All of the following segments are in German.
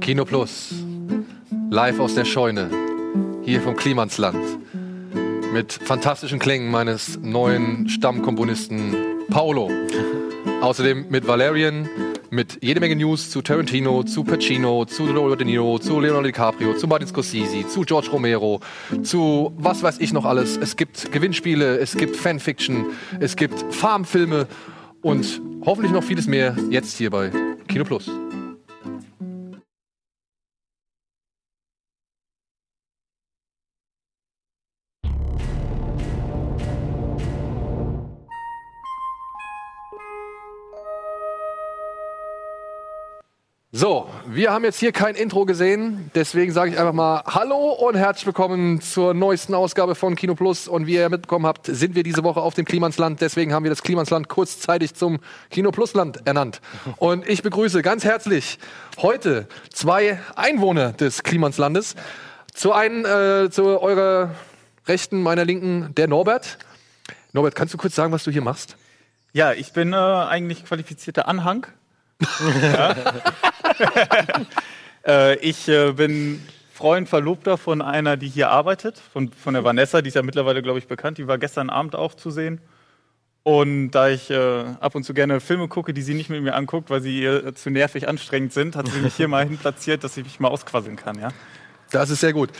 Kino Plus, live aus der Scheune, hier vom Klimansland, mit fantastischen Klängen meines neuen Stammkomponisten Paolo. Außerdem mit Valerian, mit jede Menge News zu Tarantino, zu Pacino, zu Leonardo De Niro, zu Leonardo DiCaprio, zu Martin Scorsese, zu George Romero, zu was weiß ich noch alles. Es gibt Gewinnspiele, es gibt Fanfiction, es gibt Farmfilme und hoffentlich noch vieles mehr jetzt hier bei Kino Plus. Wir haben jetzt hier kein Intro gesehen, deswegen sage ich einfach mal Hallo und herzlich willkommen zur neuesten Ausgabe von Kino Plus. Und wie ihr mitbekommen habt, sind wir diese Woche auf dem Klimansland. Deswegen haben wir das Klimansland kurzzeitig zum Kino Plus Land ernannt. Und ich begrüße ganz herzlich heute zwei Einwohner des Klimanslandes. Zu einen, äh, zu eurer Rechten, meiner Linken, der Norbert. Norbert, kannst du kurz sagen, was du hier machst? Ja, ich bin äh, eigentlich qualifizierter Anhang äh, ich äh, bin Freund, Verlobter von einer, die hier arbeitet, von, von der Vanessa, die ist ja mittlerweile, glaube ich, bekannt. Die war gestern Abend auch zu sehen. Und da ich äh, ab und zu gerne Filme gucke, die sie nicht mit mir anguckt, weil sie ihr zu nervig anstrengend sind, hat sie mich hier mal hinplatziert, dass ich mich mal ausquasseln kann, ja. Das ist sehr gut.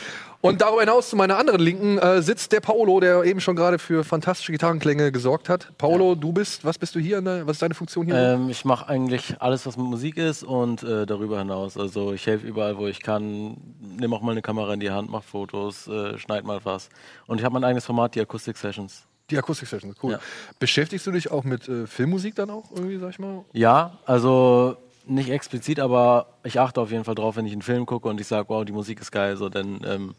Und darüber hinaus zu meiner anderen Linken äh, sitzt der Paolo, der eben schon gerade für fantastische Gitarrenklänge gesorgt hat. Paolo, ja. du bist, was bist du hier? Der, was ist deine Funktion hier? Ähm, ich mache eigentlich alles, was mit Musik ist und äh, darüber hinaus. Also ich helfe überall, wo ich kann. Nimm auch mal eine Kamera in die Hand, mach Fotos, äh, schneid mal was. Und ich habe mein eigenes Format, die Akustik Sessions. Die Akustik Sessions, cool. Ja. Beschäftigst du dich auch mit äh, Filmmusik dann auch irgendwie, sag ich mal? Ja, also nicht explizit, aber ich achte auf jeden Fall drauf, wenn ich einen Film gucke und ich sage, wow, die Musik ist geil, so, dann. Ähm,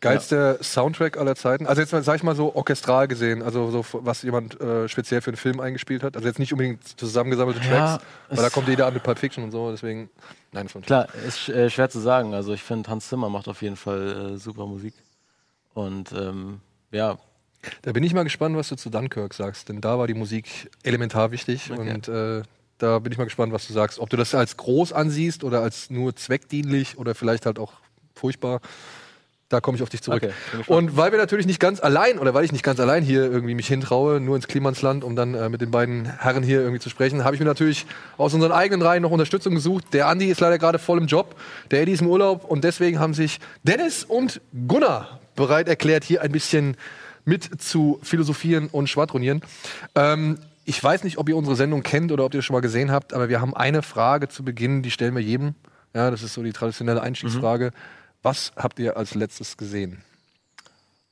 Geilster ja. Soundtrack aller Zeiten? Also jetzt sag ich mal so orchestral gesehen, also so was jemand äh, speziell für einen Film eingespielt hat. Also jetzt nicht unbedingt zusammengesammelte Tracks, ja, weil da kommt jeder an mit Pulp Fiction und so, deswegen. Nein, von Klar, ist äh, schwer zu sagen. Also ich finde, Hans Zimmer macht auf jeden Fall äh, super Musik. Und ähm, ja. Da bin ich mal gespannt, was du zu Dunkirk sagst, denn da war die Musik elementar wichtig okay. und äh, da bin ich mal gespannt, was du sagst. Ob du das als groß ansiehst oder als nur zweckdienlich oder vielleicht halt auch furchtbar. Da komme ich auf dich zurück. Okay, und weil wir natürlich nicht ganz allein oder weil ich nicht ganz allein hier irgendwie mich hintraue, nur ins Klimansland, um dann äh, mit den beiden Herren hier irgendwie zu sprechen, habe ich mir natürlich aus unseren eigenen Reihen noch Unterstützung gesucht. Der Andi ist leider gerade voll im Job, der Eddie ist im Urlaub und deswegen haben sich Dennis und Gunnar bereit erklärt, hier ein bisschen mit zu philosophieren und schwadronieren. Ähm, ich weiß nicht, ob ihr unsere Sendung kennt oder ob ihr das schon mal gesehen habt, aber wir haben eine Frage zu Beginn, die stellen wir jedem. Ja, das ist so die traditionelle Einstiegsfrage. Mhm. Was habt ihr als letztes gesehen?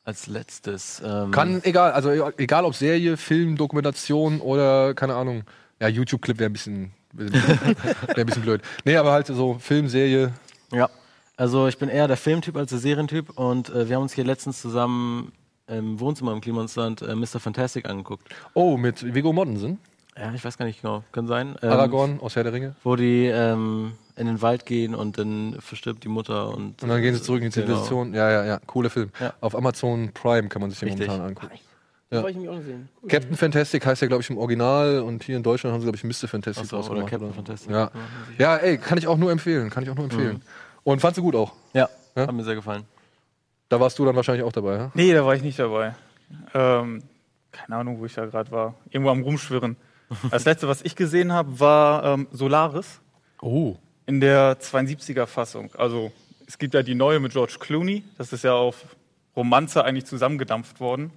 Als letztes. Ähm Kann egal, also egal ob Serie, Film, Dokumentation oder keine Ahnung. Ja, YouTube-Clip wäre ein bisschen, wär ein bisschen blöd. Nee, aber halt so Film, Serie. Ja, also ich bin eher der Filmtyp als der Serientyp und äh, wir haben uns hier letztens zusammen im Wohnzimmer im Klimansland äh, Mr. Fantastic angeguckt. Oh, mit Viggo Mortensen? Ja, ich weiß gar nicht genau. Kann sein. Ähm, Aragorn aus Herr der Ringe. Wo die ähm, in den Wald gehen und dann verstirbt die Mutter und. Und dann gehen sie zurück in die genau. Zivilisation. Genau. Ja, ja, ja. Cooler Film. Ja. Auf Amazon Prime kann man sich den Richtig. momentan angucken. Ja. Das ich mich auch sehen. Cool. Captain Fantastic heißt ja, glaube ich, im Original und hier in Deutschland haben sie, glaube ich, Mr. Fantastic so, oder Captain oder? Fantastic. Ja. ja, ey, kann ich auch nur empfehlen. Kann ich auch nur empfehlen. Mhm. Und fandst du gut auch? Ja, ja, hat mir sehr gefallen. Da warst du dann wahrscheinlich auch dabei, ja? Nee, da war ich nicht dabei. Ähm, keine Ahnung, wo ich da gerade war. Irgendwo am Rumschwirren. Das letzte, was ich gesehen habe, war ähm, Solaris. Oh. In der 72er Fassung. Also es gibt ja die neue mit George Clooney. Das ist ja auf Romanze eigentlich zusammengedampft worden.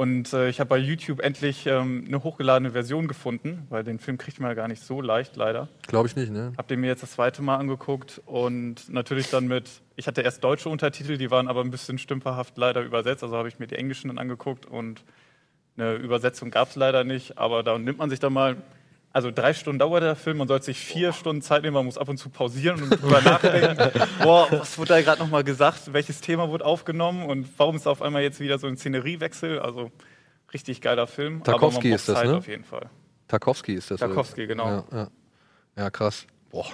Und äh, ich habe bei YouTube endlich ähm, eine hochgeladene Version gefunden, weil den Film kriegt man ja gar nicht so leicht, leider. Glaube ich nicht, ne? Hab den mir jetzt das zweite Mal angeguckt und natürlich dann mit, ich hatte erst deutsche Untertitel, die waren aber ein bisschen stümperhaft leider übersetzt, also habe ich mir die englischen dann angeguckt und eine Übersetzung gab es leider nicht, aber da nimmt man sich dann mal also drei Stunden dauert der Film, man sollte sich vier Stunden Zeit nehmen, man muss ab und zu pausieren und drüber nachdenken. Boah, was wurde da gerade nochmal gesagt? Welches Thema wurde aufgenommen und warum ist auf einmal jetzt wieder so ein Szeneriewechsel? Also richtig geiler Film. Tarkovsky ist das, Zeit ne? Auf jeden Fall. Tarkovsky ist das. Tarkovsky, genau. Ja, ja. ja, krass. Boah.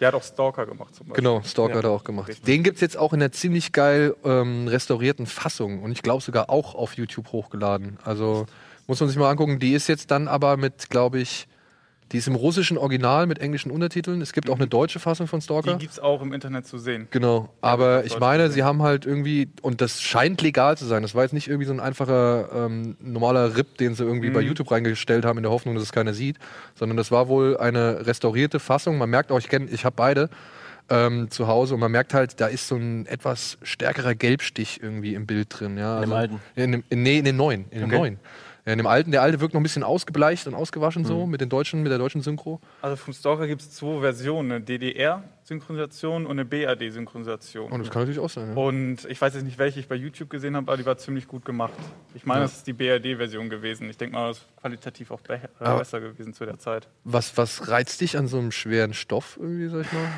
Der hat auch Stalker gemacht zum Beispiel. Genau, Stalker ja, hat er auch gemacht. Richtig. Den gibt es jetzt auch in einer ziemlich geil ähm, restaurierten Fassung und ich glaube sogar auch auf YouTube hochgeladen. Also Muss man sich mal angucken. Die ist jetzt dann aber mit, glaube ich, die ist im russischen Original mit englischen Untertiteln. Es gibt auch eine deutsche Fassung von Stalker. Die gibt es auch im Internet zu sehen. Genau, aber ich meine, sie haben halt irgendwie, und das scheint legal zu sein, das war jetzt nicht irgendwie so ein einfacher ähm, normaler Rip, den sie irgendwie bei Mhm. YouTube reingestellt haben, in der Hoffnung, dass es keiner sieht, sondern das war wohl eine restaurierte Fassung. Man merkt auch, ich kenne, ich habe beide ähm, zu Hause und man merkt halt, da ist so ein etwas stärkerer Gelbstich irgendwie im Bild drin. Ja, In dem also- alten? In dem, in, nee, in den neuen. In dem Okay. neuen. Ja, in dem alten, der alte wirkt noch ein bisschen ausgebleicht und ausgewaschen Mhm. so, mit den deutschen, mit der deutschen Synchro. Also vom Stalker gibt es zwei Versionen, eine DDR-Synchronisation und eine BRD-Synchronisation. Und das kann natürlich auch sein. Ja. Und ich weiß jetzt nicht, welche ich bei YouTube gesehen habe, aber die war ziemlich gut gemacht. Ich meine, Ja. das ist die BRD-Version gewesen. Ich denke mal, das ist qualitativ auch be äh, Aber- besser gewesen zu der Zeit. Was, was reizt dich an so einem schweren Stoff irgendwie, sag ich mal?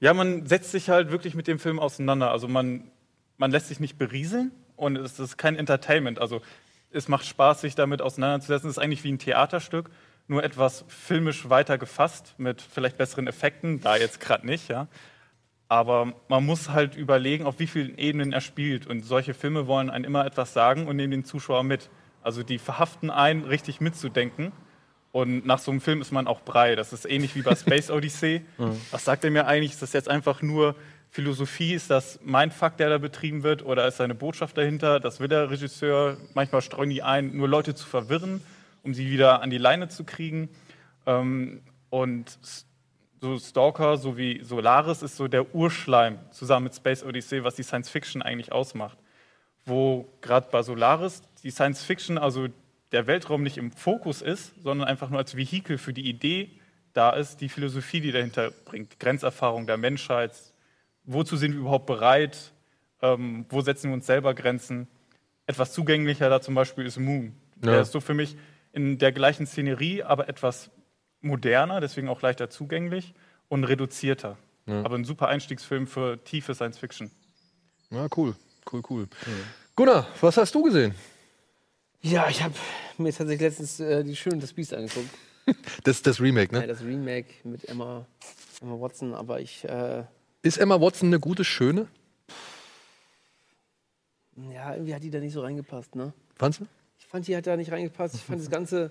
Ja, man setzt sich halt wirklich mit dem Film auseinander. Also man, man lässt sich nicht berieseln und es ist kein Entertainment. Also es macht Spaß, sich damit auseinanderzusetzen. Es ist eigentlich wie ein Theaterstück, nur etwas filmisch weiter gefasst, mit vielleicht besseren Effekten, da jetzt gerade nicht, ja. Aber man muss halt überlegen, auf wie vielen Ebenen er spielt. Und solche Filme wollen einen immer etwas sagen und nehmen den Zuschauer mit. Also die verhaften einen, richtig mitzudenken. Und nach so einem Film ist man auch brei. Das ist ähnlich wie bei Space Odyssey. Was sagt er mir eigentlich? Ist das jetzt einfach nur Philosophie? Ist das mein Fakt, der da betrieben wird? Oder ist da eine Botschaft dahinter? Das will der Regisseur. Manchmal streuen die ein, nur Leute zu verwirren, um sie wieder an die Leine zu kriegen. Ähm, und so Stalker, so wie Solaris, ist so der Urschleim zusammen mit Space Odyssey, was die Science Fiction eigentlich ausmacht. Wo gerade bei Solaris die Science Fiction, also der Weltraum nicht im Fokus ist, sondern einfach nur als Vehikel für die Idee da ist, die Philosophie, die dahinter bringt, Grenzerfahrung der Menschheit, wozu sind wir überhaupt bereit, ähm, wo setzen wir uns selber Grenzen. Etwas zugänglicher da zum Beispiel ist Moon. Ja. Der ist so für mich in der gleichen Szenerie, aber etwas moderner, deswegen auch leichter zugänglich und reduzierter. Ja. Aber ein super Einstiegsfilm für tiefe Science Fiction. Ja, cool. Cool, cool. Gunnar, was hast du gesehen? Ja, ich habe mir tatsächlich letztens äh, die Schön und das Biest angeguckt. Das, das Remake, Ja, ne? das Remake mit Emma, Emma Watson, aber ich, äh, Ist Emma Watson eine gute Schöne? ja, irgendwie hat die da nicht so reingepasst, ne? Fandst du? Ich fand, die hat da nicht reingepasst. Ich fand das Ganze.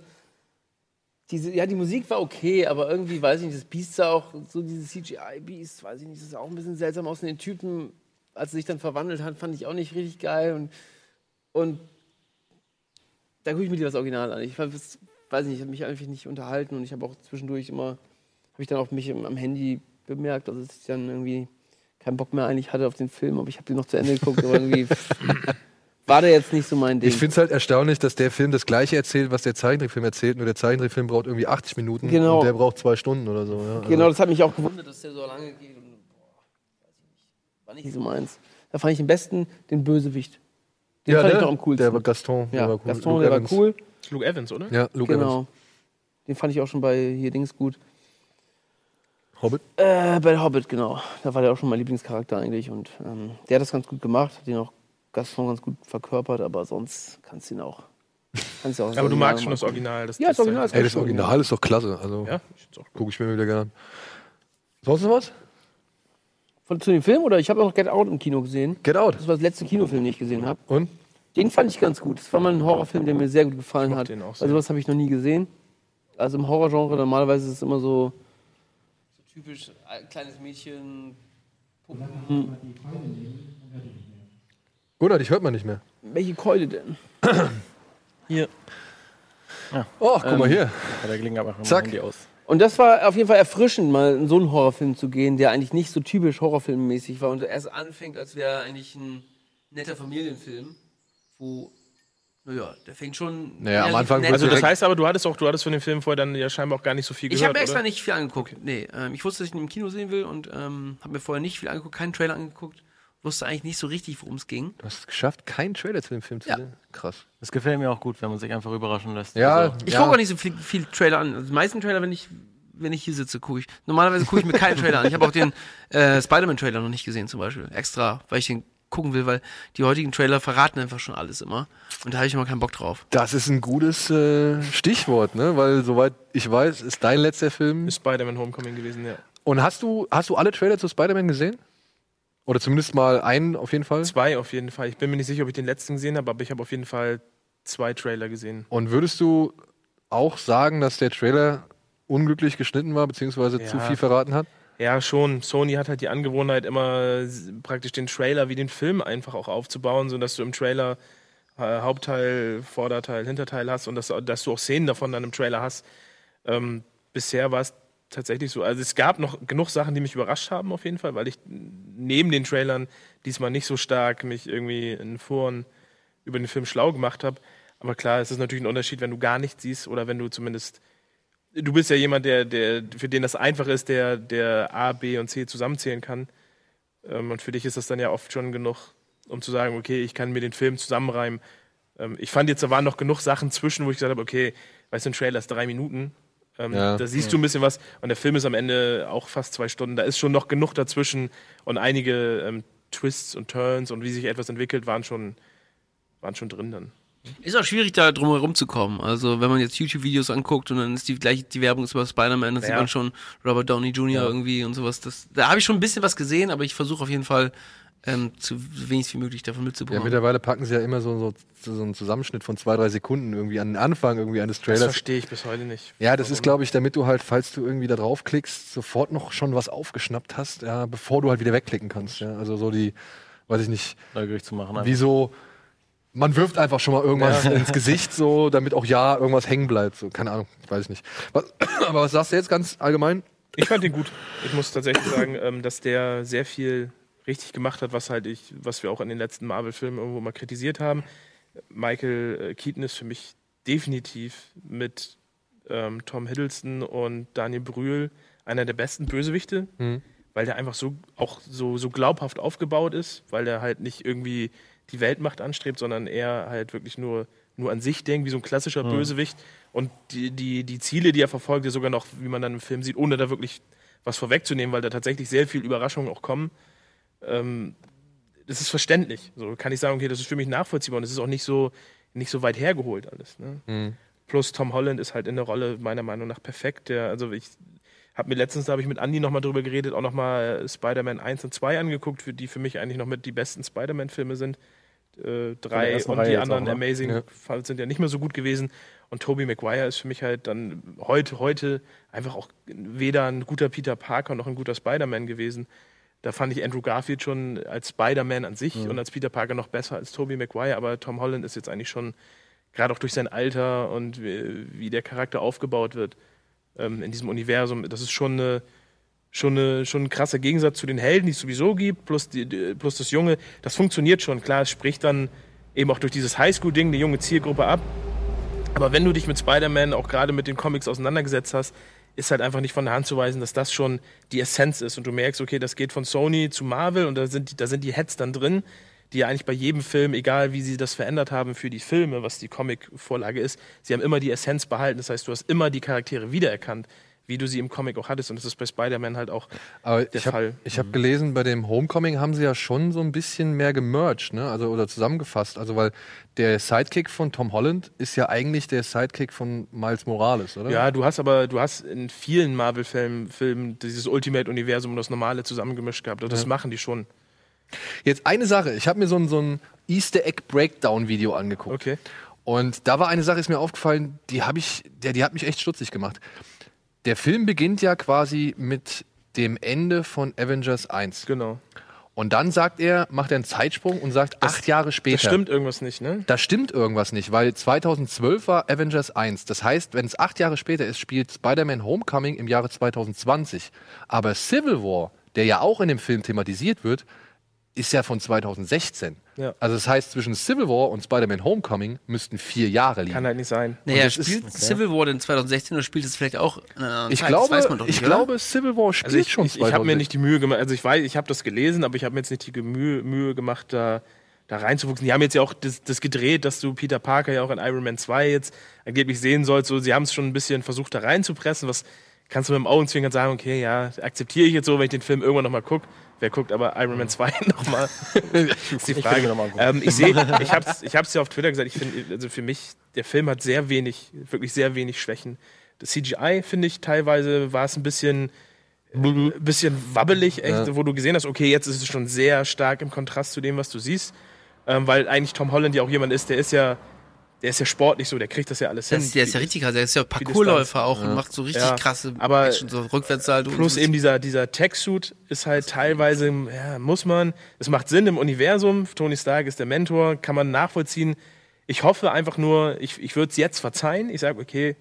Diese, ja, die Musik war okay, aber irgendwie, weiß ich nicht, das Biest sah auch, so dieses CGI-Biest, weiß ich nicht, das sah auch ein bisschen seltsam aus. Und den Typen, als er sich dann verwandelt hat, fand ich auch nicht richtig geil. Und, und da gucke ich mir das Original an. Ich fand, das, weiß nicht, ich habe mich einfach nicht unterhalten und ich habe auch zwischendurch immer, habe ich dann auch mich am Handy bemerkt, dass ich dann irgendwie keinen Bock mehr eigentlich hatte auf den Film, aber ich habe den noch zu Ende geguckt, aber irgendwie war der jetzt nicht so mein Ding. Ich finde es halt erstaunlich, dass der Film das gleiche erzählt, was der Zeichentrickfilm erzählt. Nur der Zeichentrickfilm braucht irgendwie 80 Minuten Genau. und der braucht zwei Stunden oder so. Ja. Genau, das hat mich auch gewundert, dass der so lange geht. Und, boah, weiß ich nicht. War nicht so meins. Da fand ich am besten den Bösewicht. Den ja, fand ne? ich doch am coolsten. Der war Gaston. ja, der war cool. Gaston, Luke der war Evans. cool. Das ist Luke Evans, oder? Ja, Luke genau. Evans. Den fand ich auch schon bei hier Dings gut. Hobbit. Äh, bei Hobbit, genau. Da war der auch schon mein Lieblingscharakter eigentlich. Und ähm, der hat das ganz gut gemacht, hat den auch Gaston ganz gut verkörpert, aber sonst kannst du ihn auch. Kannst du auch Aber du magst schon das. Original. Das, Ja, das Original ist Ey, das Original ist doch klasse. Also Ja, ich find's auch gucke ich mir wieder gerne an. Sonst noch was? Von, zu dem Film oder? Ich habe auch noch Get Out im Kino gesehen. Get Out. Das war das letzte Kinofilm, den ich gesehen habe. Und? Den fand ich ganz gut. Das war mal ein Horrorfilm, der mir sehr gut gefallen hat. den auch sehr. Also was habe ich noch nie gesehen. Also im Horrorgenre normalerweise ist es immer so typisch äh, kleines Mädchen. Gunnar, dich hört man nicht mehr. Welche Keule denn? Hier. Oh, guck mal hier. Bei der Gelegenheit machen Zack. Handy aus. Und das war auf jeden Fall erfrischend, mal in so einen Horrorfilm zu gehen, der eigentlich nicht so typisch Horrorfilmmäßig war und erst anfängt, als wäre eigentlich ein netter Familienfilm, wo, naja, der fängt schon. Naja, am Anfang nett Also das heißt aber, du hattest auch, du hattest von dem Film vorher dann ja scheinbar auch gar nicht so viel Ich gehört, habe extra nicht viel angeguckt. Nee, ähm, ich wusste, dass ich ihn im Kino sehen will und ähm, habe mir vorher nicht viel angeguckt, keinen Trailer angeguckt. Wusste eigentlich nicht so richtig, worum es ging. Du hast es geschafft, keinen Trailer zu dem Film zu Ja. sehen. Krass. Das gefällt mir auch gut, wenn man sich einfach überraschen lässt. Ja, Also, Ich ja. gucke auch nicht so viel, viel Trailer an. Also die meisten Trailer, wenn ich, wenn ich hier sitze, gucke ich. Normalerweise gucke ich mir keinen Trailer an. Ich habe auch den äh, Spider-Man-Trailer noch nicht gesehen, zum Beispiel. Extra, weil ich den gucken will, weil die heutigen Trailer verraten einfach schon alles immer. Und da habe ich immer keinen Bock drauf. Das ist ein gutes äh, Stichwort, ne? Weil soweit ich weiß, ist dein letzter Film. Ist Spider-Man Homecoming gewesen, ja. Und hast du, hast du alle Trailer zu Spider-Man gesehen? Oder zumindest mal einen auf jeden Fall? Zwei auf jeden Fall. Ich bin mir nicht sicher, ob ich den letzten gesehen habe, aber ich habe auf jeden Fall zwei Trailer gesehen. Und würdest du auch sagen, dass der Trailer unglücklich geschnitten war, beziehungsweise zu Ja. viel verraten hat? Ja, schon. Sony hat halt die Angewohnheit, immer praktisch den Trailer wie den Film einfach auch aufzubauen, sodass du im Trailer äh, Hauptteil, Vorderteil, Hinterteil hast und dass, dass du auch Szenen davon dann im Trailer hast. Ähm, bisher war es tatsächlich so. Also es gab noch genug Sachen, die mich überrascht haben auf jeden Fall, weil ich neben den Trailern diesmal nicht so stark mich irgendwie in Foren über den Film schlau gemacht habe. Aber klar, es ist natürlich ein Unterschied, wenn du gar nichts siehst oder wenn du zumindest du bist ja jemand, der, der, für den das einfach ist, der, der A, B und C zusammenzählen kann. Ähm, und für dich ist das dann ja oft schon genug, um zu sagen, okay, ich kann mir den Film zusammenreimen. Ähm, ich fand jetzt, da waren noch genug Sachen zwischen, wo ich gesagt habe, okay, weißt du, ein Trailer ist drei Minuten. Ähm, Ja. Da siehst du ein bisschen was und der Film ist am Ende auch fast zwei Stunden. Da ist schon noch genug dazwischen und einige ähm, Twists und Turns und wie sich etwas entwickelt, waren schon, waren schon drin dann. Ist auch schwierig, da drum herum zu kommen. Also, wenn man jetzt YouTube-Videos anguckt und dann ist die gleich die Werbung ist über Spider-Man, dann sieht Ja. man schon Robert Downey Jr. irgendwie und sowas. Das, da habe ich schon ein bisschen was gesehen, aber ich versuche auf jeden Fall ähm, zu wenig wie möglich davon Ja, mitzubekommen. mittlerweile packen sie ja immer so, so, so einen Zusammenschnitt von zwei, drei Sekunden irgendwie an den Anfang irgendwie eines Das Trailers. verstehe ich bis heute nicht. Ja, das ist, Warum? glaube ich, damit du halt, falls du irgendwie da draufklickst, sofort noch schon was aufgeschnappt hast, ja, bevor du halt wieder wegklicken kannst. Ja. Also so die, weiß ich nicht, Neugierig zu machen. wie so, man wirft einfach schon mal irgendwas ins Gesicht, so, damit auch ja irgendwas hängen bleibt. So, keine Ahnung, weiß ich nicht. Was, aber was sagst du jetzt ganz allgemein? Ich fand ihn gut. Ich muss tatsächlich sagen, ähm, dass der sehr viel richtig gemacht hat, was halt ich, was wir auch in den letzten Marvel-Filmen irgendwo mal kritisiert haben. Michael äh, Keaton ist für mich definitiv mit ähm, Tom Hiddleston und Daniel Brühl einer der besten Bösewichte, Mhm. weil der einfach so auch so, so glaubhaft aufgebaut ist, weil er halt nicht irgendwie die Weltmacht anstrebt, sondern er halt wirklich nur, nur an sich denkt, wie so ein klassischer Bösewicht. Und die, die, die Ziele, die er verfolgt, ja sogar noch, wie man dann im Film sieht, ohne da wirklich was vorwegzunehmen, weil da tatsächlich sehr viel Überraschungen auch kommen. Ähm, das ist verständlich. So kann ich sagen, okay, das ist für mich nachvollziehbar und es ist auch nicht so, nicht so weit hergeholt alles. Ne? Plus Tom Holland ist halt in der Rolle meiner Meinung nach perfekt. Der, also ich habe mir letztens, da habe ich mit Andy nochmal drüber geredet, auch nochmal Spider-Man 1 und 2 angeguckt, für die für mich eigentlich noch mit die besten Spider-Man-Filme sind. Äh, drei und Reihe die anderen auch, ne? Amazing Ja. Sind ja nicht mehr so gut gewesen. Und Tobey Maguire ist für mich halt dann heute, heute einfach auch weder ein guter Peter Parker noch ein guter Spider-Man gewesen. Da fand ich Andrew Garfield schon als Spider-Man an sich und als Peter Parker noch besser als Tobey Maguire, aber Tom Holland ist jetzt eigentlich schon, gerade auch durch sein Alter und wie, wie der Charakter aufgebaut wird ähm, in diesem Universum, das ist schon, eine, schon, eine, schon ein krasser Gegensatz zu den Helden, die es sowieso gibt, plus, die, plus das Junge. Das funktioniert schon, klar, es spricht dann eben auch durch dieses Highschool-Ding die junge Zielgruppe ab. Aber wenn du dich mit Spider-Man auch gerade mit den Comics auseinandergesetzt hast, ist halt einfach nicht von der Hand zu weisen, dass das schon die Essenz ist. Und du merkst, okay, das geht von Sony zu Marvel und da sind, da sind die Heads dann drin, die ja eigentlich bei jedem Film, egal wie sie das verändert haben für die Filme, was die Comic-Vorlage ist, sie haben immer die Essenz behalten. Das heißt, du hast immer die Charaktere wiedererkannt, wie du sie im Comic auch hattest. Und das ist bei Spider-Man halt auch Aber der ich habe Fall. ich hab gelesen, bei dem Homecoming haben sie ja schon so ein bisschen mehr gemerged, ne? Also oder zusammengefasst. Also weil der Sidekick von Tom Holland ist ja eigentlich der Sidekick von Miles Morales, oder? Ja, du hast aber, du hast in vielen Marvel-Filmen Filmen dieses Ultimate-Universum und das Normale zusammengemischt gehabt. Und das machen die schon. Jetzt eine Sache. Ich habe mir so ein, so ein Easter Egg Breakdown Video angeguckt. Okay. Und da war eine Sache, ist mir aufgefallen, die habe ich, der, die hat mich echt stutzig gemacht. Der Film beginnt ja quasi mit dem Ende von Avengers 1. Genau. Und dann sagt er, macht er einen Zeitsprung und sagt acht Jahre später. Das stimmt irgendwas nicht, ne? Da stimmt irgendwas nicht, weil 2012 war Avengers 1. Das heißt, wenn es acht Jahre später ist, spielt Spider-Man Homecoming im Jahre 2020. Aber Civil War, der ja auch in dem Film thematisiert wird, ist ja von 2016. Ja. Also das heißt, zwischen Civil War und Spider-Man Homecoming müssten vier Jahre liegen. Kann halt nicht sein. Naja, das ist- spielt Civil War denn 2016 oder spielt es vielleicht auch anderen ich Zeit? glaube, das weiß man doch ich oder? glaube, Civil War spielt Also ich, schon ich, ich habe mir nicht die Mühe gemacht, also ich weiß, ich habe das gelesen, aber ich habe mir jetzt nicht die Mühe, Mühe gemacht, da, da reinzufuchsen. Die haben jetzt ja auch das, das gedreht, dass du Peter Parker ja auch in Iron Man 2 jetzt angeblich sehen sollst. So, sie haben es schon ein bisschen versucht, da reinzupressen. Was kannst du mit dem Augenzwinkern sagen, okay, ja, akzeptiere ich jetzt so, wenn ich den Film irgendwann nochmal gucke. Wer guckt aber Iron Man 2 nochmal? ist die Frage. angucken. ähm, ich sehe, ich habe es ich hab's ja auf Twitter gesagt, ich finde, also für mich, der Film hat sehr wenig, wirklich sehr wenig Schwächen. Das CGI, finde ich, teilweise war es ein bisschen, ein bisschen wabbelig, echt, wo du gesehen hast, okay, jetzt ist es schon sehr stark im Kontrast zu dem, was du siehst. Ähm, weil eigentlich Tom Holland ja auch jemand ist, der ist ja, der ist ja sportlich so, der kriegt das ja alles Das, hin. der ist ja richtig krass, der ist ja Parkourläufer auch und macht so richtig Ja. krasse Aber Action, so Rückwärtssalto. Plus eben dieser, dieser Tech-Suit ist halt teilweise, ja, muss man, es macht Sinn im Universum. Tony Stark ist der Mentor, kann man nachvollziehen. Ich hoffe einfach nur, ich, ich würde es jetzt verzeihen. Ich sage, okay,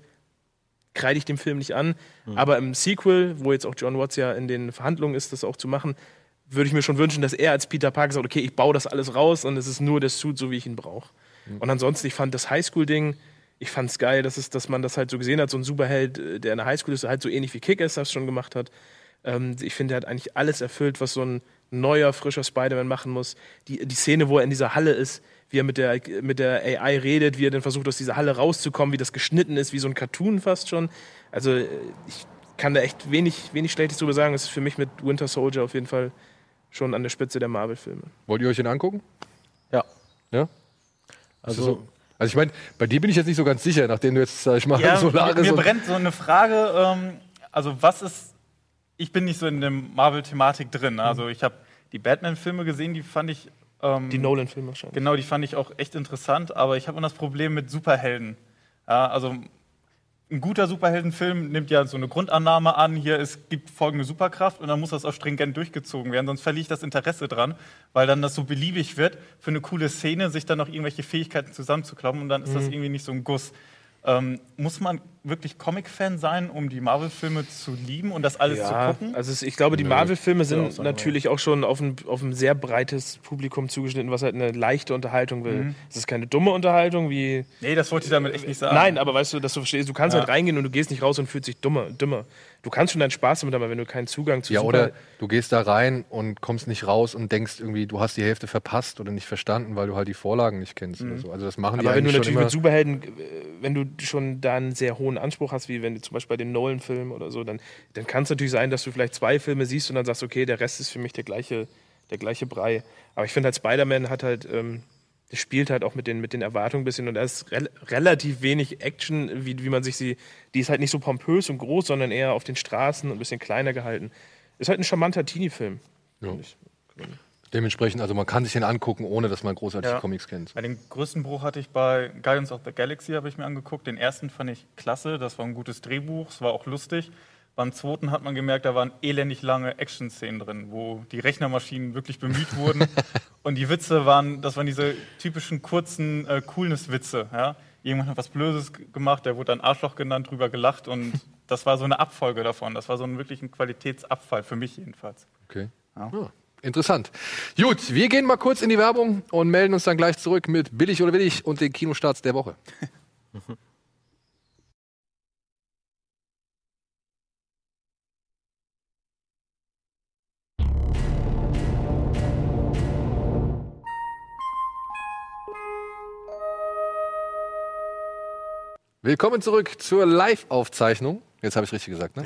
kreide ich dem Film nicht an. Aber im Sequel, wo jetzt auch John Watts ja in den Verhandlungen ist, das auch zu machen, würde ich mir schon wünschen, dass er als Peter Parker sagt, okay, ich baue das alles raus und es ist nur der Suit, so wie ich ihn brauche. Und ansonsten, ich fand das Highschool-Ding, ich fand es geil, dass, es, dass man das halt so gesehen hat, so ein Superheld, äh, der in der Highschool ist, halt so ähnlich wie Kick-Ass das schon gemacht hat. Ähm, ich finde, er hat eigentlich alles erfüllt, was so ein neuer, frischer Spider-Man machen muss. Die, die Szene, wo er in dieser Halle ist, wie er mit der, mit der AI redet, wie er dann versucht, aus dieser Halle rauszukommen, wie das geschnitten ist, wie so ein Cartoon fast schon. Also äh, ich kann da echt wenig, wenig Schlechtes drüber sagen. Es ist für mich mit Winter Soldier auf jeden Fall schon an der Spitze der Marvel-Filme. Wollt ihr euch den angucken? Ja. Ja? Also, so? Also ich meine, bei dir bin ich jetzt nicht so ganz sicher, nachdem du jetzt, sag ich mal, Ja, Solaris mir, mir brennt so eine Frage, ähm, also was ist, ich bin nicht so in der Marvel-Thematik drin, also ich habe die Batman-Filme gesehen, die fand ich, ähm, Die Nolan-Filme wahrscheinlich. genau, die fand ich auch echt interessant, aber ich habe immer das Problem mit Superhelden. Ja, also ein guter Superheldenfilm nimmt ja so eine Grundannahme an, hier es gibt folgende Superkraft und dann muss das auch stringent durchgezogen werden, sonst verliere ich das Interesse dran, weil dann das so beliebig wird, für eine coole Szene sich dann noch irgendwelche Fähigkeiten zusammenzukloppen und dann ist das irgendwie nicht so ein Guss. Ähm, muss man wirklich Comic-Fan sein, um die Marvel-Filme zu lieben und das alles zu gucken? Also es, ich glaube, die. Marvel-Filme Ja, sind natürlich auch schon auf ein, auf ein sehr breites Publikum zugeschnitten, was halt eine leichte Unterhaltung will. Mhm. Es ist keine dumme Unterhaltung, wie. Nee, das wollte ich damit echt nicht sagen. Nein, aber weißt du, dass du verstehst, du kannst Ja. halt reingehen und du gehst nicht raus und fühlst dich dummer, dümmer. Du kannst schon deinen Spaß damit haben, aber wenn du keinen Zugang zu Ja, Super- oder du gehst da rein und kommst nicht raus und denkst irgendwie, du hast die Hälfte verpasst oder nicht verstanden, weil du halt die Vorlagen nicht kennst oder so. Also das machen die Aber wenn du natürlich mit immer. Superhelden, äh, wenn du schon da einen sehr hohen Anspruch hast, wie wenn du zum Beispiel bei den Nolan-Filmen oder so, dann, dann kann es natürlich sein, dass du vielleicht zwei Filme siehst und dann sagst, okay, der Rest ist für mich der gleiche, der gleiche Brei. Aber ich finde halt, Spider-Man hat halt, ähm, der spielt halt auch mit den, mit den Erwartungen ein bisschen und da ist rel relativ wenig Action, wie, wie man sich sie, die ist halt nicht so pompös und groß, sondern eher auf den Straßen und ein bisschen kleiner gehalten. Ist halt ein charmanter Teenie-Film. Ja. Dementsprechend, also man kann sich den angucken, ohne dass man großartig Ja. Comics kennt. Bei den größten Bruch hatte ich bei Guardians of the Galaxy, habe ich mir angeguckt. Den ersten fand ich klasse, das war ein gutes Drehbuch, es war auch lustig. Beim zweiten hat man gemerkt, da waren elendig lange Action-Szenen drin, wo die Rechnermaschinen wirklich bemüht wurden. Und die Witze waren, das waren diese typischen kurzen äh, Coolness-Witze. Ja? Jemand hat was Blödes gemacht, der wurde dann Arschloch genannt, drüber gelacht und das war so eine Abfolge davon. Das war so ein wirklich ein Qualitätsabfall, für mich jedenfalls. Okay. Ja. Ja, interessant. Gut, wir gehen mal kurz in die Werbung und melden uns dann gleich zurück mit Billig oder Willig und den Kinostarts der Woche. Willkommen zurück zur Live-Aufzeichnung. Jetzt habe ich richtig gesagt, ne?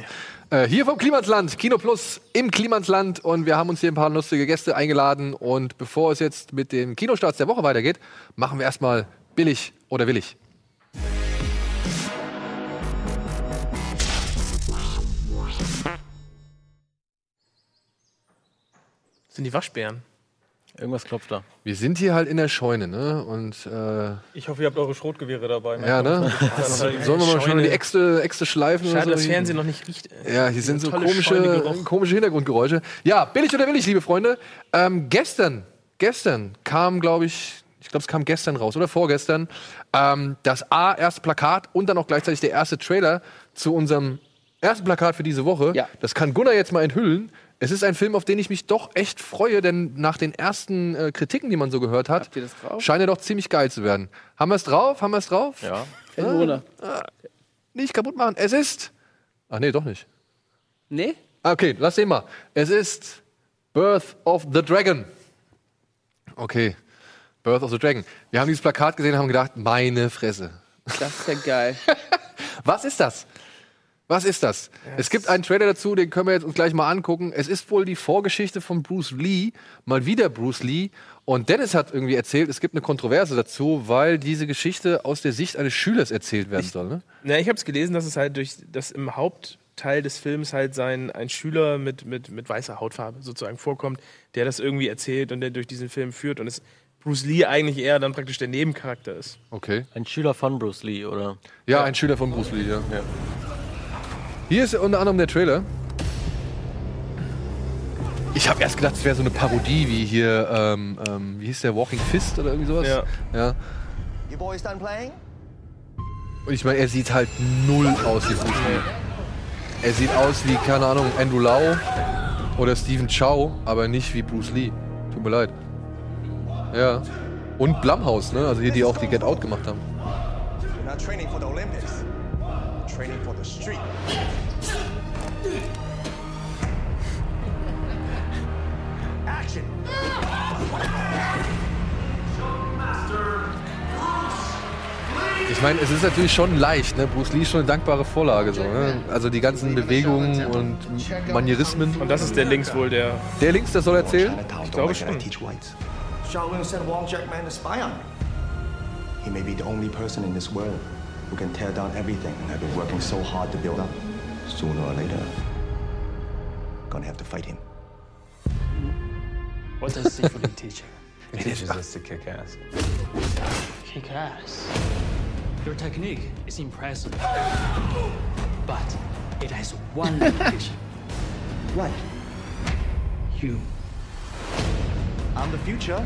Äh, hier vom Klimansland, Kino Plus im Klimansland. Und wir haben uns hier ein paar lustige Gäste eingeladen. Und bevor es jetzt mit dem Kinostarts der Woche weitergeht, machen wir erstmal billig oder willig. Das sind die Waschbären. Irgendwas klopft da. Wir sind hier halt in der Scheune, ne? Und äh, Ich hoffe, ihr habt eure Schrotgewehre dabei. ja, ne? Sollen wir mal schon die Äxte, Äxte schleifen? oder Schade, so? dass Fernsehen noch nicht riecht. ey. Ja, hier sind so komische, komische Hintergrundgeräusche. Ja, billig oder willig, liebe Freunde. Ähm, gestern, gestern kam, glaube ich, ich glaube, es kam gestern raus oder vorgestern, ähm, das A, erste Plakat und dann auch gleichzeitig der erste Trailer zu unserem ersten Plakat für diese Woche. Ja. Das kann Gunnar jetzt mal enthüllen. Es ist ein Film, auf den ich mich doch echt freue, denn nach den ersten äh, Kritiken, die man so gehört hat, scheint er doch ziemlich geil zu werden. Haben wir es drauf? Haben wir es drauf? Ja. Mir runter. Nicht kaputt machen. Es ist. Ach nee, doch nicht. Nee? Ah, Okay, lass sehen mal. Es ist Birth of the Dragon. Okay, Birth of the Dragon. Wir haben dieses Plakat gesehen und haben gedacht, meine Fresse. Das ist ja geil. Was ist das? Was ist das? Es gibt einen Trailer dazu, den können wir jetzt uns gleich mal angucken. Es ist wohl die Vorgeschichte von Bruce Lee, mal wieder Bruce Lee. Und Dennis hat irgendwie erzählt, es gibt eine Kontroverse dazu, weil diese Geschichte aus der Sicht eines Schülers erzählt werden soll. Ne? Na, ich habe es gelesen, dass es halt durch, dass im Hauptteil des Films halt sein ein Schüler mit, mit, mit weißer Hautfarbe sozusagen vorkommt, der das irgendwie erzählt und der durch diesen Film führt. Und es, Bruce Lee eigentlich eher dann praktisch der Nebencharakter ist. Okay. Ein Schüler von Bruce Lee, oder? Ja, ein Schüler von Bruce Lee, ja. Hier ist unter anderem der Trailer. Ich habe erst gedacht, es wäre so eine Parodie wie hier, ähm, ähm, wie hieß der, Walking Fist oder irgendwie sowas. Ja. ja. You boys done playing? Und ich meine, er sieht halt null aus wie Bruce Lee. Er sieht aus wie, keine Ahnung, Andrew Lau oder Stephen Chow, aber nicht wie Bruce Lee. Tut mir leid. Ja. Und Blumhouse, ne? Also hier, die auch die Get Out gemacht haben. You're not training for the Olympics. Training for the street. Action! Ich meine, es ist natürlich schon leicht, ne? Bruce Lee ist schon eine dankbare Vorlage, so, ne? Also die ganzen Bewegungen und Manierismen. Und das ist der links wohl der. Der links, das soll erzählen? Ich glaube schon. teach whites. Shaolin sent Wong Jackman to spy on me. He may be the only person in this world who can tear down everything I've been working so hard to build up. Sooner or later, gonna have to fight him. What does Sifu teach you? It teaches us to kick ass. Kick ass. Your technique is impressive. But it has one limitation. What? You. I'm the future.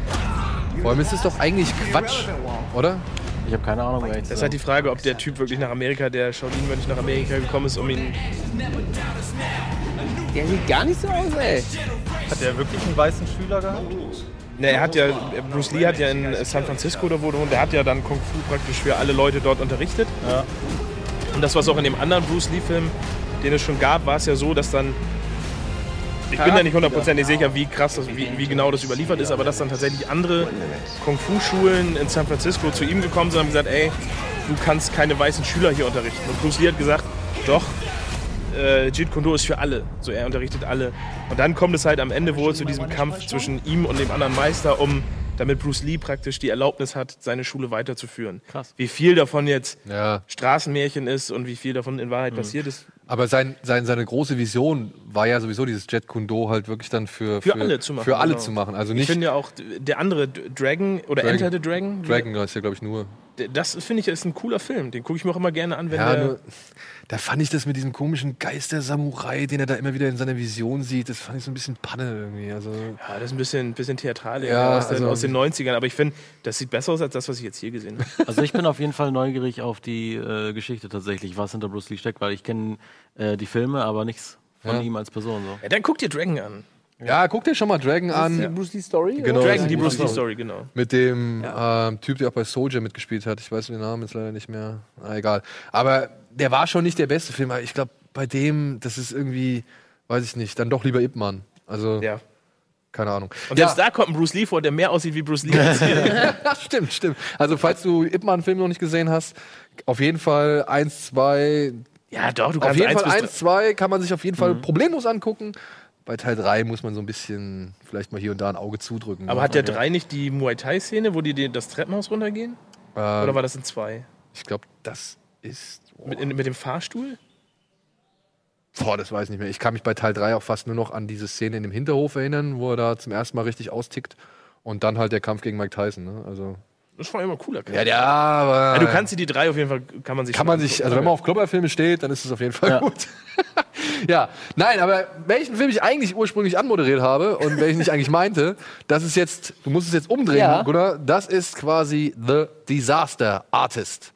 Vor allem ist es doch eigentlich Quatsch, oder? Ich habe keine Ahnung, wer ich Das ist halt die Frage, ob der Typ wirklich nach Amerika, der Shaolin-Mönch nach Amerika gekommen ist, um ihn. Der sieht gar nicht so aus, ey. Hat der wirklich einen weißen Schüler gehabt? Ne, er hat ja, Bruce Lee hat ja in San Francisco oder wo, der hat ja dann Kung Fu praktisch für alle Leute dort unterrichtet. Ja. Und das, was auch in dem anderen Bruce Lee-Film, den es schon gab, war es ja so, dass dann. Ich bin da nicht hundertprozentig sicher, wie krass, das, wie, wie genau das überliefert ist, aber dass dann tatsächlich andere Kung-Fu-Schulen in San Francisco zu ihm gekommen sind und haben gesagt, ey, du kannst keine weißen Schüler hier unterrichten. Und Bruce Lee hat gesagt, doch, äh, Jeet Kune Do ist für alle. So, er unterrichtet alle. Und dann kommt es halt am Ende wohl zu diesem Kampf zwischen ihm und dem anderen Meister, um damit Bruce Lee praktisch die Erlaubnis hat, seine Schule weiterzuführen. Krass. Wie viel davon jetzt Ja. Straßenmärchen ist und wie viel davon in Wahrheit passiert ist. Aber sein, sein, seine große Vision war ja sowieso dieses Jet Kundo halt wirklich dann für, Für alle zu machen, Für alle genau. zu machen. Also Ich nicht finde ja auch der andere Dragon oder Dragon. Enter the Dragon, Dragon ist ja, glaube ich, nur. das finde ich ist ein cooler Film. Den gucke ich mir auch immer gerne an, wenn Ja, der. nur, da fand ich das mit diesem komischen Geist der Samurai, den er da immer wieder in seiner Vision sieht, das fand ich so ein bisschen Panne irgendwie. Also, ja, das ist ein bisschen, bisschen theatral Ja, aus, den, also- aus den 90ern, aber ich finde, das sieht besser aus als das, was ich jetzt hier gesehen habe. Also ich bin auf jeden Fall neugierig auf die äh, Geschichte tatsächlich, was hinter Bruce Lee steckt, weil ich kenne äh, die Filme, aber nichts von Ja. ihm als Person. So. Ja, dann guck dir Dragon an. ja, guck dir schon mal Dragon Die an. Bruce Lee Story? Genau. Dragon, die Bruce Lee Lee. Story, genau. Mit dem ähm, Typ, der auch bei Soldier mitgespielt hat. Ich weiß den Namen jetzt leider nicht mehr. Na, egal. Aber der war schon nicht der beste Film. Ich glaube, bei dem, das ist irgendwie, weiß ich nicht, dann doch lieber Ip Man. Also, Ja. keine Ahnung. Und selbst da kommt ein Bruce Lee vor, der mehr aussieht wie Bruce Lee. als hier. Ja, stimmt, stimmt. Also, falls du Ip Man-Film noch nicht gesehen hast, auf jeden Fall eins, zwei, ja, doch, du auf kannst jeden eins Fall bis eins, zwei kann man sich auf jeden Fall problemlos angucken. Bei Teil 3 muss man so ein bisschen vielleicht mal hier und da ein Auge zudrücken. Aber hat der drei nicht die Muay Thai-Szene, wo die das Treppenhaus runtergehen? ähm, Oder war das in zwei? Ich glaube, das ist. Mit, in, mit dem Fahrstuhl? Boah, das weiß ich nicht mehr. Ich kann mich bei Teil 3 auch fast nur noch an diese Szene in dem Hinterhof erinnern, wo er da zum ersten Mal richtig austickt. Und dann halt der Kampf gegen Mike Tyson. Ne? Also, Das war immer cooler. ja, ja, aber. Ja, du kannst dir die drei auf jeden Fall, kann man sich Kann man sich, also wenn man auf Klopperfilme steht, dann ist es auf jeden Fall Ja. gut. ja, nein, aber welchen Film ich eigentlich ursprünglich anmoderiert habe und welchen ich eigentlich meinte, das ist jetzt, du musst es jetzt umdrehen, Ja. oder? Das ist quasi The Disaster Artist.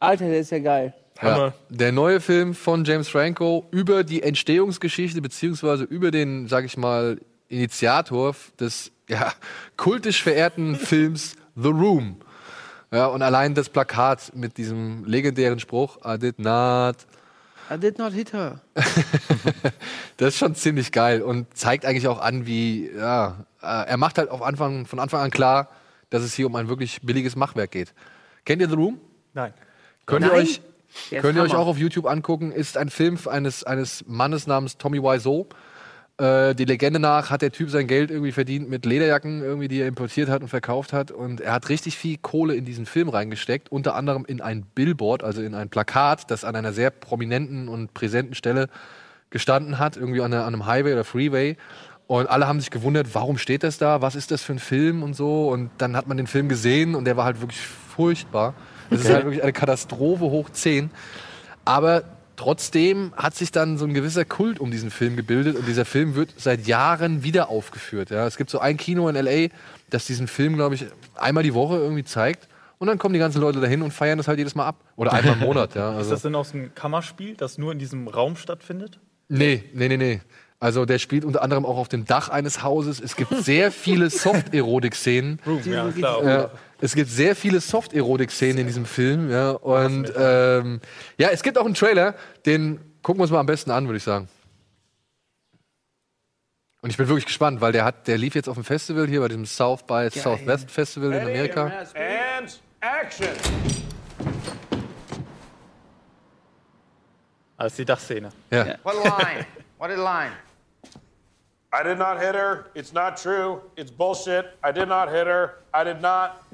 Alter, der ist ja geil. Hammer. Der neue Film von James Franco über die Entstehungsgeschichte beziehungsweise über den, sag ich mal, Initiator des ja, kultisch verehrten Films The Room. Ja, und allein das Plakat mit diesem legendären Spruch, I did not I did not hit her. Das ist schon ziemlich geil und zeigt eigentlich auch an, wie, ja, äh, er macht halt auf Anfang, von Anfang an klar, dass es hier um ein wirklich billiges Machwerk geht. Kennt ihr The Room? Nein. Könnt ihr Nein? euch, könnt ihr euch auch auf YouTube angucken? Ist ein Film eines, eines Mannes namens Tommy Wiseau. Äh, die Legende nach hat der Typ sein Geld irgendwie verdient mit Lederjacken, irgendwie, die er importiert hat und verkauft hat. Und er hat richtig viel Kohle in diesen Film reingesteckt, unter anderem in ein Billboard, also in ein Plakat, das an einer sehr prominenten und präsenten Stelle gestanden hat, irgendwie an, einer, an einem Highway oder Freeway. Und alle haben sich gewundert, warum steht das da? Was ist das für ein Film und so? Und dann hat man den Film gesehen und der war halt wirklich furchtbar. Es ist halt wirklich eine Katastrophe hoch 10. Aber trotzdem hat sich dann so ein gewisser Kult um diesen Film gebildet und dieser Film wird seit Jahren wieder aufgeführt. Ja. Es gibt so ein Kino in LA, das diesen Film, glaube ich, einmal die Woche irgendwie zeigt. Und dann kommen die ganzen Leute dahin und feiern das halt jedes Mal ab. Oder einmal im Monat, ja. Ist Also, das denn aus einem Kammerspiel, das nur in diesem Raum stattfindet? nee, nee, nee, nee. Also der spielt unter anderem auch auf dem Dach eines Hauses. Es gibt sehr viele Soft-Erotik-Szenen. Ja, klar. Ja, es gibt sehr viele Soft-Erotik-Szenen in diesem Film. Ja, und ähm, ja, es gibt auch einen Trailer, den gucken wir uns mal am besten an, würde ich sagen. Und ich bin wirklich gespannt, weil der hat, der lief jetzt auf dem Festival hier bei dem South by Southwest Festival in Amerika. And action. Als die Dachszene. Ja. What line? what line? I did not hit her. It's not true. It's bullshit. I did not hit her. I did not.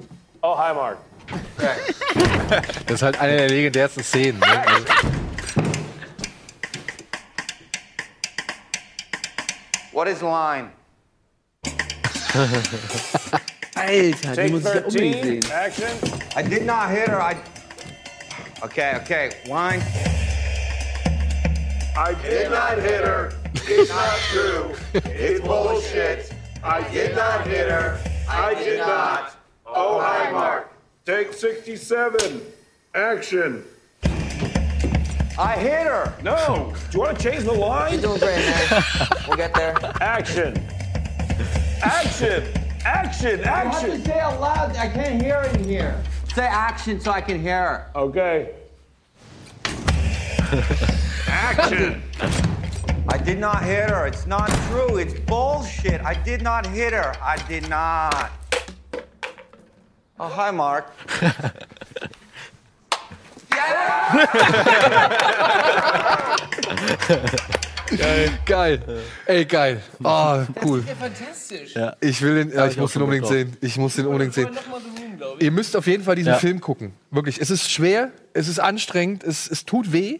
Oh, hi, Mark. Das ist halt eine der legendärsten Szenen. Ne? Also, What is line? Alter, die Take muss ich ja unbedingt sehen. Action. I did not hit her. I. Okay, okay. Line. I did not hit her. It's not true. It's bullshit. I did not hit her. I did not. Oh, hi, Mark. Take 67. Action. I hit her. No. Do you want to change the line? Doing great, man. we'll get there. Action. Action. Action. Action. say it loud. I can't hear it in here. Say action so I can hear her. Okay. Action. I did not hit her. It's not true. It's bullshit. I did not hit her. I did not. Oh, hi, Mark. geil. Ey, geil. Ah, cool. Ja, fantastisch. Ich will den, ja, ich ich muss den unbedingt drauf. sehen. Ich muss den unbedingt sehen. Ihr müsst auf jeden Fall diesen Ja. Film gucken. Wirklich. Es ist schwer, es ist anstrengend, es, es tut weh.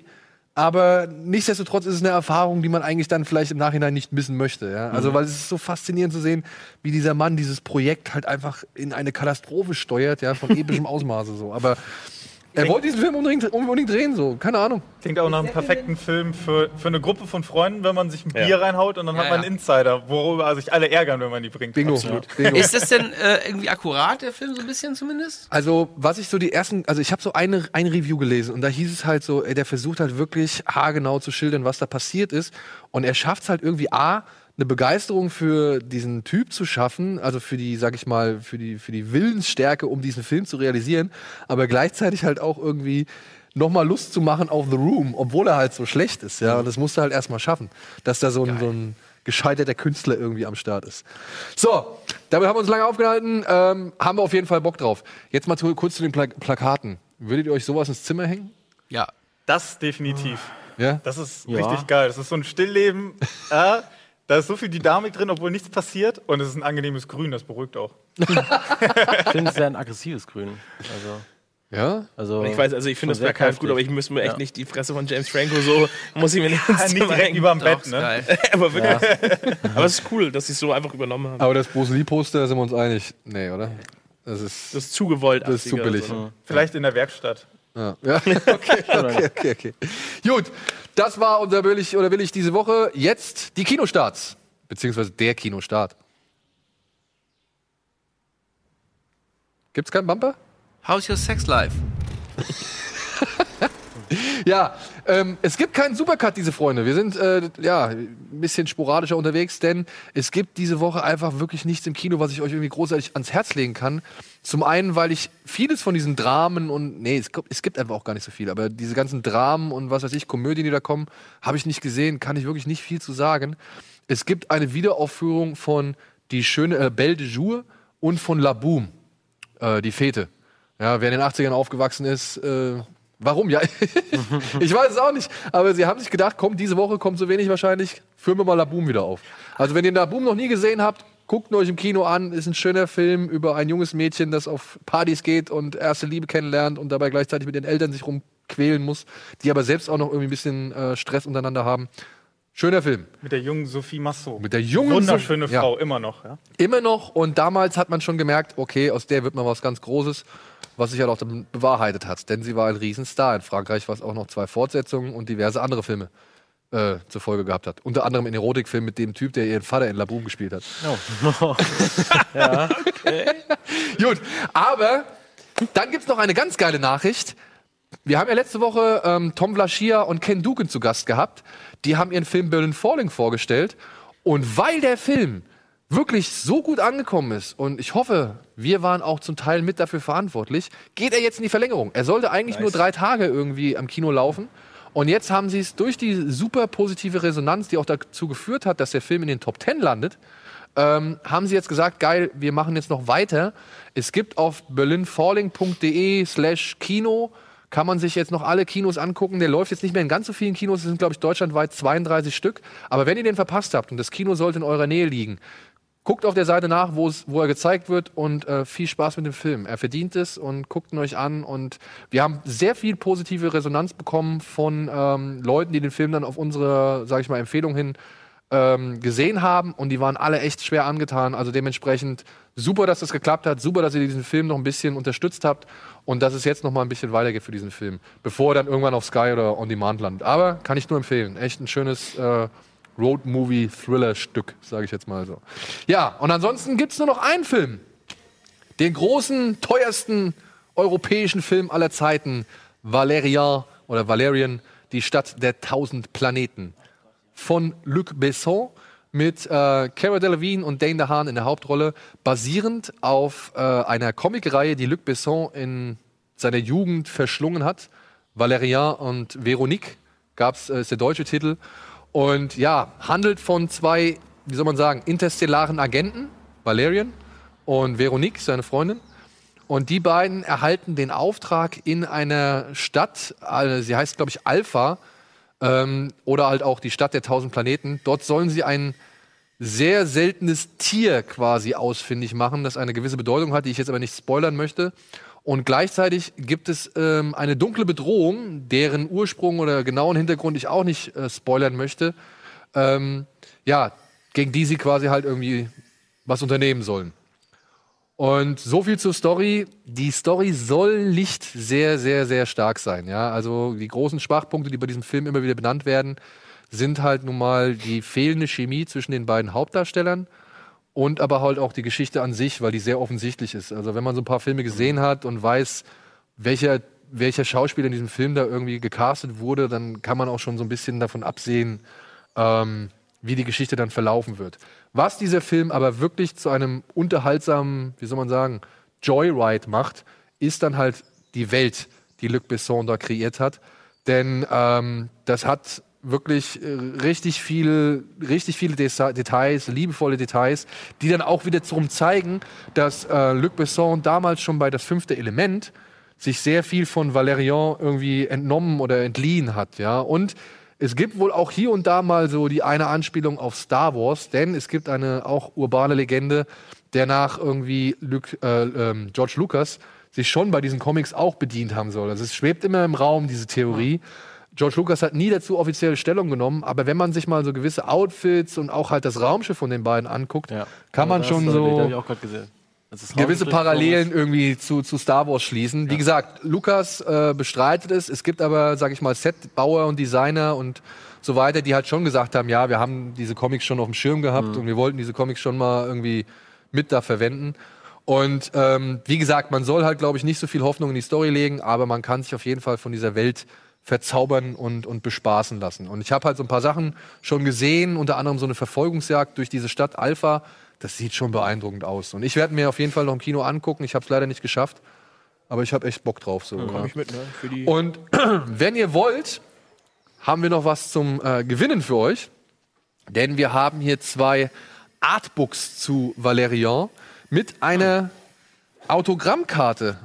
Aber nichtsdestotrotz ist es eine Erfahrung, die man eigentlich dann vielleicht im Nachhinein nicht missen möchte. Ja? Also, weil es ist so faszinierend zu sehen, wie dieser Mann dieses Projekt halt einfach in eine Katastrophe steuert, ja, von epischem Ausmaße so. Aber er wollte diesen Film unbedingt, unbedingt drehen, so. Keine Ahnung. Klingt auch nach einem perfekten Film für, für eine Gruppe von Freunden, wenn man sich ein Ja. Bier reinhaut und dann Ja, hat man ja. einen Insider, worüber sich alle ärgern, wenn man die bringt. Bingo. Absolut. Bingo. Ist das denn äh, irgendwie akkurat, der Film, so ein bisschen zumindest? Also, was ich so die ersten, also ich habe so eine, ein Review gelesen und da hieß es halt so, ey, der versucht halt wirklich haargenau zu schildern, was da passiert ist. Und er schafft es halt irgendwie A, eine Begeisterung für diesen Typ zu schaffen, also für die, sag ich mal, für die, für die Willensstärke, um diesen Film zu realisieren, aber gleichzeitig halt auch irgendwie nochmal Lust zu machen auf The Room, obwohl er halt so schlecht ist, ja. Und das musst du halt erstmal schaffen, dass da so ein, so ein gescheiterter Künstler irgendwie am Start ist. So, damit haben wir uns lange aufgehalten, ähm, haben wir auf jeden Fall Bock drauf. Jetzt mal zu, kurz zu den Pla Plakaten. Würdet ihr euch sowas ins Zimmer hängen? Ja. Das definitiv. Ja? Das ist Ja. richtig geil. Das ist so ein Stillleben. äh, da ist so viel Dynamik drin, obwohl nichts passiert. Und es ist ein angenehmes Grün, das beruhigt auch. Ich finde es sehr ein aggressives Grün. Also, Ja? also Ich weiß, also ich finde das Plakat gut, aber ich müsste mir echt Ja. nicht die Fresse von James Franco so, muss ich mir nicht ins Nicht direkt hängen. über dem Doch, Bett, ne? Aber wirklich. Aber es ist cool, dass sie es so einfach übernommen haben. Aber das Bruce Lee-Poster sind wir uns einig. Nee, oder? Das ist, Das ist zu gewollt. das ist zu 80er billig. So. Vielleicht in der Werkstatt. Ja. ja. Okay, okay, okay, okay. Gut, das war unser Willig oder Willig diese Woche. Jetzt die Kinostarts. Beziehungsweise der Kinostart. Gibt's keinen Bumper? How's your sex life? Ja, ähm, es gibt keinen Supercut, diese Freunde. Wir sind äh, ja ein bisschen sporadischer unterwegs, denn es gibt diese Woche einfach wirklich nichts im Kino, was ich euch irgendwie großartig ans Herz legen kann. Zum einen, weil ich vieles von diesen Dramen und nee, es, gibt- es gibt einfach auch gar nicht so viel, aber diese ganzen Dramen und was weiß ich, Komödien, die da kommen, habe ich nicht gesehen, kann ich wirklich nicht viel zu sagen. Es gibt eine Wiederaufführung von Die schöne äh, Belle de Jour und von La Boom, äh, die Fete. Ja, wer in den 80ern aufgewachsen ist, äh, warum? Ja, ich weiß es auch nicht. Aber sie haben sich gedacht, komm, diese Woche kommt so wenig wahrscheinlich, führen wir mal La Boom wieder auf. Also wenn ihr La Boom noch nie gesehen habt, guckt ihn euch im Kino an. Ist ein schöner Film über ein junges Mädchen, das auf Partys geht und erste Liebe kennenlernt und dabei gleichzeitig mit den Eltern sich rumquälen muss, die aber selbst auch noch irgendwie ein bisschen äh, Stress untereinander haben. Schöner Film. Mit der jungen Sophie Massot. Mit der jungen Wunderschöne Sophie- ja. Frau, immer noch. Ja? Immer noch. Und damals hat man schon gemerkt, okay, aus der wird mal was ganz Großes, was sich halt auch dann bewahrheitet hat. Denn sie war ein Riesenstar in Frankreich, was auch noch zwei Fortsetzungen und diverse andere Filme äh, zur Folge gehabt hat. Unter anderem ein Erotikfilm mit dem Typ, der ihren Vater in La Boom gespielt hat. Gut, aber dann gibt's noch eine ganz geile Nachricht. Wir haben ja letzte Woche ähm, Tom Vlaschia und Ken Duken zu Gast gehabt. Die haben ihren Film Berlin Falling vorgestellt. Und weil der Film wirklich so gut angekommen ist und ich hoffe, wir waren auch zum Teil mit dafür verantwortlich, geht er jetzt in die Verlängerung. Er sollte eigentlich nur drei Tage irgendwie am Kino laufen. Und jetzt haben sie es durch die super positive Resonanz, die auch dazu geführt hat, dass der Film in den Top 10 landet, ähm, haben sie jetzt gesagt, geil, wir machen jetzt noch weiter. Es gibt auf berlinfalling.de slash Kino kann man sich jetzt noch alle Kinos angucken. Der läuft jetzt nicht mehr in ganz so vielen Kinos, es sind, glaube ich, deutschlandweit 32 Stück. Aber wenn ihr den verpasst habt und das Kino sollte in eurer Nähe liegen, guckt auf der Seite nach, wo er gezeigt wird und äh, viel Spaß mit dem Film. Er verdient es und guckt ihn euch an. Und wir haben sehr viel positive Resonanz bekommen von ähm, Leuten, die den Film dann auf unsere, sage ich mal, Empfehlung hin ähm, gesehen haben und die waren alle echt schwer angetan. Also dementsprechend super, dass das geklappt hat, super, dass ihr diesen Film noch ein bisschen unterstützt habt und dass es jetzt noch mal ein bisschen weitergeht für diesen Film, bevor er dann irgendwann auf Sky oder On Demand landet. Aber kann ich nur empfehlen. Echt ein schönes äh, Road-Movie-Thriller-Stück, sage ich jetzt mal so. Ja, und ansonsten gibt es nur noch einen Film. Den großen, teuersten europäischen Film aller Zeiten, Valerian oder Valerian, die Stadt der tausend Planeten von Luc Besson mit äh, Cara Delevingne und Dane DeHaan in der Hauptrolle, basierend auf äh, einer Comicreihe, die Luc Besson in seiner Jugend verschlungen hat. Valerian und Veronique gab's, äh, ist der deutsche Titel. Und ja, handelt von zwei, wie soll man sagen, interstellaren Agenten, Valerian und Veronique, seine Freundin. Und die beiden erhalten den Auftrag in einer Stadt, äh, sie heißt, glaube ich, Alpha, ähm, oder halt auch die Stadt der tausend Planeten. Dort sollen sie ein sehr seltenes Tier quasi ausfindig machen, das eine gewisse Bedeutung hat, die ich jetzt aber nicht spoilern möchte. Und gleichzeitig gibt es ähm, eine dunkle Bedrohung, deren Ursprung oder genauen Hintergrund ich auch nicht äh, spoilern möchte. Ähm, ja, gegen die sie quasi halt irgendwie was unternehmen sollen. Und so viel zur Story. Die Story soll nicht sehr, sehr, sehr stark sein. Ja, also die großen Schwachpunkte, die bei diesem Film immer wieder benannt werden, sind halt nun mal die fehlende Chemie zwischen den beiden Hauptdarstellern und aber halt auch die Geschichte an sich, weil die sehr offensichtlich ist. Also wenn man so ein paar Filme gesehen hat und weiß, welcher, welcher Schauspieler in diesem Film da irgendwie gecastet wurde, dann kann man auch schon so ein bisschen davon absehen, ähm, wie die Geschichte dann verlaufen wird. Was dieser Film aber wirklich zu einem unterhaltsamen, wie soll man sagen, Joyride macht, ist dann halt die Welt, die Luc Besson da kreiert hat. Denn ähm, das hat wirklich äh, richtig viel, richtig viele Details, liebevolle Details, die dann auch wieder darum zeigen, dass äh, Luc Besson damals schon bei das fünfte Element sich sehr viel von Valerian irgendwie entnommen oder entliehen hat, ja. Und es gibt wohl auch hier und da mal so die eine Anspielung auf Star Wars, denn es gibt eine auch urbane Legende, der nach irgendwie Luc, äh, ähm, George Lucas sich schon bei diesen Comics auch bedient haben soll. Also es schwebt immer im Raum, diese Theorie. George Lucas hat nie dazu offiziell Stellung genommen, aber wenn man sich mal so gewisse Outfits und auch halt das Raumschiff von den beiden anguckt, kann man schon äh, so ist gewisse Parallelen irgendwie zu, zu Star Wars schließen. Wie gesagt, Lukas äh, bestreitet es. Es gibt aber, sag ich mal, Setbauer und Designer und so weiter, die halt schon gesagt haben, ja, wir haben diese Comics schon auf dem Schirm gehabt und wir wollten diese Comics schon mal irgendwie mit da verwenden. Und ähm, wie gesagt, man soll halt, glaube ich, nicht so viel Hoffnung in die Story legen, aber man kann sich auf jeden Fall von dieser Welt verzaubern und, und bespaßen lassen. Und ich habe halt so ein paar Sachen schon gesehen, unter anderem so eine Verfolgungsjagd durch diese Stadt Alpha. Das sieht schon beeindruckend aus. Und ich werde mir auf jeden Fall noch im Kino angucken. Ich habe es leider nicht geschafft, aber ich habe echt Bock drauf. So, Komm ja. ich mit, ne? Und wenn ihr wollt, haben wir noch was zum äh, Gewinnen für euch. Denn wir haben hier zwei Artbooks zu Valerian mit einer Autogrammkarte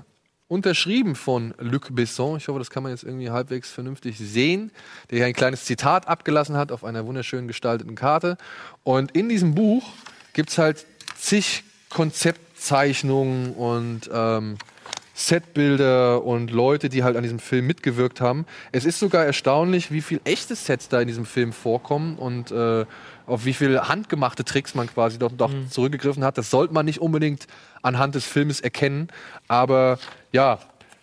unterschrieben von Luc Besson. Ich hoffe, das kann man jetzt irgendwie halbwegs vernünftig sehen. Der hier ein kleines Zitat abgelassen hat auf einer wunderschön gestalteten Karte. Und in diesem Buch gibt es halt zig Konzeptzeichnungen und ähm, Setbilder und Leute, die halt an diesem Film mitgewirkt haben. Es ist sogar erstaunlich, wie viel echte Sets da in diesem Film vorkommen und äh, auf wie viel handgemachte Tricks man quasi doch, doch zurückgegriffen hat. Das sollte man nicht unbedingt anhand des Filmes erkennen. Aber ja,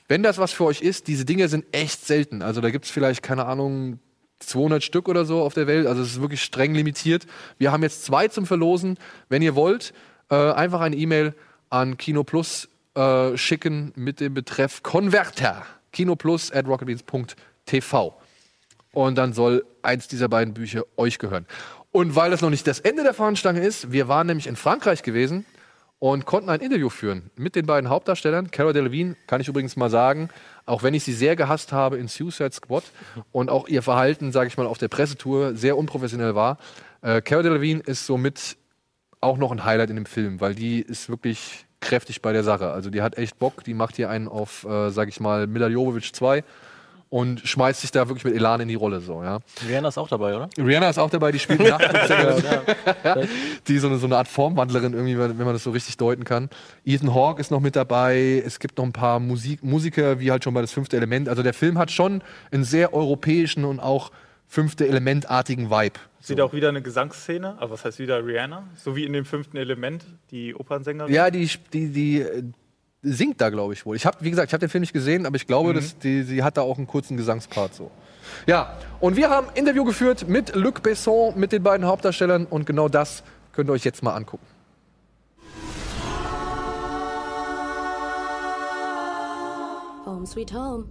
wenn das was für euch ist, diese Dinge sind echt selten. Also da gibt es vielleicht, keine Ahnung, 200 Stück oder so auf der Welt. Also es ist wirklich streng limitiert. Wir haben jetzt zwei zum Verlosen. Wenn ihr wollt, äh, einfach eine E-Mail an Kino Plus äh, schicken mit dem Betreff Konverter. Kinoplus at rocketbeans.tv. Und dann soll eins dieser beiden Bücher euch gehören. Und weil das noch nicht das Ende der Fahnenstange ist, wir waren nämlich in Frankreich gewesen und konnten ein Interview führen mit den beiden Hauptdarstellern. Cara Delevingne, kann ich übrigens mal sagen, auch wenn ich sie sehr gehasst habe in Suicide Squad und auch ihr Verhalten, sage ich mal, auf der Pressetour sehr unprofessionell war. Äh, Cara Delevingne ist somit auch noch ein Highlight in dem Film, weil die ist wirklich kräftig bei der Sache. Also die hat echt Bock, die macht hier einen auf, äh, sag ich mal, Mila Jovovich 2 und schmeißt sich da wirklich mit Elan in die Rolle. So, ja. Rihanna ist auch dabei, oder? Rihanna ist auch dabei, die spielt eine Nachtsängerin, die so eine, so eine Art Formwandlerin irgendwie, wenn man das so richtig deuten kann. Ethan Hawke ist noch mit dabei. Es gibt noch ein paar Musik Musiker, wie halt schon bei das fünfte Element. Also der Film hat schon einen sehr europäischen und auch fünfte Elementartigen Vibe. Sieht auch wieder eine Gesangsszene, aber was heißt wieder Rihanna? So wie in dem fünften Element, die Opernsängerin. Ja, die, die, die singt da, glaube ich wohl. Ich habe, wie gesagt, ich habe den Film nicht gesehen, aber ich glaube, dass die, sie hat da auch einen kurzen Gesangspart so. Ja, und wir haben ein Interview geführt mit Luc Besson, mit den beiden Hauptdarstellern und genau das könnt ihr euch jetzt mal angucken. Home sweet home.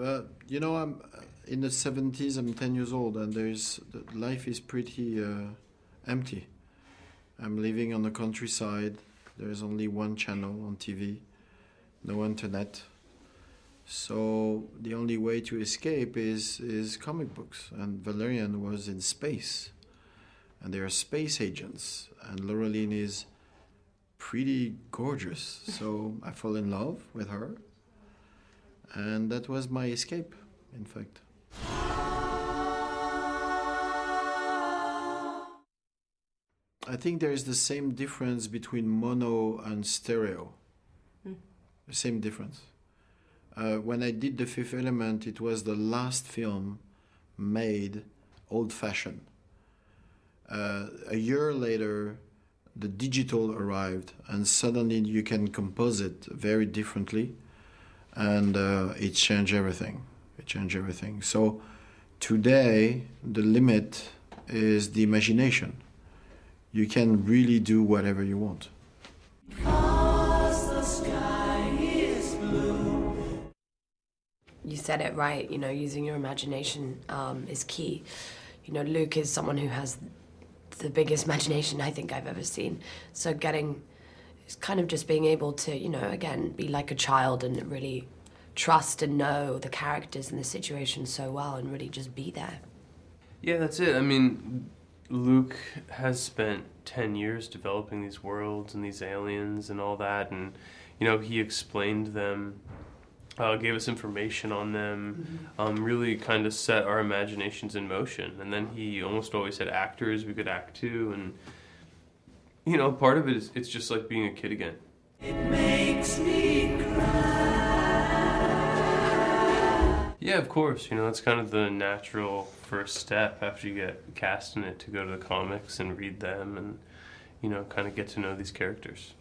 Uh, you know, I'm uh, in the 70s. I'm 10 years old, and there's life is pretty uh, empty. I'm living on the countryside. There's only one channel on TV, no internet. So the only way to escape is is comic books. And Valerian was in space, and they are space agents. And Laureline is pretty gorgeous. So I fall in love with her and that was my escape in fact. I think there is the same difference between mono and stereo. The same difference. Uh, when i did the fifth element it was the last film made old fashioned uh, a year later the digital arrived and suddenly you can compose it very differently and uh, it changed everything. It changed everything. So today, the limit is the imagination. You can really do whatever you want. You said it right. You know, using your imagination um, is key. You know, Luke is someone who has the biggest imagination I think I've ever seen. So getting, it's kind of just being able to, you know, again, be like a child and really trust and know the characters and the situation so well and really just be there. Yeah, that's it. I mean, Luke has spent 10 years developing these worlds and these aliens and all that, and, you know, he explained them, uh, gave us information on them, um, really kind of set our imaginations in motion. And then he almost always had actors we could act to, and, you know, part of it is it's just like being a kid again. Yeah, of course. You know, that's kind of the natural first step after you get cast in it to go to the comics and read them and, you know, kind of get to know these characters.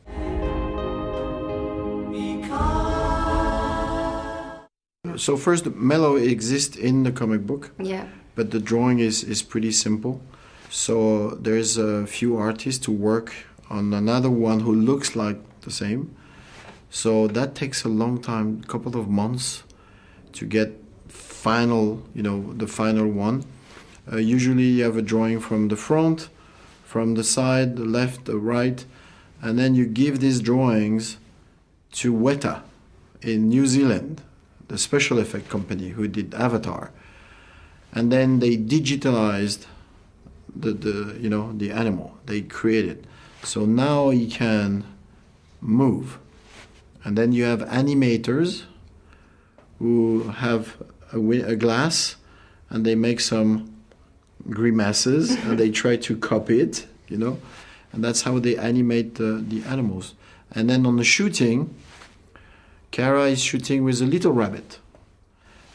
So first, Mellow exists in the comic book. Yeah. but the drawing is, is pretty simple. So there's a few artists who work on another one who looks like the same. So that takes a long time, couple of months, to get final, you know, the final one. Uh, usually you have a drawing from the front, from the side, the left, the right, and then you give these drawings to Weta in New Zealand, the special effect company who did Avatar and then they digitalized the, the you know the animal. They created. So now he can move. And then you have animators who have a, a glass and they make some grimaces and they try to copy it, you know, and that's how they animate the, the animals. And then on the shooting, Kara is shooting with a little rabbit.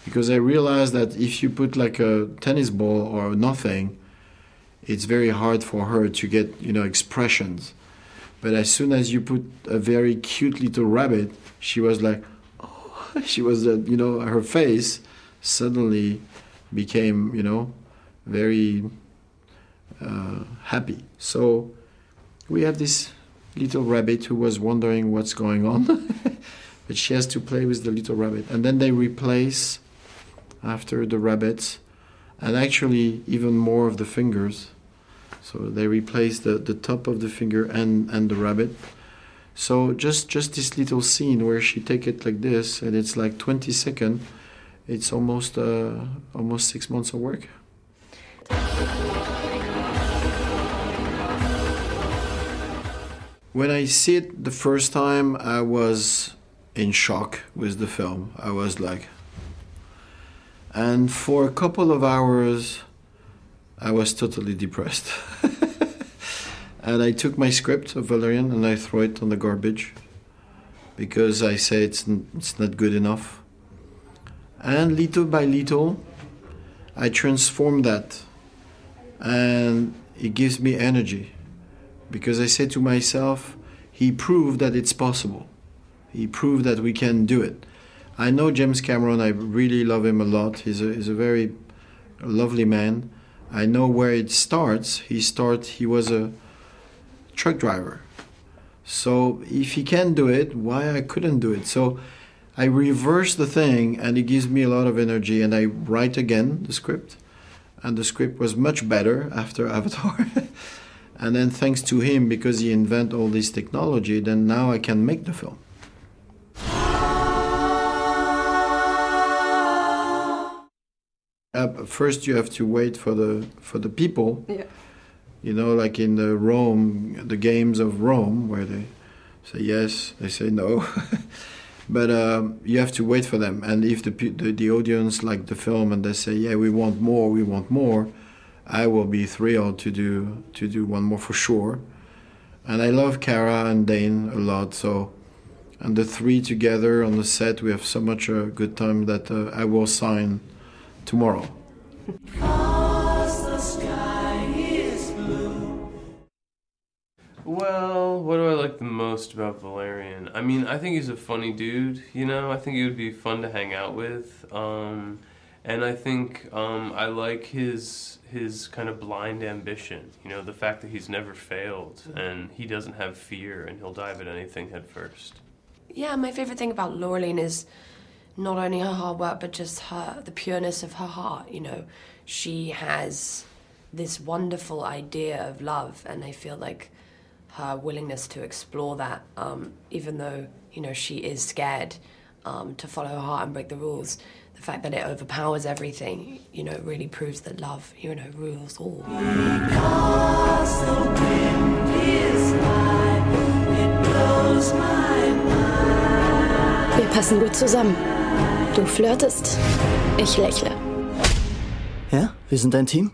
Because I realized that if you put like a tennis ball or nothing, it's very hard for her to get you know expressions. But as soon as you put a very cute little rabbit, she was like, oh, she was uh, you know her face suddenly became you know very uh, happy. So we have this little rabbit who was wondering what's going on, but she has to play with the little rabbit, and then they replace after the rabbits and actually even more of the fingers. So they replace the, the top of the finger and, and the rabbit. So just just this little scene where she take it like this and it's like 20 second it's almost uh, almost six months of work. When i see it the first time i was in shock with the film. I was like and for a couple of hours, I was totally depressed. and I took my script of Valerian and I threw it on the garbage because I say it's, it's not good enough. And little by little, I transform that and it gives me energy because I say to myself, he proved that it's possible. He proved that we can do it. I know James Cameron. I really love him a lot. He's a, he's a very lovely man. I know where it starts. He start. He was a truck driver. So if he can do it, why I couldn't do it? So I reverse the thing, and it gives me a lot of energy. And I write again the script, and the script was much better after Avatar. and then thanks to him, because he invent all this technology, then now I can make the film. Uh, first, you have to wait for the for the people. Yeah. You know, like in the Rome, the games of Rome, where they say yes, they say no. but um, you have to wait for them. And if the, the the audience like the film and they say, yeah, we want more, we want more, I will be thrilled to do to do one more for sure. And I love Kara and Dane a lot, so and the three together on the set, we have so much a good time that uh, I will sign tomorrow. Well, what do I like the most about Valerian? I mean, I think he's a funny dude. You know, I think he would be fun to hang out with. Um, and I think um, I like his his kind of blind ambition. You know, the fact that he's never failed and he doesn't have fear and he'll dive at anything headfirst. Yeah, my favorite thing about Laureline is not only her hard work, but just her the pureness of her heart. You know, she has this wonderful idea of love, and I feel like her willingness to explore that, um, even though you know she is scared um, to follow her heart and break the rules. The fact that it overpowers everything, you know, really proves that love, you know, rules all. Wir passen gut zusammen. Du flirtest, ich lächle. Ja, wir sind ein Team.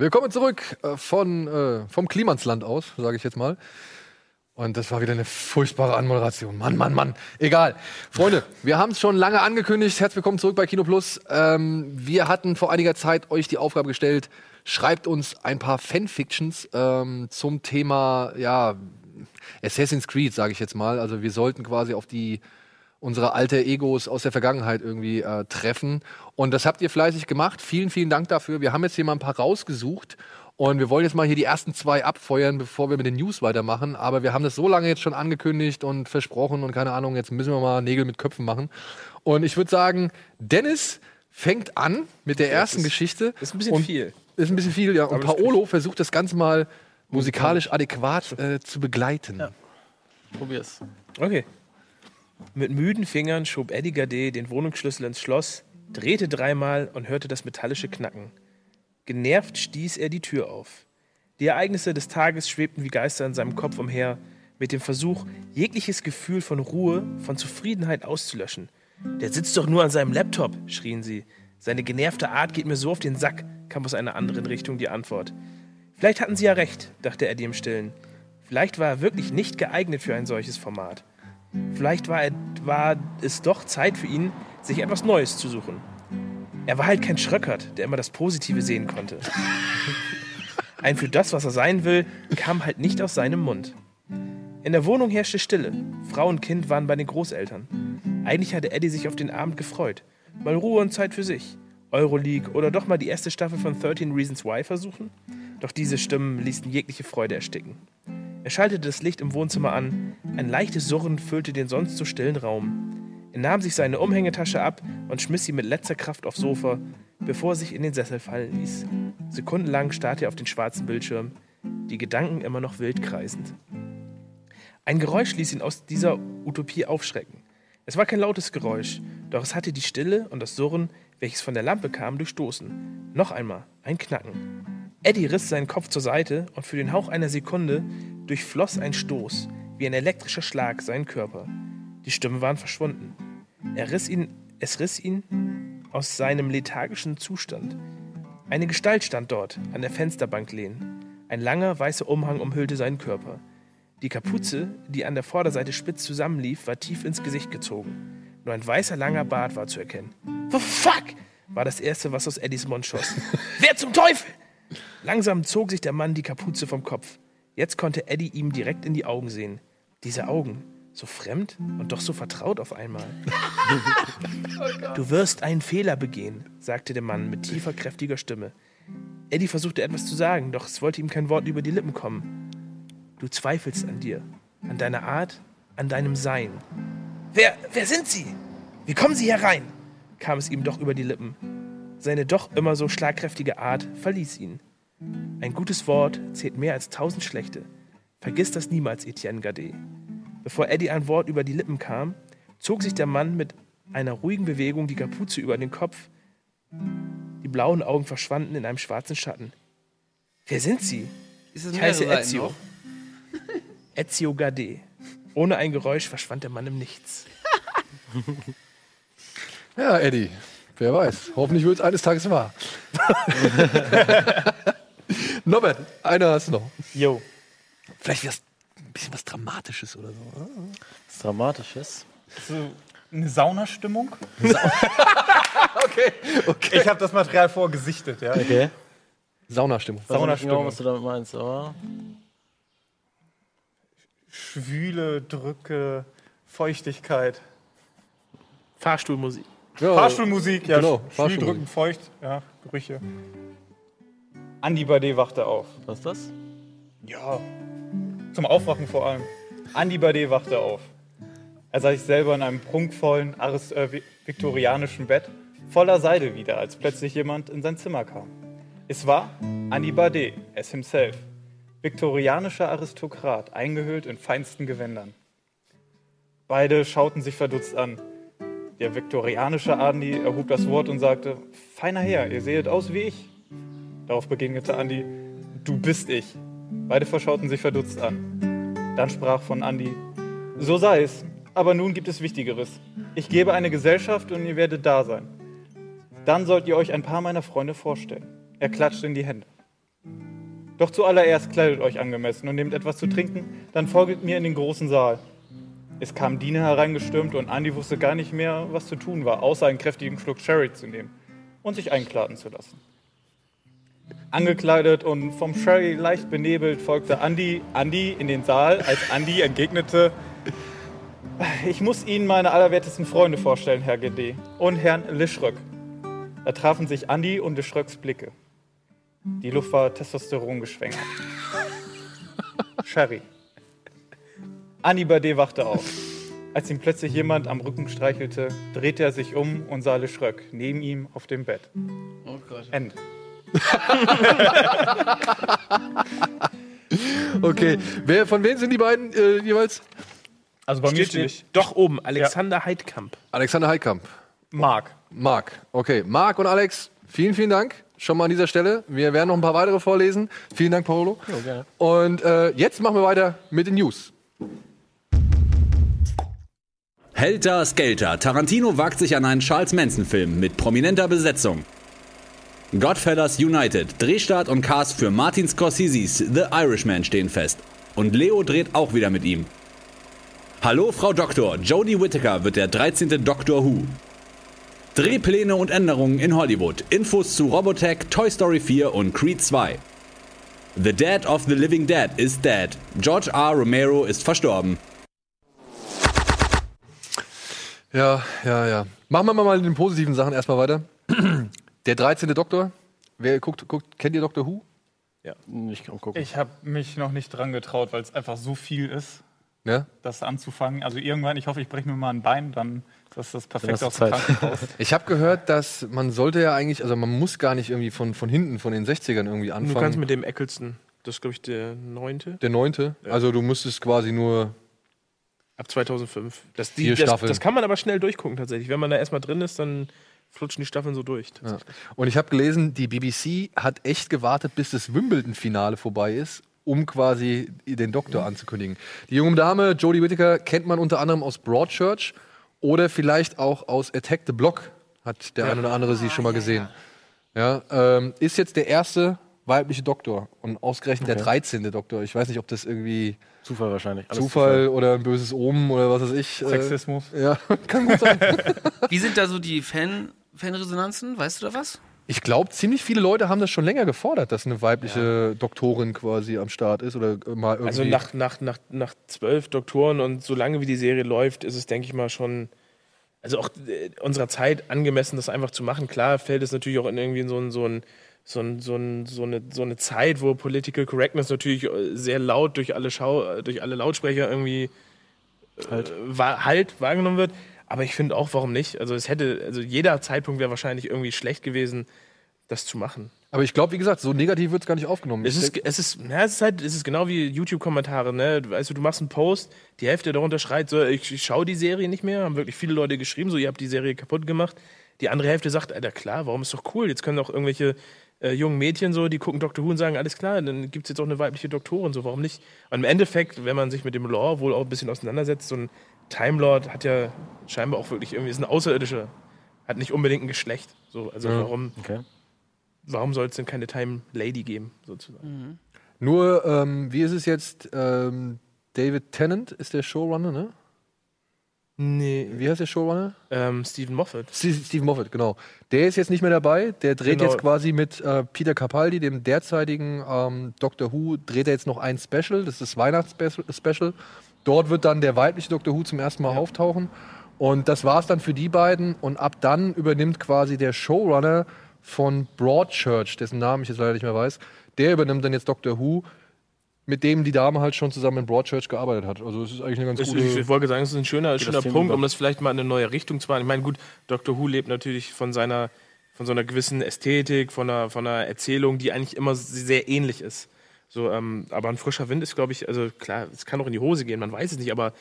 Willkommen zurück äh, von, äh, vom Klimansland aus, sage ich jetzt mal. Und das war wieder eine furchtbare Anmoderation. Mann, Mann, Mann. Egal. Freunde, wir haben es schon lange angekündigt. Herzlich willkommen zurück bei Kino Plus. Ähm, wir hatten vor einiger Zeit euch die Aufgabe gestellt, schreibt uns ein paar Fanfictions ähm, zum Thema, ja, Assassin's Creed, sage ich jetzt mal. Also wir sollten quasi auf die unsere alte Egos aus der Vergangenheit irgendwie äh, treffen. Und das habt ihr fleißig gemacht. Vielen, vielen Dank dafür. Wir haben jetzt hier mal ein paar rausgesucht. Und wir wollen jetzt mal hier die ersten zwei abfeuern, bevor wir mit den News weitermachen. Aber wir haben das so lange jetzt schon angekündigt und versprochen und keine Ahnung, jetzt müssen wir mal Nägel mit Köpfen machen. Und ich würde sagen, Dennis fängt an mit der ersten ist- Geschichte. ist ein bisschen und viel. Ist ein bisschen viel, ja. Und Paolo versucht das Ganze mal musikalisch adäquat äh, zu begleiten. Probier's. Okay. Mit müden Fingern schob Eddie Gade den Wohnungsschlüssel ins Schloss, drehte dreimal und hörte das metallische Knacken. Genervt stieß er die Tür auf. Die Ereignisse des Tages schwebten wie Geister in seinem Kopf umher, mit dem Versuch, jegliches Gefühl von Ruhe, von Zufriedenheit auszulöschen. Der sitzt doch nur an seinem Laptop, schrien sie. Seine genervte Art geht mir so auf den Sack, kam aus einer anderen Richtung die Antwort. Vielleicht hatten sie ja recht, dachte Eddie im Stillen. Vielleicht war er wirklich nicht geeignet für ein solches Format. Vielleicht war, er, war es doch Zeit für ihn, sich etwas Neues zu suchen. Er war halt kein Schröckert, der immer das Positive sehen konnte. Ein für das, was er sein will, kam halt nicht aus seinem Mund. In der Wohnung herrschte Stille. Frau und Kind waren bei den Großeltern. Eigentlich hatte Eddie sich auf den Abend gefreut. Mal Ruhe und Zeit für sich. Euroleague oder doch mal die erste Staffel von 13 Reasons Why versuchen? Doch diese Stimmen ließen jegliche Freude ersticken. Er schaltete das Licht im Wohnzimmer an. Ein leichtes Surren füllte den sonst so stillen Raum. Er nahm sich seine Umhängetasche ab und schmiss sie mit letzter Kraft aufs Sofa, bevor er sich in den Sessel fallen ließ. Sekundenlang starrte er auf den schwarzen Bildschirm, die Gedanken immer noch wild kreisend. Ein Geräusch ließ ihn aus dieser Utopie aufschrecken. Es war kein lautes Geräusch, doch es hatte die Stille und das Surren, welches von der Lampe kam, durchstoßen. Noch einmal ein Knacken. Eddie riss seinen Kopf zur Seite und für den Hauch einer Sekunde durchfloss ein Stoß, wie ein elektrischer Schlag, seinen Körper. Die Stimmen waren verschwunden. Er riss ihn, es riss ihn aus seinem lethargischen Zustand. Eine Gestalt stand dort, an der Fensterbank lehnen. Ein langer, weißer Umhang umhüllte seinen Körper. Die Kapuze, die an der Vorderseite spitz zusammenlief, war tief ins Gesicht gezogen. Nur ein weißer, langer Bart war zu erkennen. Oh, fuck! war das Erste, was aus Eddies Mund schoss. Wer zum Teufel? Langsam zog sich der Mann die Kapuze vom Kopf. Jetzt konnte Eddie ihm direkt in die Augen sehen. Diese Augen, so fremd und doch so vertraut auf einmal. Du wirst einen Fehler begehen, sagte der Mann mit tiefer, kräftiger Stimme. Eddie versuchte etwas zu sagen, doch es wollte ihm kein Wort über die Lippen kommen. Du zweifelst an dir, an deiner Art, an deinem Sein. Wer, wer sind Sie? Wie kommen Sie herein? kam es ihm doch über die Lippen. Seine doch immer so schlagkräftige Art verließ ihn. Ein gutes Wort zählt mehr als tausend schlechte. Vergiss das niemals, Etienne Gade. Bevor Eddie ein Wort über die Lippen kam, zog sich der Mann mit einer ruhigen Bewegung die Kapuze über den Kopf. Die blauen Augen verschwanden in einem schwarzen Schatten. Wer sind Sie? Ich heiße Ezio. noch? Ezio Gade. Ohne ein Geräusch verschwand der Mann im Nichts. Ja, Eddie. Wer weiß. Hoffentlich wird es eines Tages wahr. Norbert, einer hast du noch. Jo. Vielleicht ein bisschen was Dramatisches oder so. Was Dramatisches. So eine Saunastimmung. okay, okay. Ich habe das Material vorgesichtet, ja. Okay. Saunastimmung. Weiß nicht genau, Saunastimmung. was du damit meinst, aber. Schwüle, Drücke, Feuchtigkeit. Fahrstuhlmusik. Ja, Fahrstuhlmusik, ja. genau, Schwül, Fahrstuhlmusik. drückend, feucht, ja, Gerüche. Andi Bade wachte auf. Was ist das? Ja. Zum Aufwachen vor allem. Andi Bade wachte auf. Er sah sich selber in einem prunkvollen, aris äh, vi- viktorianischen Bett voller Seide wieder, als plötzlich jemand in sein Zimmer kam. Es war Andi Bade, es himself. Viktorianischer Aristokrat, eingehüllt in feinsten Gewändern. Beide schauten sich verdutzt an. Der viktorianische Andi erhob das Wort und sagte: Feiner Herr, ihr seht aus wie ich. Darauf begegnete Andi: Du bist ich. Beide verschauten sich verdutzt an. Dann sprach von Andi: So sei es, aber nun gibt es Wichtigeres. Ich gebe eine Gesellschaft und ihr werdet da sein. Dann sollt ihr euch ein paar meiner Freunde vorstellen. Er klatschte in die Hände. Doch zuallererst kleidet euch angemessen und nehmt etwas zu trinken, dann folget mir in den großen Saal. Es kamen Diener hereingestürmt und Andy wusste gar nicht mehr, was zu tun war, außer einen kräftigen Schluck Sherry zu nehmen und sich einkladen zu lassen. Angekleidet und vom Sherry leicht benebelt folgte Andy, Andy in den Saal, als Andy entgegnete, ich muss Ihnen meine allerwertesten Freunde vorstellen, Herr GD und Herrn Lischröck. Da trafen sich Andy und Lischröcks Blicke. Die Luft war Testosteron geschwängert. Sherry. Andy Bade wachte auf. Als ihm plötzlich jemand am Rücken streichelte, drehte er sich um und sah Lischröck neben ihm auf dem Bett. Oh Gott. Ende. Okay, wer, von wem sind die beiden äh, jeweils? Also bei mir Steht steht nicht. Doch oben, Alexander Heidkamp. Alexander Heidkamp. Mark. Marc. Okay, Marc und Alex, vielen, vielen Dank. Schon mal an dieser Stelle. Wir werden noch ein paar weitere vorlesen. Vielen Dank, Paolo. gerne. Und äh, jetzt machen wir weiter mit den News. Helter Skelter. Tarantino wagt sich an einen Charles Manson-Film mit prominenter Besetzung. Godfellas United. Drehstart und Cast für Martin Scorseses The Irishman stehen fest. Und Leo dreht auch wieder mit ihm. Hallo, Frau Doktor. Jodie Whittaker wird der 13. Doctor Who. Drehpläne und Änderungen in Hollywood. Infos zu Robotech, Toy Story 4 und Creed 2. The Dead of the Living Dead is dead. George R. Romero ist verstorben. Ja, ja, ja. Machen wir mal den positiven Sachen erstmal weiter. Der 13. Doktor. Wer guckt, guckt kennt ihr Doctor Who? Ja, ich kann gucken. Ich habe mich noch nicht dran getraut, weil es einfach so viel ist, Ja? das anzufangen. Also irgendwann, ich hoffe, ich breche mir mal ein Bein, dann ist das das perfekte aus dem. Krankenhaus. Ich habe gehört, dass man sollte ja eigentlich, also man muss gar nicht irgendwie von, von hinten, von den 60ern irgendwie anfangen. Du kannst mit dem Eccleston, das ist glaube ich der neunte. der neunte. Also du musstest quasi nur. Ab 2005. Das, Vier das, Staffeln. das kann man aber schnell durchgucken tatsächlich. Wenn man da erstmal drin ist, dann flutschen die Staffeln so durch. Ja. Und ich habe gelesen, die BBC hat echt gewartet, bis das Wimbledon-Finale vorbei ist, um quasi den Doktor anzukündigen. Die junge Dame, Jodie Whittaker, kennt man unter anderem aus Broadchurch oder vielleicht auch aus Attack the Block, hat der Ja. ein oder andere sie schon mal gesehen. Ja, ähm, ist jetzt der erste weibliche Doktor und ausgerechnet der Okay. 13. Doktor. Ich weiß nicht, ob das irgendwie Zufall wahrscheinlich. Alles Zufall, oder ein böses Omen oder was weiß ich. äh, Sexismus. Ja, kann gut sein. Wie sind da so die Fan, Fanresonanzen? Weißt du da was? Ich glaube, ziemlich viele Leute haben das schon länger gefordert, dass eine weibliche Doktorin quasi am Start ist oder mal irgendwie. Also nach, nach, nach, nach zwölf Doktoren und so lange wie die Serie läuft, ist es, denke ich mal, schon, also auch äh, unserer Zeit angemessen, das einfach zu machen. Klar fällt es natürlich auch in irgendwie so ein, so ein so, ein, so, ein, so, eine, so eine Zeit, wo Political Correctness natürlich äh, sehr laut durch alle, Schau, äh, durch alle Lautsprecher irgendwie halt. Wa halt wahrgenommen wird. Aber ich finde auch, warum nicht? Also es hätte, also jeder Zeitpunkt wäre wahrscheinlich irgendwie schlecht gewesen, das zu machen. Aber ich glaube, wie gesagt, so negativ wird es gar nicht aufgenommen. Es ist, es ist, na, es ist halt, es ist genau wie YouTube-Kommentare, ne? Du- Weißt du, du machst einen Post, die Hälfte darunter schreit, so, ich, ich schaue die Serie nicht mehr, haben wirklich viele Leute geschrieben, so, ihr habt die Serie kaputt gemacht. Die andere Hälfte sagt, Alter, klar, warum ist doch cool? Jetzt können auch irgendwelche äh, jungen Mädchen so, die gucken Doctor Who und sagen, alles klar, dann gibt es jetzt auch eine weibliche Doktorin, so, warum nicht? Und im Endeffekt, wenn man sich mit dem Lore wohl auch ein bisschen auseinandersetzt, so ein Time Lord hat ja scheinbar auch wirklich irgendwie, ist ein Außerirdischer, hat nicht unbedingt ein Geschlecht. So, also Ja. warum, Okay. warum soll es denn keine Time Lady geben, sozusagen? Nur, ähm, wie ist es jetzt? Ähm, David Tennant ist der Showrunner, ne? Nee. Wie heißt der Showrunner? Ähm, Stephen Moffat. Steve, Steve Moffat, genau. Der ist jetzt nicht mehr dabei. Der dreht Genau. jetzt quasi mit äh, Peter Capaldi, dem derzeitigen ähm, Doctor Who, dreht er jetzt noch ein Special. Das ist das Weihnachtsspecial. Dort wird dann der weibliche Doctor Who zum ersten Mal auftauchen. Und das war's dann für die beiden. Und ab dann übernimmt quasi der Showrunner von Broadchurch, dessen Namen ich jetzt leider nicht mehr weiß, der übernimmt dann jetzt Doctor Who, mit dem die Dame halt schon zusammen in Broadchurch gearbeitet hat. Also es ist eigentlich eine ganz Ich, gute. ich wollte sagen, es ist ein schöner, schöner Punkt, um das vielleicht mal in eine neue Richtung zu machen. Ich meine, gut, Doctor Who lebt natürlich von seiner, von so einer gewissen Ästhetik, von einer, von einer Erzählung, die eigentlich immer sehr ähnlich ist. So, ähm, aber ein frischer Wind ist, glaube ich, also klar, es kann auch in die Hose gehen, man weiß es nicht, aber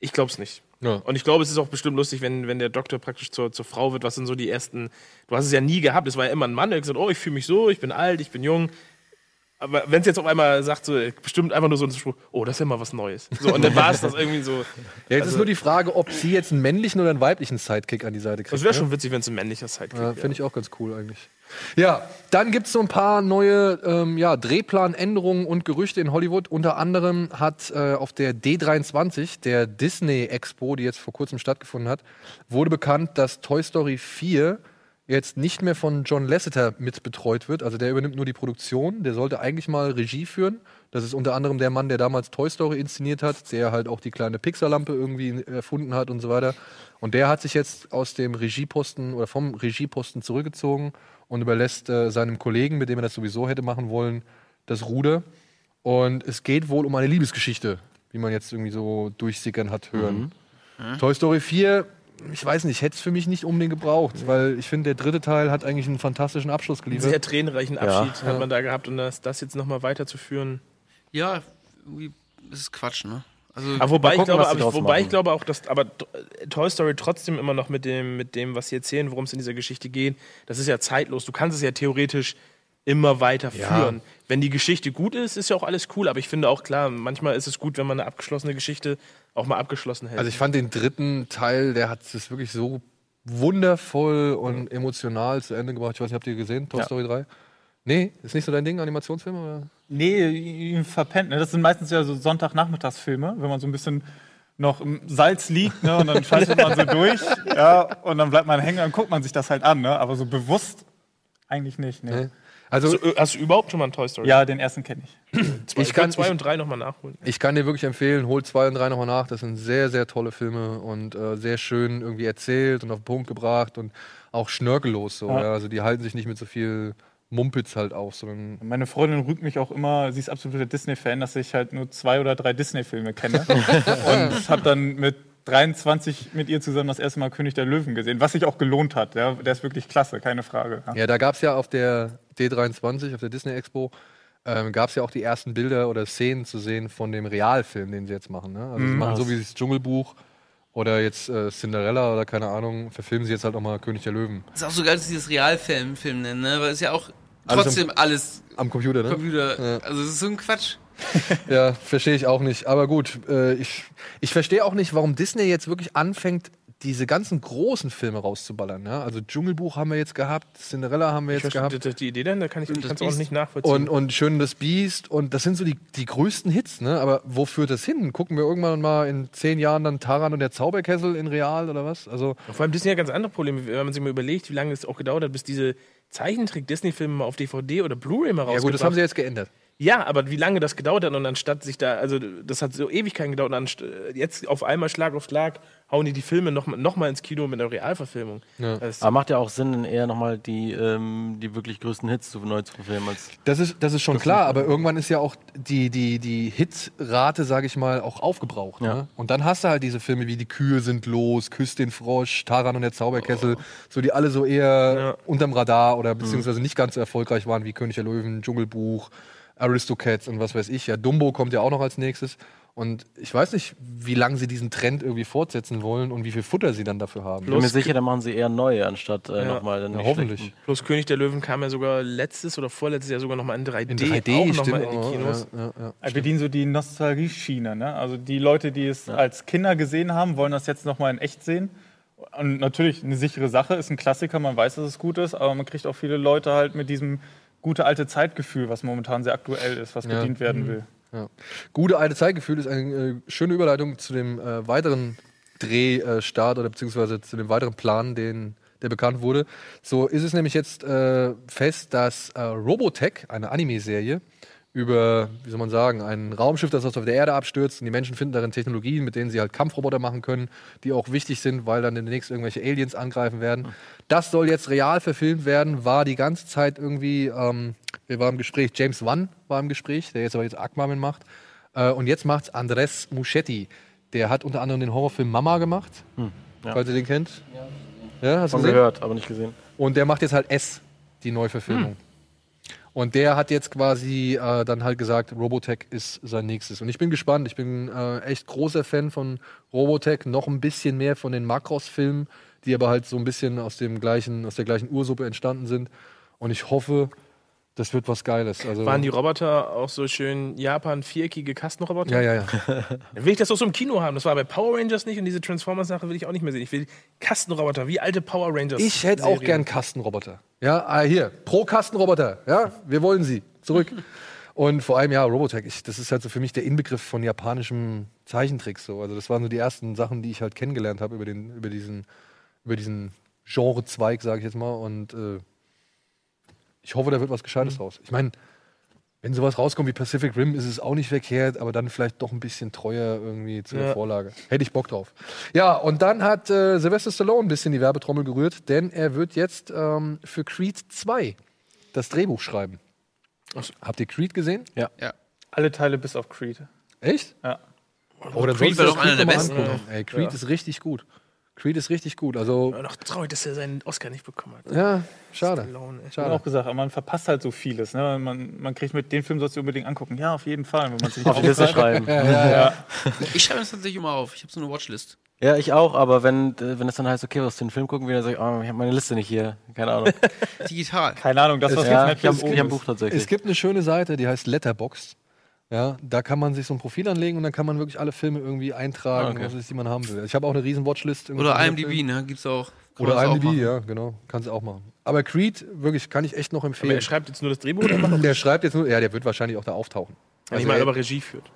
ich glaube es nicht. Ja. Und ich glaube, es ist auch bestimmt lustig, wenn, wenn der Doktor praktisch zur, zur Frau wird. Was sind so die ersten. Du hast es ja nie gehabt. Es war ja immer ein Mann, der hat gesagt: Oh, ich fühle mich so, ich bin alt, ich bin jung. Aber wenn es jetzt auf einmal sagt, so, bestimmt einfach nur so ein Spruch, oh, das ist ja mal was Neues. So, und dann war es das irgendwie so. Ja, jetzt also, ist nur die Frage, ob sie jetzt einen männlichen oder einen weiblichen Sidekick an die Seite kriegt. Das wäre ne? schon witzig, wenn es ein männlicher Sidekick Ja, wäre. Finde ich auch ganz cool eigentlich. Ja, dann gibt es so ein paar neue ähm, ja, Drehplanänderungen und Gerüchte in Hollywood. Unter anderem hat äh, auf der D23, der Disney Expo, die jetzt vor kurzem stattgefunden hat, wurde bekannt, dass Toy Story 4 jetzt nicht mehr von John Lasseter mit betreut wird. Also der übernimmt nur die Produktion. Der sollte eigentlich mal Regie führen. Das ist unter anderem der Mann, der damals Toy Story inszeniert hat, der halt auch die kleine Pixar-Lampe irgendwie erfunden hat und so weiter. Und der hat sich jetzt aus dem Regieposten oder vom Regieposten zurückgezogen und überlässt äh, seinem Kollegen, mit dem er das sowieso hätte machen wollen, das Ruder. Und es geht wohl um eine Liebesgeschichte, wie man jetzt irgendwie so durchsickern hat hören. Mhm. Toy Story 4, ich weiß nicht, hätte es für mich nicht unbedingt gebraucht, weil ich finde, der dritte Teil hat eigentlich einen fantastischen Abschluss Einen geliefert. sehr tränenreichen Ja. Abschied hat Ja. man da gehabt und das, das jetzt nochmal weiterzuführen. Ja, das ist Quatsch, ne? Also, aber wobei, mal ich gucken, glaube, aber ich, wobei ich glaube auch, dass aber T- Toy Story trotzdem immer noch mit dem, mit dem, was sie erzählen, worum es in dieser Geschichte geht, das ist ja zeitlos. Du kannst es ja theoretisch immer weiterführen. Ja. Wenn die Geschichte gut ist, ist ja auch alles cool, aber ich finde auch klar, manchmal ist es gut, wenn man eine abgeschlossene Geschichte auch mal abgeschlossen hält. Also ich fand den dritten Teil, der hat es wirklich so wundervoll und emotional zu Ende gebracht. Ich weiß nicht, habt ihr gesehen, Toy Ja. Story 3? Nee, ist nicht so dein Ding, Animationsfilme? Oder? Nee, ihn verpennt. Ne? Das sind meistens ja so Sonntagnachmittagsfilme, wenn man so ein bisschen noch im Salz liegt ne? und dann schaltet man so durch ja, und dann bleibt man hängen und guckt man sich das halt an. Ne? Aber so bewusst eigentlich nicht. Nee. Nee. Also, hast, du, hast du überhaupt schon mal einen Toy Story? Ja, den ersten kenne ich. Zwei, Ich kann- zwei und drei nochmal nachholen. Ich kann dir wirklich empfehlen, hol zwei und drei nochmal nach. Das sind sehr, sehr tolle Filme und äh, sehr schön irgendwie erzählt und auf den Punkt gebracht und auch schnörkellos so. Ja. Ja. Also die halten sich nicht mit so viel Mumpitz halt auf, sondern Meine Freundin rügt mich auch immer, sie ist absoluter Disney-Fan, dass ich halt nur zwei oder drei Disney-Filme kenne. und habe dann mit 23 mit ihr zusammen das erste Mal König der Löwen gesehen, was sich auch gelohnt hat. Ja, der ist wirklich klasse, keine Frage. Ja. Ja, da gab es ja auf der D23, auf der Disney Expo, ähm, gab es ja auch die ersten Bilder oder Szenen zu sehen von dem Realfilm, den sie jetzt machen. Ne? Also sie Mhm. machen so wie das Dschungelbuch oder jetzt äh, Cinderella oder keine Ahnung, verfilmen sie jetzt halt auch mal König der Löwen. ist auch so geil, dass sie das Realfilm Film nennen, ne? Weil es ja auch Alles trotzdem am- alles Am Computer, ne? Computer. Ja. Also es ist so ein Quatsch. Ja, verstehe ich auch nicht. Aber gut, äh, ich, ich verstehe auch nicht, warum Disney jetzt wirklich anfängt, diese ganzen großen Filme rauszuballern. Ja? Also Dschungelbuch haben wir jetzt gehabt, Cinderella haben wir Ich jetzt verstehe gehabt. die, die Idee dann, da kann ich das auch nicht nachvollziehen. Und, und Schön das Biest und das sind so die, die größten Hits, ne? Aber wo führt das hin? Gucken wir irgendwann mal in zehn Jahren dann Taran und der Zauberkessel in Real oder was? Also Vor allem Disney hat ganz andere Probleme, wenn man sich mal überlegt, wie lange es auch gedauert hat, bis diese Zeichentrick-Disney-Filme mal auf DVD oder Blu-ray mal ja rausgebracht gut, das haben sie jetzt geändert. Ja, aber wie lange das gedauert hat und anstatt sich da, also das hat so Ewigkeiten gedauert und anst- jetzt auf einmal Schlag auf Schlag hauen die die Filme noch, mal- noch mal ins Kino mit einer Realverfilmung. Ja. Das, Aber macht ja auch Sinn, eher nochmal die, ähm, die wirklich größten Hits zu, neu zu verfilmen. Als Das ist, das ist schon klar, aber irgendwann ist ja auch die, die, die Hitrate, sage ich mal, auch aufgebraucht. Ja. Ne? Und dann hast du halt diese Filme wie Die Kühe sind los, Küss den Frosch, Taran und der Zauberkessel, so die alle so eher unterm Radar oder beziehungsweise nicht ganz so erfolgreich waren wie König der Löwen, Dschungelbuch, Aristocats und was weiß ich. Ja, Dumbo kommt ja auch noch als nächstes. Und ich weiß nicht, wie lange sie diesen Trend irgendwie fortsetzen wollen und wie viel Futter sie dann dafür haben. ich bin mir sicher, da machen sie eher neu, anstatt äh, Ja. nochmal dann Ja, hoffentlich. schlechten. Plus König der Löwen kam ja sogar letztes oder vorletztes Jahr sogar nochmal in 3D, In 3D, auch nochmal stimmt, in die Kinos. ja, ja, ja. Wir bedienen so die Nostalgie-Schiene. Ne? Also die Leute, die es als Kinder gesehen haben, wollen das jetzt nochmal in echt sehen. Und natürlich eine sichere Sache, ist ein Klassiker, man weiß, dass es gut ist, aber man kriegt auch viele Leute halt mit diesem gute alte Zeitgefühl, was momentan sehr aktuell ist, was Ja. bedient werden Mhm. will. Ja. Gute alte Zeitgefühl ist eine äh, schöne Überleitung zu dem äh, weiteren Drehstart oder beziehungsweise zu dem weiteren Plan, den, der bekannt wurde. So ist es nämlich jetzt äh, fest, dass äh, Robotech, eine Anime-Serie, über, wie soll man sagen, ein Raumschiff, das auf der Erde abstürzt und die Menschen finden darin Technologien, mit denen sie halt Kampfroboter machen können, die auch wichtig sind, weil dann demnächst irgendwelche Aliens angreifen werden. Das soll jetzt real verfilmt werden, war die ganze Zeit irgendwie, ähm, wir waren im Gespräch, James Wan war im Gespräch, der jetzt aber jetzt Aquaman macht. Äh, und jetzt macht's Andres Muschetti. Der hat unter anderem den Horrorfilm Mama gemacht, Hm, ja. falls ihr den kennt. Ja, hast du gesehen? gehört, aber nicht gesehen. Und der macht jetzt halt S, die Neuverfilmung. Und der hat jetzt quasi äh, dann halt gesagt, Robotech ist sein nächstes. Und ich bin gespannt. Ich bin äh, echt großer Fan von Robotech, noch ein bisschen mehr von den Makros-Filmen, die aber halt so ein bisschen aus dem gleichen, aus der gleichen Ursuppe entstanden sind. Und ich hoffe, Das wird was Geiles. Also, Waren die Roboter auch so schön Japan viereckige Kastenroboter? Ja, ja, ja. Dann will ich das auch so im Kino haben. Das war bei Power Rangers nicht und diese Transformers-Sache will ich auch nicht mehr sehen. Ich will Kastenroboter, wie alte Power Rangers. Ich hätte auch gern Kastenroboter. Ja, ah, hier, pro Kastenroboter. Ja, wir wollen sie. Zurück. Und vor allem, ja, Robotech, ich, das ist halt so für mich der Inbegriff von japanischem Zeichentrick. So. Also, das waren so die ersten Sachen, die ich halt kennengelernt habe über, den, über diesen, über diesen Genrezweig, sage ich jetzt mal. Und äh, ich hoffe, da wird was Gescheites raus. Ich meine, wenn sowas rauskommt wie Pacific Rim, ist es auch nicht verkehrt, aber dann vielleicht doch ein bisschen treuer irgendwie zu der Ja. Vorlage. Hätte ich Bock drauf. Ja, und dann hat äh, Sylvester Stallone ein bisschen die Werbetrommel gerührt, denn er wird jetzt ähm, für Creed 2 das Drehbuch schreiben. Habt ihr Creed gesehen? Ja. ja. Alle Teile bis auf Creed. Echt? Ja. Oh, dann Creed war doch einer der besten. Ey, Creed Ja. ist richtig gut. Creed ist richtig gut. Also, Aber noch traurig, dass er seinen Oscar nicht bekommen hat. ja, schade. Stallone, ey. Ich habe Schade. auch gesagt, aber man verpasst halt so vieles. Ne? Man, man kriegt mit den Film sollst du unbedingt angucken. Ja, auf jeden Fall. Wenn man sich Auf die Liste schreiben. Ja, ja, ja. Ich schreibe das tatsächlich immer auf. Ich habe so eine Watchlist. Ja, ich auch, aber wenn, wenn es dann heißt, okay, was den Film gucken wir, dann sage ich, oh, ich habe meine Liste nicht hier. Keine Ahnung. Digital. Keine Ahnung, das, was ja, jetzt ich habe Netflix ich hab ein. Buch tatsächlich. Es gibt eine schöne Seite, die heißt Letterboxd. Ja, da kann man sich so ein Profil anlegen und dann kann man wirklich alle Filme irgendwie eintragen, Ah, okay. was es ist, die man haben will. Ich habe auch eine riesen Watchlist. irgendwie Oder IMDb, Filmen. ne? Gibt's auch. Kann Oder auch IMDb, machen. ja, genau. Kannst du auch machen. Aber Creed, wirklich, kann ich echt noch Aber empfehlen. er schreibt jetzt nur das Drehbuch oder macht er der schreibt jetzt nur, ja, der wird wahrscheinlich auch da auftauchen. Also ich Also meine, er- aber Regie führt.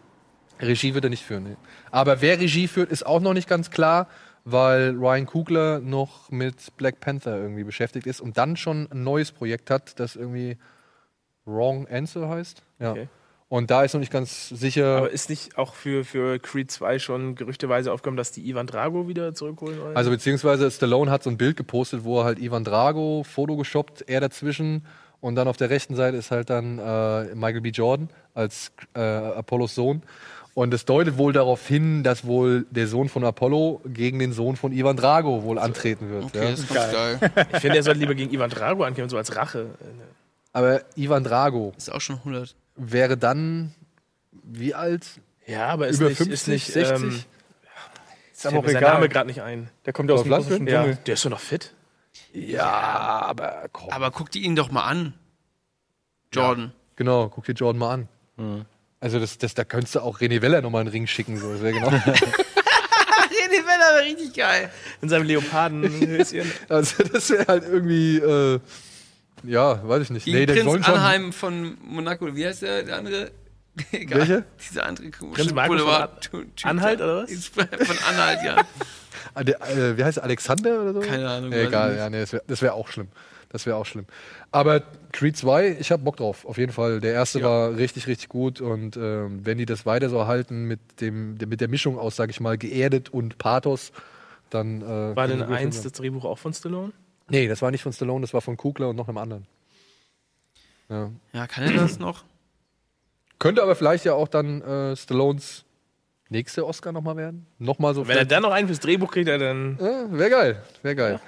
Regie wird er nicht führen. Nee. Aber wer Regie führt, ist auch noch nicht ganz klar, weil Ryan Coogler noch mit Black Panther irgendwie beschäftigt ist und dann schon ein neues Projekt hat, das irgendwie Wrong Answer heißt. Ja. Okay. Und da ist noch nicht ganz sicher. Aber ist nicht auch für, für Creed 2 schon gerüchteweise aufgekommen, dass die Ivan Drago wieder zurückholen wollen? Also beziehungsweise Stallone hat so ein Bild gepostet, wo er halt Ivan Drago Foto geshoppt, er dazwischen und dann auf der rechten Seite ist halt dann äh, Michael B. Jordan als äh, Apollos Sohn. Und es deutet wohl darauf hin, dass wohl der Sohn von Apollo gegen den Sohn von Ivan Drago wohl antreten wird. Okay, ja. das ist ganz geil. ich finde, er sollte lieber gegen Ivan Drago ankämpfen, so als Rache. Aber Ivan Drago Ist auch schon 100. wäre dann wie alt? Ja, aber ist Über nicht, 50, ist nicht, 60? Ähm, Ist aber auch egal. Name gerade nicht ein. Der kommt ja aus Auf dem russischen Ja, Dschungel. der ist doch noch fit. Ja, aber komm. Aber guck die ihn doch mal an. Jordan. Genau, guck dir Jordan mal an. Mhm. Also das, das, da könntest du auch René Weller nochmal einen Ring schicken. So. Das wäre genau. René Weller wäre richtig geil. In seinem Leoparden. Also das wäre halt irgendwie, äh, ja, weiß ich nicht. Gegen Nee, der Prinz schon. Anheim von Monaco. Wie heißt der, der andere? Egal. Welche? Dieser andere Prinz Markus von An- Anhalt, oder was? Von Anhalt, ja. Ah, äh, wie heißt er, Alexander oder so? Keine Ahnung, Ja, egal, ja, nee, das wäre wär auch schlimm. Das wäre auch schlimm. Aber Creed 2, ich habe Bock drauf, auf jeden Fall. Der erste war richtig, richtig gut und ähm, wenn die das weiter so halten mit, dem, mit der Mischung aus, sag ich mal, geerdet und Pathos, dann. Äh, War denn eins das Drehbuch auch von Stallone? Nee, das war nicht von Stallone, das war von Kugler und noch einem anderen. Ja. Ja, kann er das noch? Könnte aber vielleicht ja auch dann äh, Stallones nächste Oscar nochmal werden. Nochmal so Wenn er dann noch einen fürs Drehbuch kriegt, dann. Ja, wäre geil, wäre geil.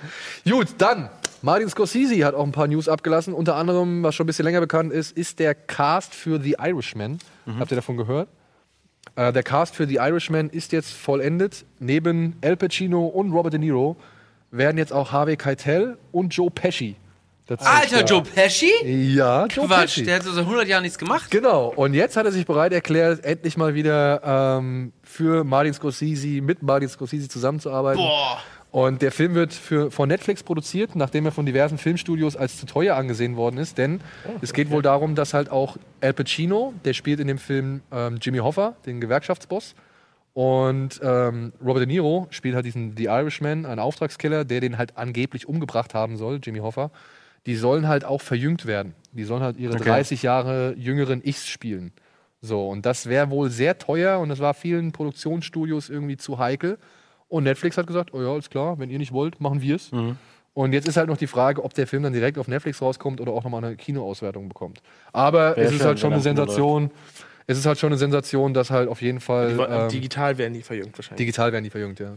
Gut, dann, Martin Scorsese hat auch ein paar News abgelassen. Unter anderem, was schon ein bisschen länger bekannt ist, ist der Cast für The Irishman. Habt ihr davon gehört? Äh, der Cast für The Irishman ist jetzt vollendet. Neben Al Pacino und Robert De Niro werden jetzt auch Harvey Keitel und Joe Pesci dazu. Alter, Joe Pesci? Ja, Joe Quatsch, Pesci. der hat so seit 100 Jahren nichts gemacht. Genau, und jetzt hat er sich bereit erklärt, endlich mal wieder ähm, für Martin Scorsese, mit Martin Scorsese zusammenzuarbeiten. Boah. Und der Film wird für, von Netflix produziert, nachdem er von diversen Filmstudios als zu teuer angesehen worden ist. Denn es geht wohl darum, dass halt auch Al Pacino, der spielt in dem Film ähm, Jimmy Hoffa, den Gewerkschaftsboss. Und ähm, Robert De Niro spielt halt diesen The Irishman, einen Auftragskiller, der den halt angeblich umgebracht haben soll, Jimmy Hoffa. Die sollen halt auch verjüngt werden. Die sollen halt ihre Okay. 30 Jahre jüngeren Ichs spielen. So, und das wäre wohl sehr teuer und das war vielen Produktionsstudios irgendwie zu heikel. Und Netflix hat gesagt, oh ja, ist klar, wenn ihr nicht wollt, machen wir es. Und jetzt ist halt noch die Frage, ob der Film dann direkt auf Netflix rauskommt oder auch nochmal eine Kinoauswertung bekommt. Aber Wär es ist schön, halt schon eine Sensation. Es ist halt schon eine Sensation, dass halt auf jeden Fall ähm, digital werden die verjüngt wahrscheinlich. digital werden die verjüngt, ja.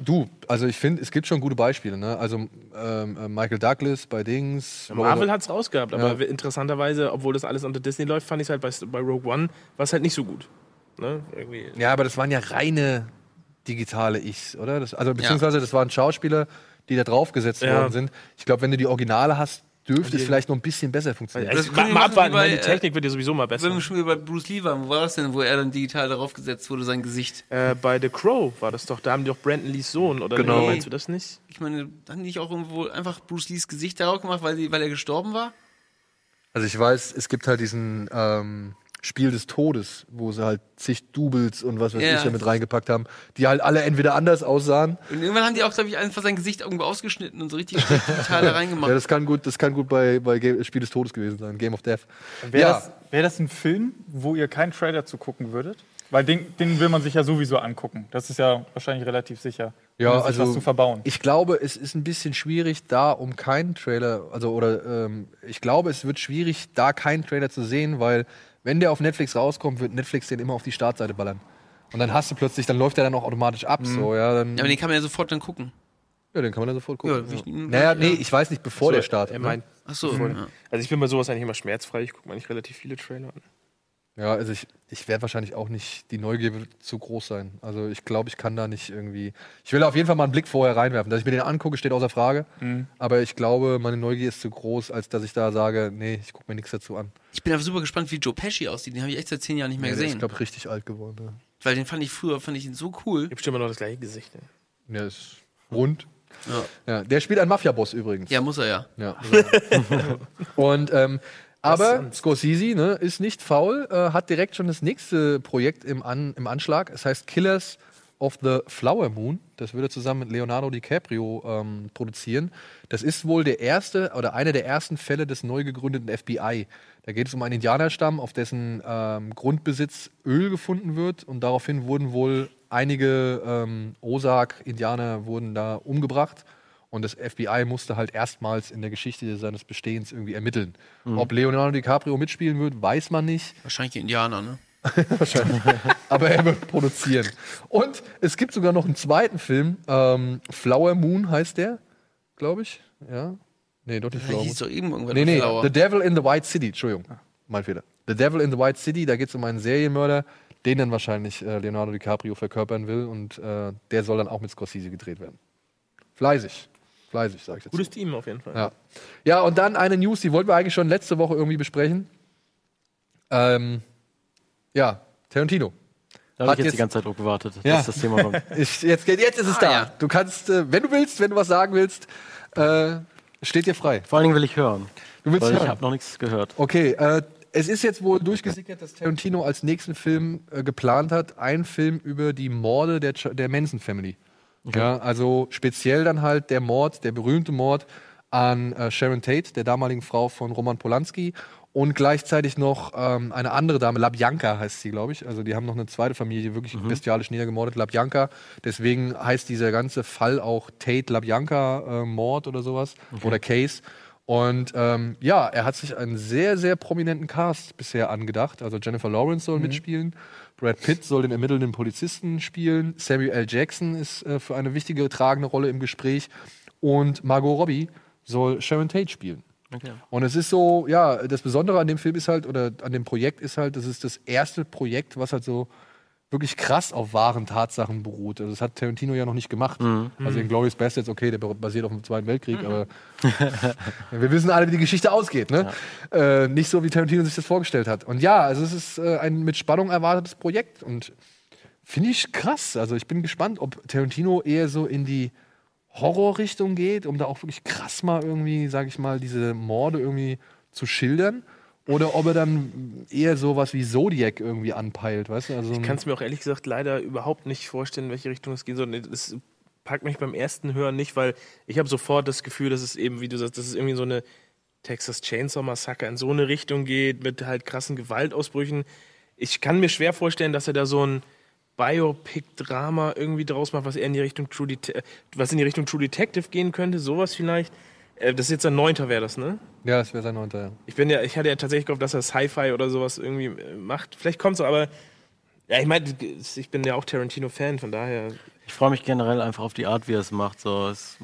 Du, also ich finde, es gibt schon gute Beispiele. Ne? Also ähm, äh, Michael Douglas bei Dings. Ja, Marvel hat es rausgehabt, aber Ja. interessanterweise, obwohl das alles unter Disney läuft, fand ich es halt bei, bei Rogue One, war es halt nicht so gut. Ne? Irgendwie. Ja, aber das waren ja reine digitale Ichs, oder? Das, also beziehungsweise das waren Schauspieler, die da draufgesetzt Ja. worden sind. Ich glaube, wenn du die Originale hast, dürfte es vielleicht noch ein bisschen besser funktionieren. Also, können mal, mal abwarten, bei, weil die äh, Technik wird ja sowieso mal besser. Wenn wir schon wieder bei Bruce Lee waren, wo war das denn, wo er dann digital darauf gesetzt wurde, sein Gesicht? Äh, bei The Crow war das doch, da haben die doch Brandon Lees Sohn, oder Genau. nee, meinst du das nicht? Ich meine, haben die nicht auch irgendwo einfach Bruce Lees Gesicht darauf gemacht, weil, die, weil er gestorben war? Also ich weiß, es gibt halt diesen ähm, Spiel des Todes, wo sie halt zig Doubles und was weiß Ja. ich da mit reingepackt haben, die halt alle entweder anders aussahen. Und irgendwann haben die auch, glaube ich, einfach sein Gesicht irgendwo ausgeschnitten und so richtig da reingemacht. Ja, das kann gut, das kann gut bei, bei Game, Spiel des Todes gewesen sein, Game of Death. Wäre ja, das, wär das ein Film, wo ihr keinen Trailer zu gucken würdet? Weil den, den will man sich ja sowieso angucken. Das ist ja wahrscheinlich relativ sicher. ja, also was zu verbauen. ich glaube, es ist ein bisschen schwierig, da um keinen Trailer, also oder ähm, ich glaube, es wird schwierig, da keinen Trailer zu sehen, weil wenn der auf Netflix rauskommt, wird Netflix den immer auf die Startseite ballern. Und dann hast du plötzlich, dann läuft der dann auch automatisch ab, so, ja, dann, Ja, aber den kann man ja sofort dann gucken. ja, den kann man dann sofort gucken. Ja, ich- naja, nee, ich weiß nicht, bevor So, der startet. Er ne? meint, Ach so, bevor- ja. Also ich bin bei sowas eigentlich immer schmerzfrei, ich gucke mir nicht relativ viele Trailer an. Ja, also ich, ich werde wahrscheinlich auch nicht, die Neugier wird zu groß sein. Also ich glaube, ich kann da nicht irgendwie. Ich will auf jeden Fall mal einen Blick vorher reinwerfen. Dass ich mir den angucke, steht außer Frage. Mhm. Aber ich glaube, meine Neugier ist zu groß, als dass ich da sage, nee, ich gucke mir nichts dazu an. Ich bin aber super gespannt, wie Joe Pesci aussieht. Den habe ich echt seit zehn Jahren nicht mehr Nee, der ist, gesehen. glaube ich, richtig alt geworden. Ja. Weil den fand ich früher, fand ich ihn so cool. Ich habe bestimmt immer noch das gleiche Gesicht. Ne? Der ist rund. Ja. Ja, der spielt einen Mafia-Boss übrigens. Ja, muss er ja. Ja. Und ähm, aber Scorsese ne, ist nicht faul, äh, hat direkt schon das nächste Projekt im, An im Anschlag. Es heißt Killers of the Flower Moon. Das würde zusammen mit Leonardo DiCaprio ähm, produzieren. Das ist wohl der erste oder einer der ersten Fälle des neu gegründeten FBI. Da geht es um einen Indianerstamm, auf dessen ähm, Grundbesitz Öl gefunden wird und daraufhin wurden wohl einige ähm, Osak-Indianer wurden da umgebracht. Und das FBI musste halt erstmals in der Geschichte seines Bestehens irgendwie ermitteln. Mhm. Ob Leonardo DiCaprio mitspielen wird, weiß man nicht. Wahrscheinlich die Indianer, ne? Wahrscheinlich. Aber er wird produzieren. Und es gibt sogar noch einen zweiten Film. Ähm, Flower Moon heißt der, glaube ich. Ja. Nee, doch nicht Flower hieß Moon. doch eben irgendwas nee, nee, Flower. The Devil in the White City. Entschuldigung, mein Fehler. The Devil in the White City, da geht es um einen Serienmörder, den dann wahrscheinlich äh, Leonardo DiCaprio verkörpern will. Und äh, der soll dann auch mit Scorsese gedreht werden. Fleißig. Fleißig, sag ich jetzt. Gutes Team auf jeden Fall. Ja. ja, und dann eine News, die wollten wir eigentlich schon letzte Woche irgendwie besprechen. Ähm, ja, Tarantino. Da habe ich jetzt, die ganze Zeit drauf gewartet, Ja. dass das Thema kommt. Ich, jetzt, jetzt ist es Ah, da. ja. Du kannst, äh, wenn du willst, wenn du was sagen willst, äh, steht dir frei. Vor allen Dingen will ich hören. Du willst weil ich hören? habe noch nichts gehört. Okay, äh, es ist jetzt wohl durchgesickert, dass Tarantino als nächsten Film äh, geplant hat, einen Film über die Morde der, Ch- der Manson Family. Ja, also speziell dann halt der Mord, der berühmte Mord an äh, Sharon Tate, der damaligen Frau von Roman Polanski. Und gleichzeitig noch ähm, eine andere Dame, LaBianca heißt sie, glaube ich. Also die haben noch eine zweite Familie wirklich bestialisch niedergemordet, LaBianca. Deswegen heißt dieser ganze Fall auch Tate-LaBianca-Mord oder sowas. Oder Case. Und ähm, ja, er hat sich einen sehr, sehr prominenten Cast bisher angedacht. Also Jennifer Lawrence soll mitspielen, Brad Pitt soll den ermittelnden Polizisten spielen, Samuel L. Jackson ist äh, für eine wichtige tragende Rolle im Gespräch und Margot Robbie soll Sharon Tate spielen. Okay. Und es ist so, ja, das Besondere an dem Film ist halt, oder an dem Projekt ist halt, das ist das erste Projekt, was halt so wirklich krass auf wahren Tatsachen beruht. Also das hat Tarantino ja noch nicht gemacht. Mhm. Also in Glorious Bastards, okay, der basiert auf dem Zweiten Weltkrieg, aber wir wissen alle, wie die Geschichte ausgeht. Ne? Äh, nicht so, wie Tarantino sich das vorgestellt hat. Und ja, also es ist äh, ein mit Spannung erwartetes Projekt und finde ich krass. Also ich bin gespannt, ob Tarantino eher so in die Horrorrichtung geht, um da auch wirklich krass mal irgendwie, sage ich mal, diese Morde irgendwie zu schildern. Oder ob er dann eher sowas wie Zodiac irgendwie anpeilt, weißt du? Also Ich kann es mir auch ehrlich gesagt leider überhaupt nicht vorstellen, in welche Richtung es gehen soll. Es packt mich beim ersten Hören nicht, weil ich habe sofort das Gefühl, dass es eben, wie du sagst, dass es irgendwie so eine Texas Chainsaw Massacre in so eine Richtung geht, mit halt krassen Gewaltausbrüchen. Ich kann mir schwer vorstellen, dass er da so ein Biopic-Drama irgendwie draus macht, was eher in die Richtung True, Det was in die Richtung True Detective gehen könnte, sowas vielleicht. Äh, Das ist jetzt ein Neunter, wäre das, ne? Ja, das wäre sein Neunter, ja. Ich bin ja, ich hatte ja tatsächlich gehofft, dass er Sci-Fi oder sowas irgendwie äh, macht. Vielleicht kommt so, aber ja, ich meine, ich bin ja auch Tarantino-Fan, von daher. Ich freue mich generell einfach auf die Art, wie er es macht. So, es,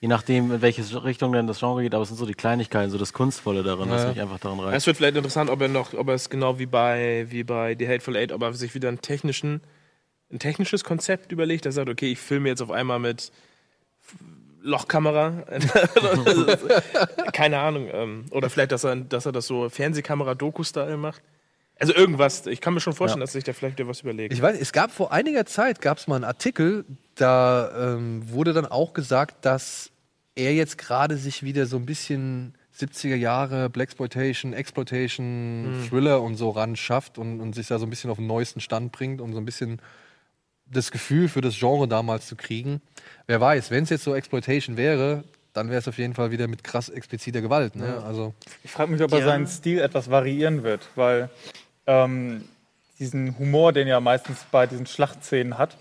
je nachdem, in welche Richtung denn das Genre geht, aber es sind so die Kleinigkeiten, so das Kunstvolle daran, was Ja. mich einfach daran reizt. Es wird vielleicht interessant, ob er noch, ob er es genau wie bei, wie bei The Hateful Eight, ob er sich wieder einen technischen, ein technisches Konzept überlegt, er sagt, okay, ich filme jetzt auf einmal mit Lochkamera. Keine Ahnung. Ähm, oder vielleicht, dass er, dass er das so Fernsehkamera-Doku-Style macht. Also irgendwas. Ich kann mir schon vorstellen, Ja. dass sich da vielleicht wieder was überlegt. Ich weiß, es gab vor einiger Zeit gab es mal einen Artikel, da ähm, wurde dann auch gesagt, dass er jetzt gerade sich wieder so ein bisschen 70er Jahre Blaxploitation, Exploitation, Mhm. Thriller und so ran schafft und, und sich da so ein bisschen auf den neuesten Stand bringt, um so ein bisschen das Gefühl für das Genre damals zu kriegen. Wer weiß, wenn es jetzt so Exploitation wäre, dann wäre es auf jeden Fall wieder mit krass expliziter Gewalt. Ne? Ja. Also Ich frage mich, ob er Ja. seinen Stil etwas variieren wird, weil ähm, diesen Humor, den er meistens bei diesen Schlachtszenen hat,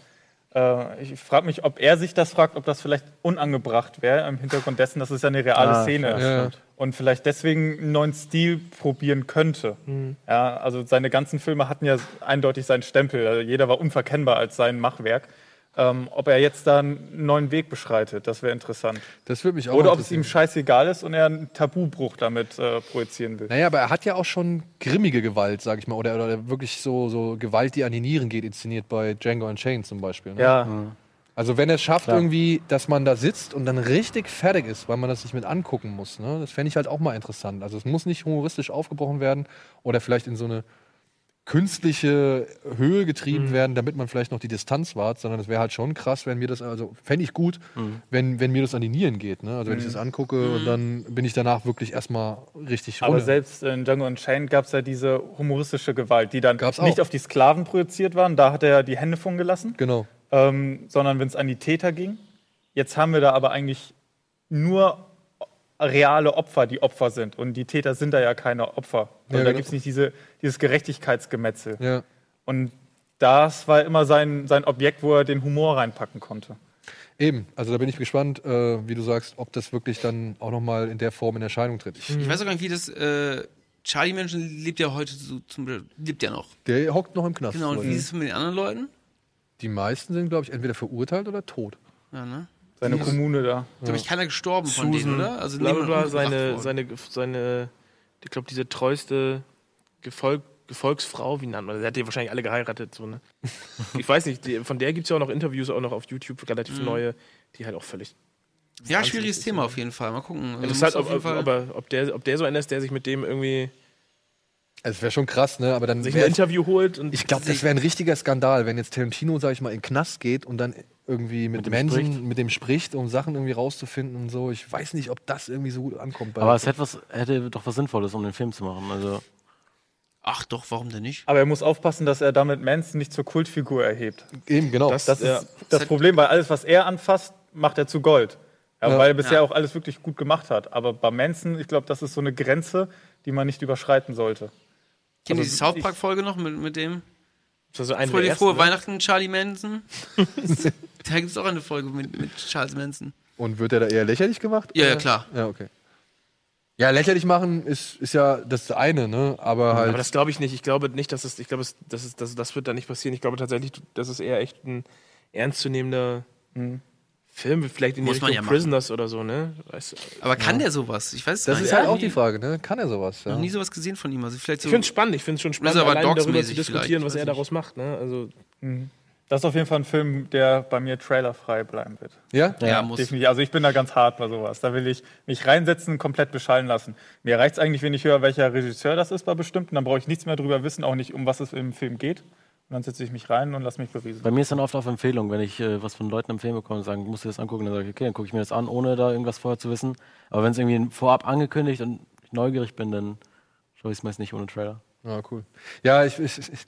äh, ich frage mich, ob er sich das fragt, ob das vielleicht unangebracht wäre im Hintergrund dessen, dass es ja eine reale Ah, Szene ist. ja. Und vielleicht deswegen einen neuen Stil probieren könnte. Mhm. Ja, also seine ganzen Filme hatten ja eindeutig seinen Stempel. Also jeder war unverkennbar als sein Machwerk. Ähm, ob er jetzt da einen neuen Weg beschreitet, das wäre interessant. Das würde mich auch Oder ob es ihm scheißegal ist und er einen Tabubruch damit äh, projizieren will. Naja, aber er hat ja auch schon grimmige Gewalt, sag ich mal, oder, oder wirklich so, so Gewalt, die an die Nieren geht, inszeniert bei Django Unchained zum Beispiel. Ne? Ja. Also wenn er es schafft Klar. irgendwie, dass man da sitzt und dann richtig fertig ist, weil man das nicht mit angucken muss, ne? das fände ich halt auch mal interessant. Also es muss nicht humoristisch aufgebrochen werden oder vielleicht in so eine künstliche Höhe getrieben Mhm. werden, damit man vielleicht noch die Distanz wahrt, sondern es wäre halt schon krass, wenn mir das, also fände ich gut, Mhm. wenn, wenn mir das an die Nieren geht. Ne? Also wenn ich Mhm. das angucke und dann bin ich danach wirklich erstmal richtig Aber runter. selbst in Django Unchained gab es ja diese humoristische Gewalt, die dann Gab's nicht auch. auf die Sklaven projiziert waren. Da hat er ja die Hände von gelassen. Genau. Ähm, sondern wenn es an die Täter ging. Jetzt haben wir da aber eigentlich nur reale Opfer, die Opfer sind. Und die Täter sind da ja keine Opfer. Und Ja, da genau. gibt es nicht diese, dieses Gerechtigkeitsgemetzel. Ja. Und das war immer sein, sein Objekt, wo er den Humor reinpacken konnte. Eben, also da bin ich gespannt, äh, wie du sagst, ob das wirklich dann auch nochmal in der Form in Erscheinung tritt. Ich weiß auch gar nicht, wie das. Äh, Charlie Menschen lebt ja heute so zum lebt ja noch. Der hockt noch im Knast. Genau, und wie ist es mit den anderen Leuten? Die meisten sind, glaube ich, entweder verurteilt oder tot. Ja, ne? Seine Wie- Kommune da. Ist, glaube ich, keiner gestorben von denen, oder? Also bla, bla, niemand bla, umgebracht seine, seine, seine, ich glaube, diese treueste Gefolg, Gefolgsfrau, wie nennt man das? Er hat die wahrscheinlich alle geheiratet. So, ne? ich weiß nicht, die, von der gibt es ja auch noch Interviews, auch noch auf YouTube, relativ Mhm. neue, die halt auch völlig. Ja, schwieriges ist, Thema ne? auf jeden Fall. Mal gucken. Also Interessant, auf ob, jeden ob, Fall- ob, er- ob, der, ob der so einer ist, der sich mit dem irgendwie Es wäre schon krass, ne? Aber dann sich ein Interview holt. Und Ich glaube, das wäre ein richtiger Skandal, wenn jetzt Tarantino, sag ich mal, in den Knast geht und dann irgendwie mit, Mit dem Menschen, spricht. mit dem spricht, um Sachen irgendwie rauszufinden und so. Ich weiß nicht, ob das irgendwie so gut ankommt. bei- Aber es hätte, was, hätte doch was Sinnvolles, um den Film zu machen. Also, Ach doch, warum denn nicht? Aber er muss aufpassen, dass er damit Manson nicht zur Kultfigur erhebt. Eben, genau. Das, das ja. ist das Problem, weil alles, was er anfasst, macht er zu Gold. Ja, Ja. Weil er bisher Ja. auch alles wirklich gut gemacht hat. Aber bei Manson, ich glaube, das ist so eine Grenze, die man nicht überschreiten sollte. Kennt ihr die Also, South Park-Folge noch mit, mit dem? Das war so eine Frohe, der frohe ne? Weihnachten, Charlie Manson. da gibt es auch eine Folge mit, mit Charles Manson. Und wird er da eher lächerlich gemacht? Ja, ja, oder? klar. Ja, okay. Ja, lächerlich machen ist, ist ja das eine, ne? Aber halt. Aber das glaube ich nicht. Ich glaube nicht, dass es, ich glaube, das, ist, das, das wird da nicht passieren. Ich glaube tatsächlich, das ist eher echt ein ernstzunehmender Film, vielleicht in die Muss man Richtung ja machen. Prisoners oder so, ne? Weißt? Aber kann der sowas? Ich weiß es das gar ist nicht. halt auch Nie- die Frage, ne? Kann er sowas? Ja. Noch nie sowas gesehen von ihm. Also vielleicht so Ich finde es spannend. Ich finde es schon spannend, aber allein darüber zu diskutieren, was er daraus macht. Ne? Also, Das ist auf jeden Fall ein Film, der bei mir trailerfrei bleiben wird. Ja? Ja, muss. Definitiv. Also ich bin da ganz hart bei sowas. Da will ich mich reinsetzen, komplett beschallen lassen. Mir reicht es eigentlich, wenn ich höre, welcher Regisseur das ist bei bestimmten. Dann brauche ich nichts mehr drüber wissen, auch nicht, um was es im Film geht. Und dann setze ich mich rein und lasse mich berieseln. bei mir ist dann oft auf Empfehlung, wenn ich äh, was von Leuten empfehlen bekomme und sagen, musst du das angucken, dann sage ich, okay, dann gucke ich mir das an, ohne da irgendwas vorher zu wissen. Aber wenn es irgendwie vorab angekündigt und ich neugierig bin, dann schaue ich es meist nicht ohne Trailer. Ja, cool. Ja, ich, ich, ich,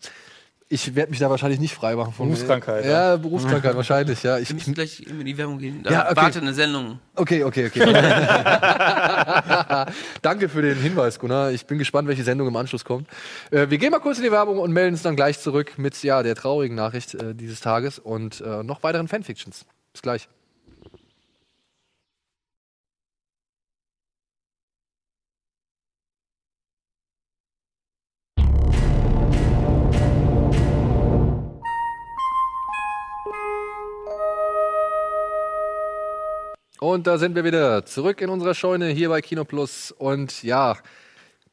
ich werde mich da wahrscheinlich nicht frei machen von Berufskrankheit, Ja, Berufskrankheit wahrscheinlich, ja. Ich, Wir müssen gleich in die Werbung gehen. Da Ja, okay. Warte eine Sendung. Okay, okay, okay. Danke für den Hinweis, Gunnar. Ich bin gespannt, welche Sendung im Anschluss kommt. Äh, wir gehen mal kurz in die Werbung und melden uns dann gleich zurück mit ja, der traurigen Nachricht äh, dieses Tages und äh, noch weiteren Fanfictions. Bis gleich. Und da sind wir wieder zurück in unserer Scheune hier bei Kino Plus. Und ja,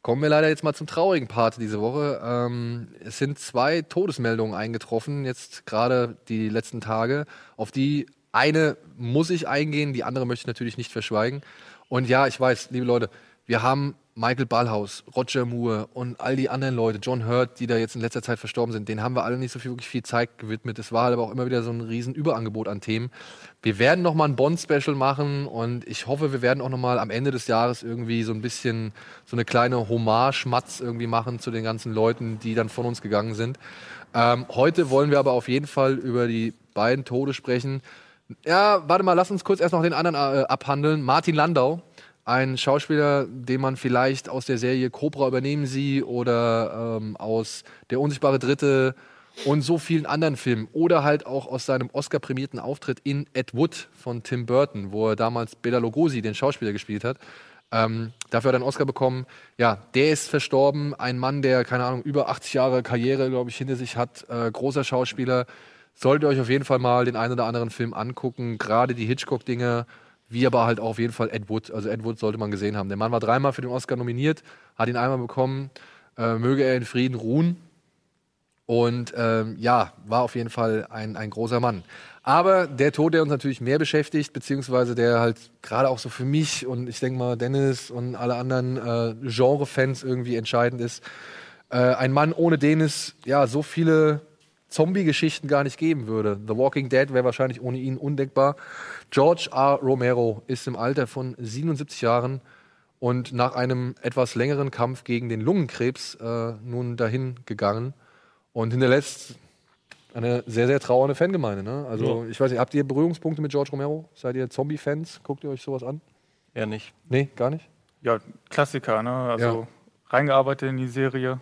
kommen wir leider jetzt mal zum traurigen Part diese Woche. Ähm, es sind zwei Todesmeldungen eingetroffen, jetzt gerade die letzten Tage, auf die eine muss ich eingehen, die andere möchte ich natürlich nicht verschweigen. Und ja, ich weiß, liebe Leute, wir haben Michael Ballhaus, Roger Moore und all die anderen Leute, John Hurt, die da jetzt in letzter Zeit verstorben sind, denen haben wir alle nicht so viel, wirklich viel Zeit gewidmet. Es war halt aber auch immer wieder so ein riesen Überangebot an Themen. Wir werden noch mal ein Bond-Special machen und ich hoffe, wir werden auch noch mal am Ende des Jahres irgendwie so ein bisschen so eine kleine Hommage-Matz irgendwie machen zu den ganzen Leuten, die dann von uns gegangen sind. Ähm, heute wollen wir aber auf jeden Fall über die beiden Tode sprechen. Ja, warte mal, lass uns kurz erst noch den anderen äh, abhandeln. Martin Landau, ein Schauspieler, den man vielleicht aus der Serie Cobra übernehmen Sie oder ähm, aus Der unsichtbare Dritte und so vielen anderen Filmen oder halt auch aus seinem Oscar-prämierten Auftritt in Ed Wood von Tim Burton, wo er damals Bela Lugosi, den Schauspieler, gespielt hat. Ähm, dafür hat er einen Oscar bekommen. Ja, der ist verstorben. Ein Mann, der, keine Ahnung, über 80 Jahre Karriere, glaube ich, hinter sich hat. Äh, großer Schauspieler. Solltet ihr euch auf jeden Fall mal den einen oder anderen Film angucken. Gerade die Hitchcock-Dinge, wie aber halt auch auf jeden Fall Ed Wood. Also Ed Wood sollte man gesehen haben. Der Mann war dreimal für den Oscar nominiert, hat ihn einmal bekommen. Äh, möge er in Frieden ruhen. Und ähm, ja, war auf jeden Fall ein, ein großer Mann. Aber der Tod, der uns natürlich mehr beschäftigt, beziehungsweise der halt gerade auch so für mich und ich denke mal Dennis und alle anderen äh, Genre-Fans irgendwie entscheidend ist. Äh, ein Mann, ohne den es ja so viele Zombie-Geschichten gar nicht geben würde. The Walking Dead wäre wahrscheinlich ohne ihn undenkbar. George R. Romero ist im Alter von 77 Jahren und nach einem etwas längeren Kampf gegen den Lungenkrebs äh, nun dahin gegangen und hinterlässt eine sehr, sehr trauernde Fangemeinde. Ne? Also, Ja. ich weiß nicht, habt ihr Berührungspunkte mit George Romero? Seid ihr Zombie-Fans? Guckt ihr euch sowas an? Ja, nicht. Nee, gar nicht? Ja, Klassiker, ne? Also Ja. reingearbeitet in die Serie.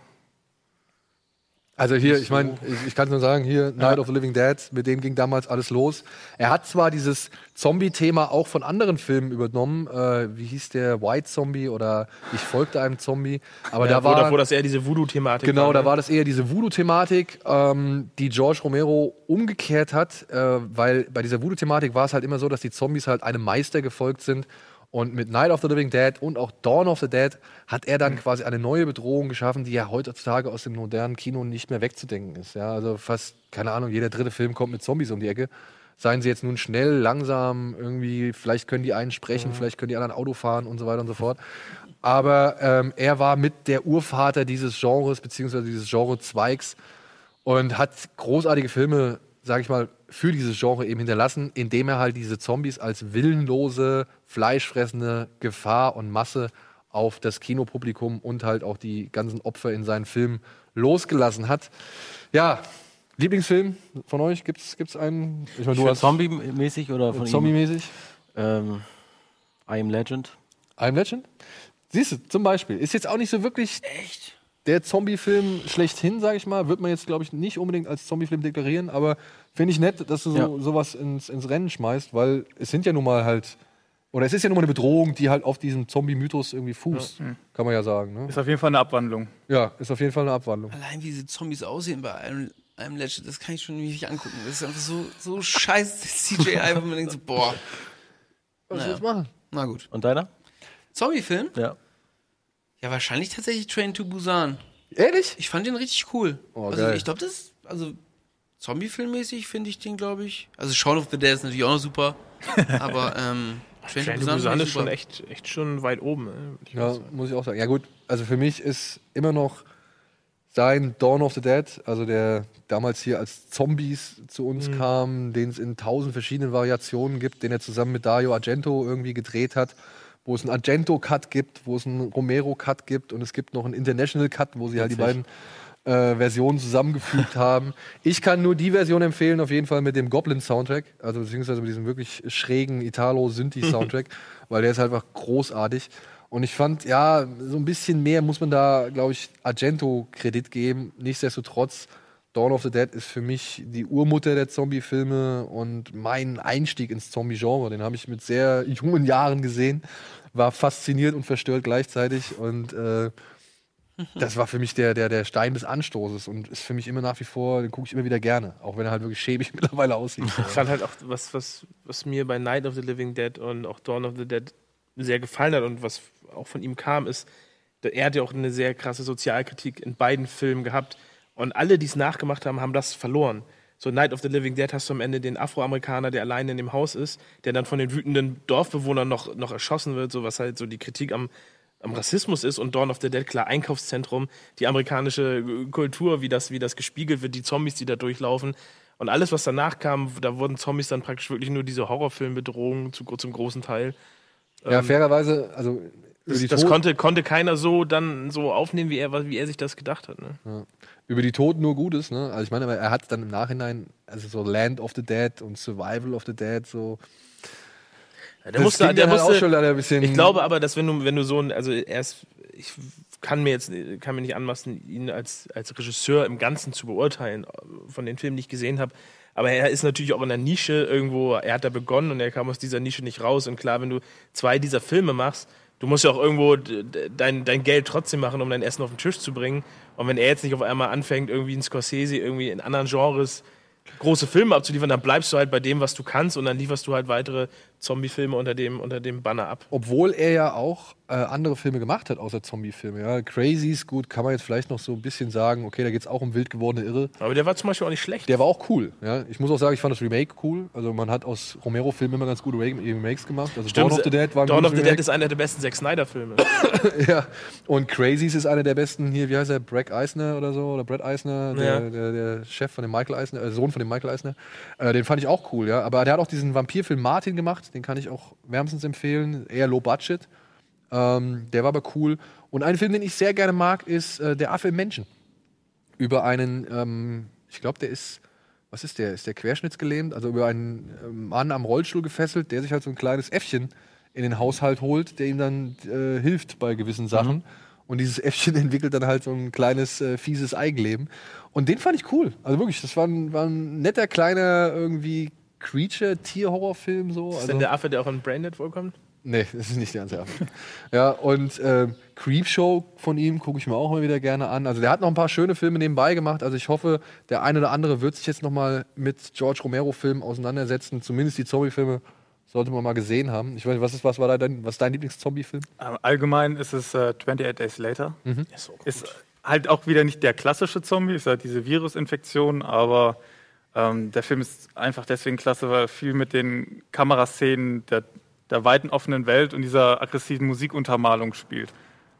Also hier, ich meine, ich, ich kann nur sagen, hier Night of the Living Dead, mit dem ging damals alles los. Er hat zwar dieses Zombie-Thema auch von anderen Filmen übernommen, äh, wie hieß der White Zombie oder Ich folgte einem Zombie, aber Ja, da war da, wo das eher diese Voodoo-Thematik Genau, war. da ne? war das eher diese Voodoo-Thematik, ähm, die George Romero umgekehrt hat, äh, weil bei dieser Voodoo-Thematik war es halt immer so, dass die Zombies halt einem Meister gefolgt sind. Und mit Night of the Living Dead und auch Dawn of the Dead hat er dann quasi eine neue Bedrohung geschaffen, die ja heutzutage aus dem modernen Kino nicht mehr wegzudenken ist. Ja, also fast, keine Ahnung, jeder dritte Film kommt mit Zombies um die Ecke. Seien sie jetzt nun schnell, langsam, irgendwie, vielleicht können die einen sprechen, vielleicht können die anderen Auto fahren und so weiter und so fort. Aber ähm, er war mit der Urvater dieses Genres, beziehungsweise dieses Genre-Zweigs und hat großartige Filme, sag ich mal, für dieses Genre eben hinterlassen, indem er halt diese Zombies als willenlose, fleischfressende Gefahr und Masse auf das Kinopublikum und halt auch die ganzen Opfer in seinen Filmen losgelassen hat. Ja, Lieblingsfilm von euch? Gibt's, gibt's einen? Ich meine, du hast Zombie-mäßig oder von ihm? Zombie-mäßig? Ähm, I Am Legend. I Am Legend? Siehst du, zum Beispiel. Ist jetzt auch nicht so wirklich der Zombie-Film schlechthin, sage ich mal. Wird man jetzt, glaube ich, nicht unbedingt als Zombie-Film deklarieren, aber finde ich nett, dass du so, Ja. sowas ins, ins Rennen schmeißt, weil es sind ja nun mal halt, oder es ist ja nun mal eine Bedrohung, die halt auf diesem Zombie-Mythos irgendwie fußt, Ja. Mhm. kann man ja sagen. Ne? Ist auf jeden Fall eine Abwandlung. Ja, ist auf jeden Fall eine Abwandlung. Allein wie diese Zombies aussehen bei einem, einem Legend, das kann ich schon nicht angucken. Das ist einfach so, so scheiße CGI, wo man denkt so, boah. Was Naja. willst du machen? Na gut. Und deiner? Zombie-Film? Ja. Ja, wahrscheinlich tatsächlich Train to Busan. Ehrlich? Ich fand den richtig cool. Oh, also geil. ich glaube, das, also Zombie-Filmmäßig finde ich den, glaube ich. Also Shaun of the Dead ist natürlich auch noch super. aber ähm, Train, Train to Busan, Busan ist schon super. echt, echt schon weit oben. würd ich Ja, muss ich auch sagen. Ja gut, also für mich ist immer noch sein Dawn of the Dead, also der damals hier als Zombies zu uns Mhm. kam, den es in tausend verschiedenen Variationen gibt, den er zusammen mit Dario Argento irgendwie gedreht hat, wo es einen Argento-Cut gibt, wo es einen Romero-Cut gibt und es gibt noch einen International-Cut, wo sie halt die beiden äh, Versionen zusammengefügt haben. Ich kann nur die Version empfehlen, auf jeden Fall mit dem Goblin-Soundtrack, also beziehungsweise mit diesem wirklich schrägen Italo-Synthi-Soundtrack, weil der ist halt einfach großartig. Und ich fand, ja, so ein bisschen mehr muss man da, glaube ich, Argento Kredit geben. Nichtsdestotrotz, Dawn of the Dead ist für mich die Urmutter der Zombie-Filme und mein Einstieg ins Zombie-Genre. Den habe ich mit sehr jungen Jahren gesehen, war fasziniert und verstört gleichzeitig und äh, das war für mich der, der, der Stein des Anstoßes und ist für mich immer nach wie vor, den gucke ich immer wieder gerne, auch wenn er halt wirklich schäbig mittlerweile aussieht. Ich fand halt auch, was, was, was mir bei Night of the Living Dead und auch Dawn of the Dead sehr gefallen hat und was auch von ihm kam, ist, er hat ja auch eine sehr krasse Sozialkritik in beiden Filmen gehabt. Und alle, die es nachgemacht haben, haben das verloren. So Night of the Living Dead hast du am Ende den Afroamerikaner, der alleine in dem Haus ist, der dann von den wütenden Dorfbewohnern noch, noch erschossen wird, so was halt so die Kritik am, am Rassismus ist und Dawn of the Dead, klar, Einkaufszentrum, die amerikanische Kultur, wie das, wie das gespiegelt wird, die Zombies, die da durchlaufen. Und alles, was danach kam, da wurden Zombies dann praktisch wirklich nur diese Horrorfilmbedrohungen zu, zum großen Teil. Ja, Ähm, fairerweise, also das, das konnte, konnte keiner so dann so aufnehmen, wie er, wie er sich das gedacht hat. Ne? Ja. Über die Toten nur Gutes, ne? Also ich meine, aber er hat dann im Nachhinein, also so Land of the Dead und Survival of the Dead, so. Ja, der Das musste, der halt musste, auch schon leider ein bisschen- Ich glaube aber, dass wenn du, wenn du so ein, also erst, ich kann mir jetzt, kann mir nicht anmaßen, ihn als, als Regisseur im Ganzen zu beurteilen, von den Filmen, die ich gesehen habe. Aber er ist natürlich auch in der Nische irgendwo, er hat da begonnen und er kam aus dieser Nische nicht raus. Und klar, wenn du zwei dieser Filme machst, du musst ja auch irgendwo dein, dein Geld trotzdem machen, um dein Essen auf den Tisch zu bringen. Und wenn er jetzt nicht auf einmal anfängt, irgendwie in Scorsese, irgendwie in anderen Genres große Filme abzuliefern, dann bleibst du halt bei dem, was du kannst und dann lieferst du halt weitere Zombie-Filme unter dem, unter dem Banner ab. Obwohl er ja auch äh, andere Filme gemacht hat, außer Zombie-Filme. Ja. Crazies, gut, kann man jetzt vielleicht noch so ein bisschen sagen, okay, da geht es auch um wild gewordene Irre. Aber der war zum Beispiel auch nicht schlecht. Der war auch cool. Ja. Ich muss auch sagen, ich fand das Remake cool. Also man hat aus Romero-Filmen immer ganz gute Re- Remakes gemacht. Also Dawn of the Dead war ein Dawn of the Dead Remake. ist einer der besten Zack Snyder-Filme. ja. Und Crazies ist einer der besten hier, wie heißt er, Brad Eisner oder so, oder Brad Eisner, der, Ja. der, der Chef von dem Michael Eisner, äh, Sohn von dem Michael Eisner. Äh, den fand ich auch cool, ja. Aber der hat auch diesen Vampirfilm Martin gemacht, den kann ich auch wärmstens empfehlen. Eher low budget. Ähm, der war aber cool. Und ein Film, den ich sehr gerne mag, ist äh, Der Affe im Menschen. Über einen, ähm, ich glaube, der ist, was ist der? Ist der querschnittsgelähmt? Also über einen ähm, Mann am Rollstuhl gefesselt, der sich halt so ein kleines Äffchen in den Haushalt holt, der ihm dann äh, hilft bei gewissen Sachen. Und dieses Äffchen entwickelt dann halt so ein kleines, äh, fieses Eigenleben. Und den fand ich cool. Also wirklich, das war ein, war ein netter, kleiner, irgendwie Creature-Tier-Horrorfilm so. Ist Also, denn der Affe, der auch in Braindead vorkommt? Nee, das ist nicht der ganze Affe. ja, und ähm, Creepshow von ihm gucke ich mir auch mal wieder gerne an. Also der hat noch ein paar schöne Filme nebenbei gemacht. Also ich hoffe, der eine oder andere wird sich jetzt noch mal mit George Romero-Filmen auseinandersetzen. Zumindest die Zombie-Filme sollte man mal gesehen haben. Ich weiß nicht, was ist, was war da dein, was ist dein Lieblings-Zombie-Film? Ähm, Allgemein ist es äh, 28 Days Later. Mhm. Ist halt auch wieder nicht der klassische Zombie, ist halt diese Virusinfektion, aber ähm, der Film ist einfach deswegen klasse, weil er viel mit den Kameraszenen der, der weiten offenen Welt und dieser aggressiven Musikuntermalung spielt.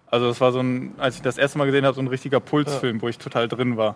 Also das war so ein, als ich das erste Mal gesehen habe, so ein richtiger Pulsfilm, wo ich total drin war.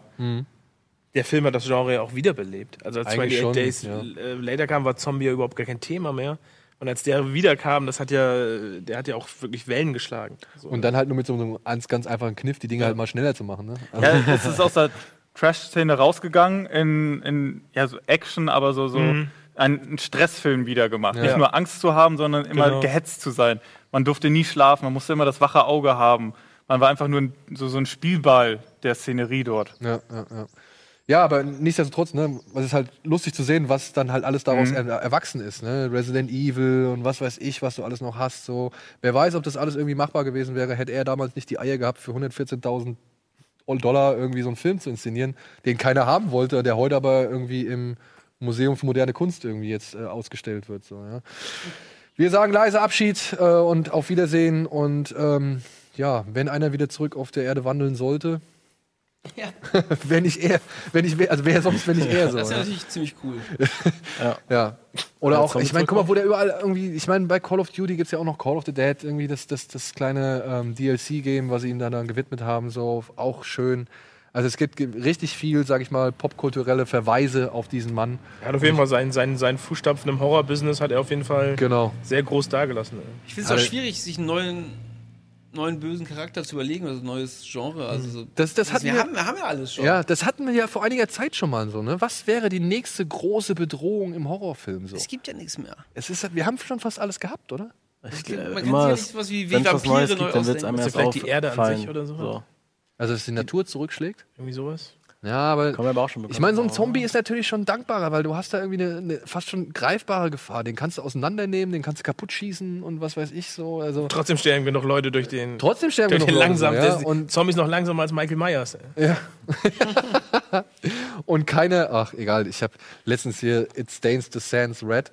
Der Film hat das Genre ja auch wiederbelebt. Also als Eigentlich 28 schon, Days ja. äh, Later kam, war Zombie ja überhaupt gar kein Thema mehr. Und als der wiederkam, das hat ja, der hat ja auch wirklich Wellen geschlagen. So. Und dann halt nur mit so einem ganz, ganz einfachen Kniff, die Dinge halt mal schneller zu machen. Ne? Also- Ja, es ist aus der Trash-Szene rausgegangen in, in ja, so Action, aber so, so Mhm. einen Stressfilm wieder gemacht. Ja. Nicht nur Angst zu haben, sondern immer Genau. gehetzt zu sein. Man durfte nie schlafen, man musste immer das wache Auge haben. Man war einfach nur ein, so, so ein Spielball der Szenerie dort. Ja, ja, ja. Ja, aber nichtsdestotrotz, ne, es ist halt lustig zu sehen, was dann halt alles daraus Mhm. er erwachsen ist. Ne? Resident Evil und was weiß ich, was du alles noch hast. So. Wer weiß, ob das alles irgendwie machbar gewesen wäre, hätte er damals nicht die Eier gehabt, für 114.000 Dollar irgendwie so einen Film zu inszenieren, den keiner haben wollte, der heute aber irgendwie im Museum für moderne Kunst irgendwie jetzt äh, ausgestellt wird. So, ja. Wir sagen leise Abschied äh, und auf Wiedersehen. Und ähm, ja, wenn einer wieder zurück auf der Erde wandeln sollte, Ja. wenn ich er, wenn ich, wer- also wer sonst, wenn ich er so. Das ist ja natürlich ziemlich cool. Ja. Ja. Oder Ja, auch, ich meine, guck mal, wo der überall irgendwie, ich meine, bei Call of Duty gibt es ja auch noch Call of the Dead, irgendwie das, das, das kleine ähm, DLC-Game, was sie ihm dann, dann gewidmet haben, so auch schön. Also es gibt richtig viel, sag ich mal, popkulturelle Verweise auf diesen Mann. Er hat auf jeden Fall seinen, seinen, seinen Fußstapfen im Horror-Business hat er auf jeden Fall Genau. sehr groß dargelassen. Ich finde es auch schwierig, sich einen neuen, neuen bösen Charakter zu überlegen, also ein neues Genre. Also so, Das, das hatten wir, wir, haben, wir haben ja alles schon. ja, das hatten wir ja vor einiger Zeit schon mal so, ne? Was wäre die nächste große Bedrohung im Horrorfilm so? Es gibt ja nichts mehr. Es ist, wir haben schon fast alles gehabt, oder? Es gibt, man kann immer, sich ja nicht sowas wie, wie was Vampire Neues neu gibt, dann wird es einem ausdenken. erst vielleicht die Erde an sich oder so. Also, dass die Natur zurückschlägt? Irgendwie sowas. Ja, aber Kommen wir aber auch schon ich meine, so ein Zombie ist natürlich schon dankbarer, weil du hast da irgendwie eine, eine fast schon greifbare Gefahr. Den kannst du auseinandernehmen, den kannst du kaputt schießen und was weiß ich so. Also Trotzdem sterben genug Leute durch den. Trotzdem sterben durch genug den Leute langsam. ja, der- und- Zombies noch langsamer als Michael Myers. Ja. und keine, ach egal, ich habe letztens hier It Stains the Sands Red,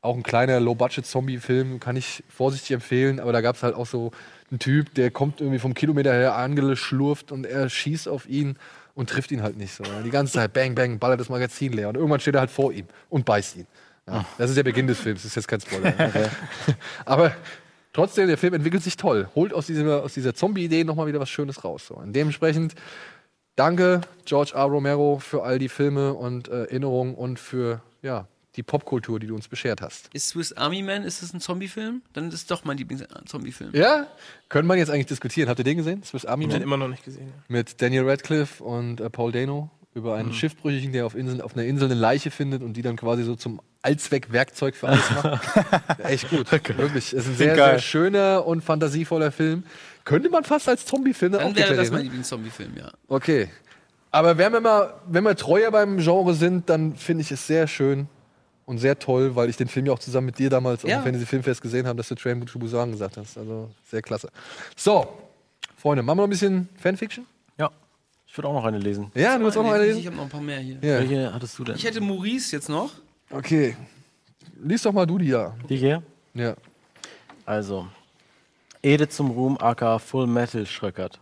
auch ein kleiner Low-Budget-Zombie-Film, kann ich vorsichtig empfehlen, aber da gab es halt auch so ein Typ, der kommt irgendwie vom Kilometer her angeschlurft und er schießt auf ihn und trifft ihn halt nicht so. Die ganze Zeit bang, bang, ballert das Magazin leer. Und irgendwann steht er halt vor ihm und beißt ihn. Ja, das ist der Beginn des Films, das ist jetzt kein Spoiler. Aber trotzdem, der Film entwickelt sich toll. Holt aus dieser, aus dieser Zombie-Idee nochmal wieder was Schönes raus. So. Und dementsprechend danke, George R. Romero, für all die Filme und äh, Erinnerungen und für ja, die Popkultur, die du uns beschert hast. Ist Swiss Army Man, ist das ein Zombie-Film? Dann ist es doch mein Lieblings-Zombie-Film. Ja, können wir jetzt eigentlich diskutieren. Habt ihr den gesehen? Swiss Army Ich Man? habe den immer noch nicht gesehen. Ja. Mit Daniel Radcliffe und äh, Paul Dano über einen Mhm. Schiffbrüchigen, der auf, Inseln, auf einer Insel eine Leiche findet und die dann quasi so zum Allzweck-Werkzeug für alles macht. Echt gut. Wirklich. Es ist ein sehr, sehr schöner und fantasievoller Film. Könnte man fast als Zombie-Film Dann auch wäre das mein? Lieblings-Zombie-Film, ja. Okay. Aber wenn wir, mal, wenn wir treuer beim Genre sind, dann finde ich es sehr schön und sehr toll, weil ich den Film ja auch zusammen mit dir damals Ja. auf dem Fantasy Filmfest gesehen habe, dass du Train to Busan gesagt hast. Also sehr klasse. So, Freunde, machen wir noch ein bisschen Fanfiction? Ja. Ich würde auch noch eine lesen. Ja, du willst auch noch eine lesen? Ich habe noch ein paar mehr hier. Ja. Welche hattest du denn? Ich hätte Maurice jetzt noch. Okay. Lies doch mal du die da. Die hier? Ja. Also, Edith zum Ruhm, aka Full Metal Schröckert.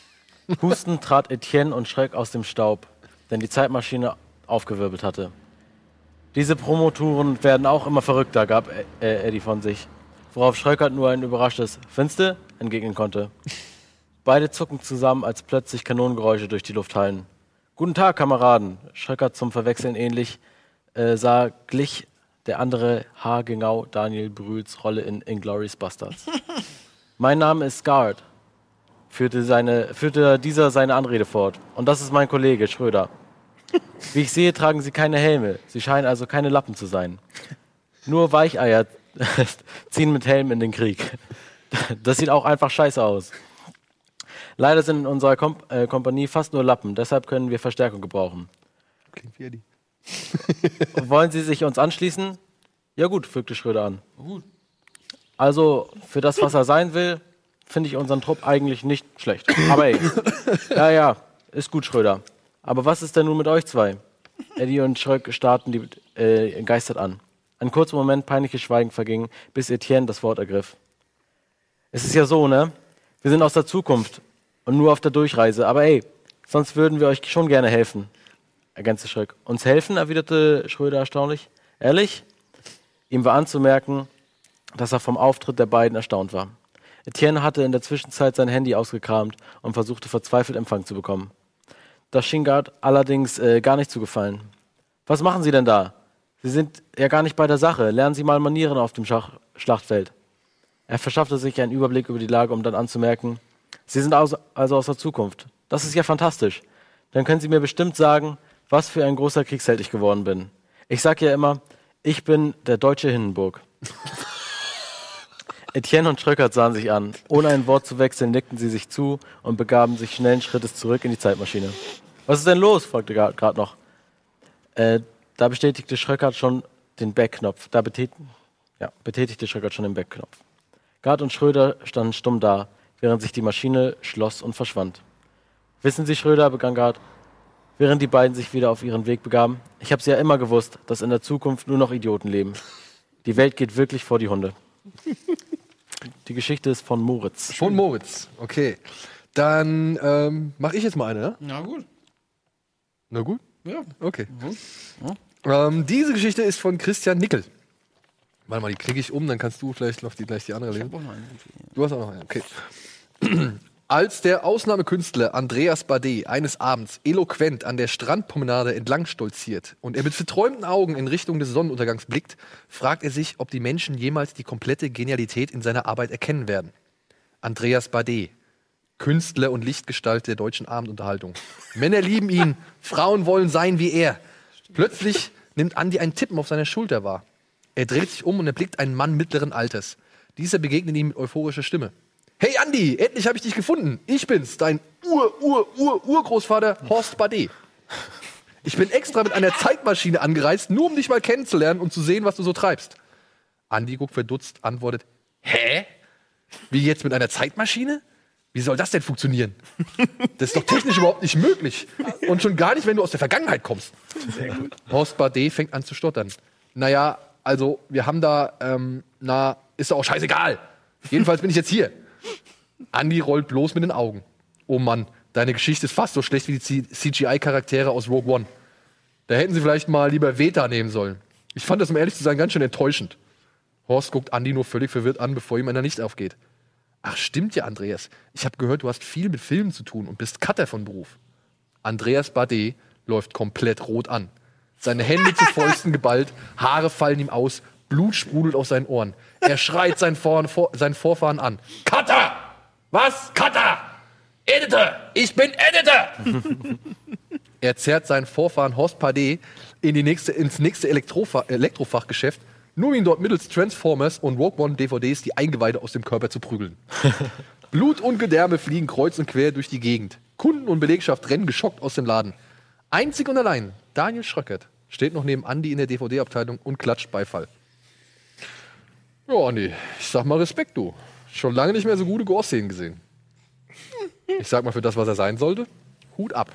Husten trat Etienne und Schreck aus dem Staub, denn die Zeitmaschine aufgewirbelt hatte. Diese Promotouren werden auch immer verrückter, gab äh, Eddie von sich, worauf Schröckert nur ein überraschtes Finste entgegnen konnte. Beide zucken zusammen, als plötzlich Kanonengeräusche durch die Luft hallen. Guten Tag, Kameraden. Schröckert zum Verwechseln ähnlich äh, sah glich der andere haargenau Daniel Brühls Rolle in Inglourious Bastards. mein Name ist Guard, führte, seine, führte dieser seine Anrede fort. Und das ist mein Kollege Schröder. Wie ich sehe, tragen sie keine Helme. Sie scheinen also keine Lappen zu sein. Nur Weicheier ziehen mit Helm in den Krieg. Das sieht auch einfach scheiße aus. Leider sind in unserer Kom äh, Kompanie fast nur Lappen, deshalb können wir Verstärkung gebrauchen. Klingt wie Eddie. Wollen Sie sich uns anschließen? Ja gut, fügte Schröder an. Gut. Also, für das, was er sein will, finde ich unseren Trupp eigentlich nicht schlecht. Aber ey, ja, ja, ist gut, Schröder. Aber was ist denn nun mit euch zwei? Eddie und Schröck starrten die äh, entgeistert an. Ein kurzer Moment peinliches Schweigen verging, bis Etienne das Wort ergriff. Es ist ja so, ne? Wir sind aus der Zukunft und nur auf der Durchreise. Aber ey, sonst würden wir euch schon gerne helfen, ergänzte Schröck. Uns helfen, erwiderte Schröder erstaunlich. Ehrlich? Ihm war anzumerken, dass er vom Auftritt der beiden erstaunt war. Etienne hatte in der Zwischenzeit sein Handy ausgekramt und versuchte verzweifelt Empfang zu bekommen. Das schien Gard allerdings äh, gar nicht zu gefallen. Was machen Sie denn da? Sie sind ja gar nicht bei der Sache. Lernen Sie mal Manieren auf dem Schach Schlachtfeld. Er verschaffte sich einen Überblick über die Lage, um dann anzumerken, Sie sind also aus der Zukunft. Das ist ja fantastisch. Dann können Sie mir bestimmt sagen, was für ein großer Kriegsheld ich geworden bin. Ich sage ja immer, ich bin der deutsche Hindenburg. Etienne und Schröckert sahen sich an. Ohne ein Wort zu wechseln, nickten sie sich zu und begaben sich schnellen Schrittes zurück in die Zeitmaschine. Was ist denn los? fragte gerade noch. Äh, da bestätigte Schröckert schon den Backknopf. Da betät ja, betätigte Schröckert schon den Backknopf. Gard und Schröder standen stumm da, während sich die Maschine schloss und verschwand. Wissen Sie, Schröder, begann Gard, während die beiden sich wieder auf ihren Weg begaben, ich habe es ja immer gewusst, dass in der Zukunft nur noch Idioten leben. Die Welt geht wirklich vor die Hunde. Die Geschichte ist von Moritz. Von Moritz, okay. Dann ähm, mache ich jetzt mal eine, ne? Na gut. Na gut. Ja. Okay. Mhm. Ähm, diese Geschichte ist von Christian Nickel. Warte mal, die klicke ich um, dann kannst du vielleicht noch die, gleich die andere lesen. auch noch eine. Du hast auch noch eine, okay. Als der Ausnahmekünstler Andreas Bade eines Abends eloquent an der Strandpromenade entlang stolziert und er mit verträumten Augen in Richtung des Sonnenuntergangs blickt, fragt er sich, ob die Menschen jemals die komplette Genialität in seiner Arbeit erkennen werden. Andreas Bade, Künstler und Lichtgestalt der deutschen Abendunterhaltung. Männer lieben ihn, Frauen wollen sein wie er. Plötzlich nimmt Andi ein Tippen auf seiner Schulter wahr. Er dreht sich um und erblickt einen Mann mittleren Alters. Dieser begegnet ihm mit euphorischer Stimme. Hey Andi, endlich habe ich dich gefunden. Ich bin's, dein Ur-Ur-Ur-Urgroßvater Horst Bade. Ich bin extra mit einer Zeitmaschine angereist, nur um dich mal kennenzulernen und zu sehen, was du so treibst. Andi guckt verdutzt, antwortet: Hä? Wie jetzt mit einer Zeitmaschine? Wie soll das denn funktionieren? Das ist doch technisch überhaupt nicht möglich. Und schon gar nicht, wenn du aus der Vergangenheit kommst. Horst Bade fängt an zu stottern. Naja, also wir haben da, ähm, na, ist doch auch scheißegal. Jedenfalls bin ich jetzt hier. Andy rollt bloß mit den Augen. Oh Mann, deine Geschichte ist fast so schlecht wie die CGI-Charaktere aus Rogue One. Da hätten sie vielleicht mal lieber Veta nehmen sollen. Ich fand das, um ehrlich zu sein, ganz schön enttäuschend. Horst guckt Andy nur völlig verwirrt an, bevor ihm einer Licht aufgeht. Ach, stimmt ja, Andreas. Ich habe gehört, du hast viel mit Filmen zu tun und bist Cutter von Beruf. Andreas Bade läuft komplett rot an. Seine Hände zu Fäusten geballt, Haare fallen ihm aus, Blut sprudelt aus seinen Ohren. Er schreit seinen, Vor Vor seinen Vorfahren an. Cutter! Was? Cutter! Editor! Ich bin Editor! er zerrt seinen Vorfahren Horst Pade in die nächste, ins nächste Elektrofa Elektrofachgeschäft, nur ihn dort mittels Transformers und Rogue One DVDs die Eingeweide aus dem Körper zu prügeln. Blut und Gedärme fliegen kreuz und quer durch die Gegend. Kunden und Belegschaft rennen geschockt aus dem Laden. Einzig und allein Daniel Schröckert steht noch neben Andy in der DVD-Abteilung und klatscht Beifall. Ja, Andi, ich sag mal Respekt, du. Schon lange nicht mehr so gute Gore-Szenen gesehen. Ich sag mal, für das, was er sein sollte, Hut ab.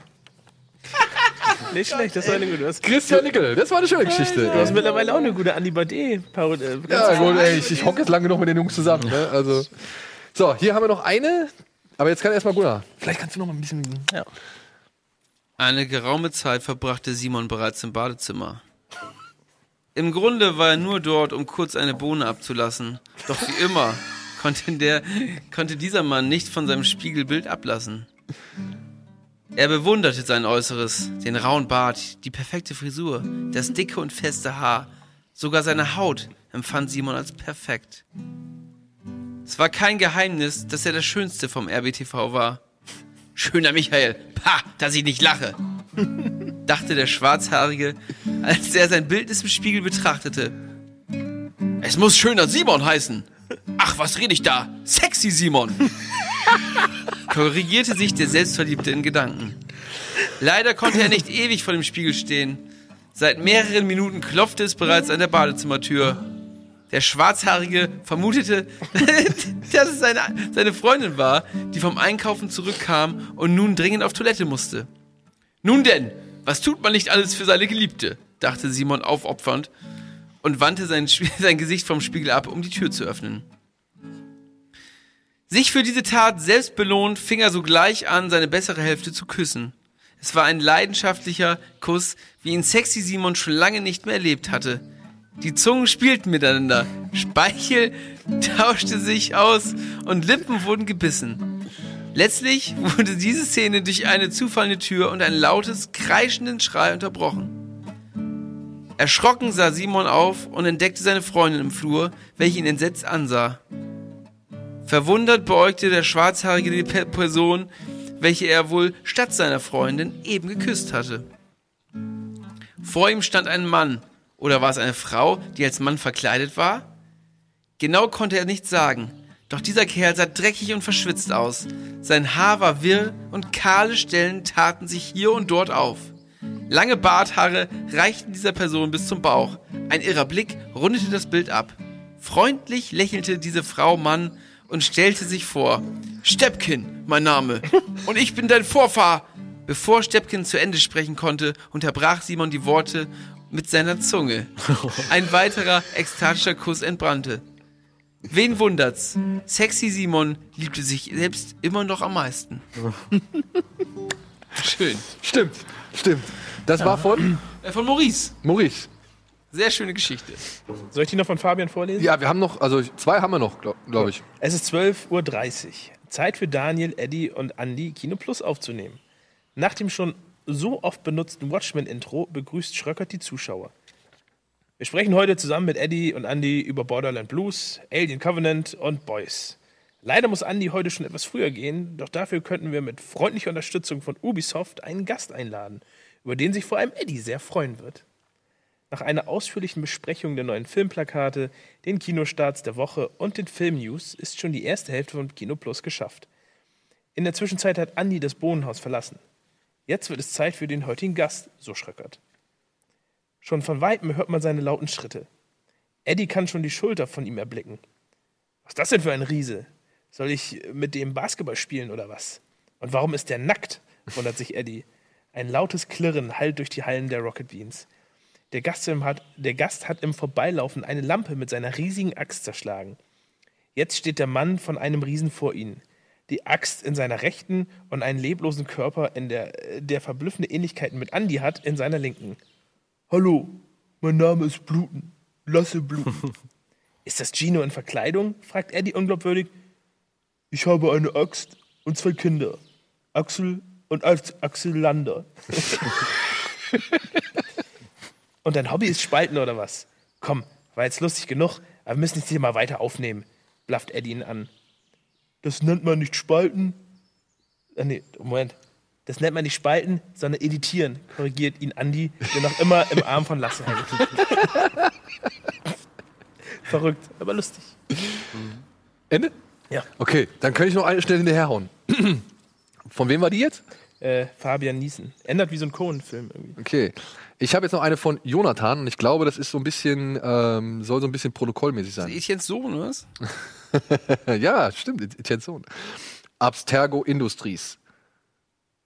Nicht schlecht, das war eine gute. Du hast, Christian Nickel, das war eine schöne Geschichte. Du hast mittlerweile auch eine gute Andi Bade. Parodie. Ja, gut, ey, ich, ich hocke jetzt lange genug mit den Jungs zusammen. Ne? Also, so, hier haben wir noch eine. Aber jetzt kann erstmal Gunnar. Vielleicht kannst du noch mal ein bisschen. Ja. Eine geraume Zeit verbrachte Simon bereits im Badezimmer. Im Grunde war er nur dort, um kurz eine Bohne abzulassen. Doch wie immer konnte, der, konnte dieser Mann nicht von seinem Spiegelbild ablassen. Er bewunderte sein Äußeres, den rauen Bart, die perfekte Frisur, das dicke und feste Haar. Sogar seine Haut empfand Simon als perfekt. Es war kein Geheimnis, dass er der Schönste vom RBTV war. Schöner Michael, pah, dass ich nicht lache, dachte der Schwarzhaarige, als er sein Bildnis im Spiegel betrachtete. Es muss schöner Simon heißen. Ach, was rede ich da? Sexy Simon. Korrigierte sich der Selbstverliebte in Gedanken. Leider konnte er nicht ewig vor dem Spiegel stehen. Seit mehreren Minuten klopfte es bereits an der Badezimmertür. Der Schwarzhaarige vermutete, dass es seine, seine Freundin war, die vom Einkaufen zurückkam und nun dringend auf Toilette musste. Nun denn, was tut man nicht alles für seine Geliebte? dachte Simon aufopfernd und wandte sein, sein Gesicht vom Spiegel ab, um die Tür zu öffnen. Sich für diese Tat selbst belohnt, fing er sogleich an, seine bessere Hälfte zu küssen. Es war ein leidenschaftlicher Kuss, wie ihn Sexy Simon schon lange nicht mehr erlebt hatte. Die Zungen spielten miteinander, Speichel tauschte sich aus und Lippen wurden gebissen. Letztlich wurde diese Szene durch eine zufallende Tür und ein lautes, kreischenden Schrei unterbrochen. Erschrocken sah Simon auf und entdeckte seine Freundin im Flur, welche ihn entsetzt ansah. Verwundert beäugte der Schwarzhaarige die Pe- Person, welche er wohl statt seiner Freundin eben geküsst hatte. Vor ihm stand ein Mann, oder war es eine Frau, die als Mann verkleidet war? Genau konnte er nicht sagen, doch dieser Kerl sah dreckig und verschwitzt aus. Sein Haar war wirr und kahle Stellen taten sich hier und dort auf. Lange Barthaare reichten dieser Person bis zum Bauch. Ein irrer Blick rundete das Bild ab. Freundlich lächelte diese Frau Mann und stellte sich vor. Steppkin, mein Name. Und ich bin dein Vorfahr. Bevor Steppkin zu Ende sprechen konnte, unterbrach Simon die Worte mit seiner Zunge. Ein weiterer ekstatischer Kuss entbrannte. Wen wundert's? Sexy Simon liebte sich selbst immer noch am meisten. Schön. Stimmt, stimmt. Das war von? Äh, Von Maurice. Maurice. Sehr schöne Geschichte. Soll ich die noch von Fabian vorlesen? Ja, wir haben noch, also zwei haben wir noch, glaube glaub ich. Es ist 12.30 Uhr. Zeit für Daniel, Eddie und Andy Kino Plus aufzunehmen. Nach dem schon so oft benutzten Watchmen-Intro begrüßt Schröckert die Zuschauer. Wir sprechen heute zusammen mit Eddie und Andy über Borderland Blues, Alien Covenant und Boys. Leider muss Andy heute schon etwas früher gehen, doch dafür könnten wir mit freundlicher Unterstützung von Ubisoft einen Gast einladen, über den sich vor allem Eddie sehr freuen wird. Nach einer ausführlichen Besprechung der neuen Filmplakate, den Kinostarts der Woche und den Filmnews ist schon die erste Hälfte von Kino Plus geschafft. In der Zwischenzeit hat Andi das Bohnenhaus verlassen. Jetzt wird es Zeit für den heutigen Gast, so Schröckert. Schon von weitem hört man seine lauten Schritte. Eddie kann schon die Schulter von ihm erblicken. Was ist das denn für ein Riese? Soll ich mit dem Basketball spielen oder was? Und warum ist der nackt? wundert sich Eddie. Ein lautes Klirren hallt durch die Hallen der Rocket Beans. Der Gast, hat, der Gast hat im Vorbeilaufen eine Lampe mit seiner riesigen Axt zerschlagen. Jetzt steht der Mann von einem Riesen vor ihnen. die Axt in seiner rechten und einen leblosen Körper, in der, der verblüffende Ähnlichkeiten mit Andy hat, in seiner linken. Hallo, mein Name ist Bluten. Lasse bluten. ist das Gino in Verkleidung? fragt Eddie unglaubwürdig. Ich habe eine Axt und zwei Kinder. Axel und Ax- Axel Lander. und dein Hobby ist Spalten oder was? Komm, war jetzt lustig genug, aber wir müssen es hier mal weiter aufnehmen, blafft Eddie ihn an. Das nennt man nicht Spalten. Ah, nee, Moment. Das nennt man nicht Spalten, sondern editieren, korrigiert ihn Andi, der noch immer im Arm von Lasse hängt. Verrückt, aber lustig. Ende? Ja. Okay, dann kann ich noch eine schnell hinterherhauen. Von wem war die jetzt? Äh, Fabian Niesen. Ändert wie so ein Cohen-Film irgendwie. Okay. Ich habe jetzt noch eine von Jonathan und ich glaube, das ist so ein bisschen, ähm, soll so ein bisschen protokollmäßig sein. Etiennes Sohn, oder was? ja, stimmt, Etiennes Sohn. Abstergo Industries.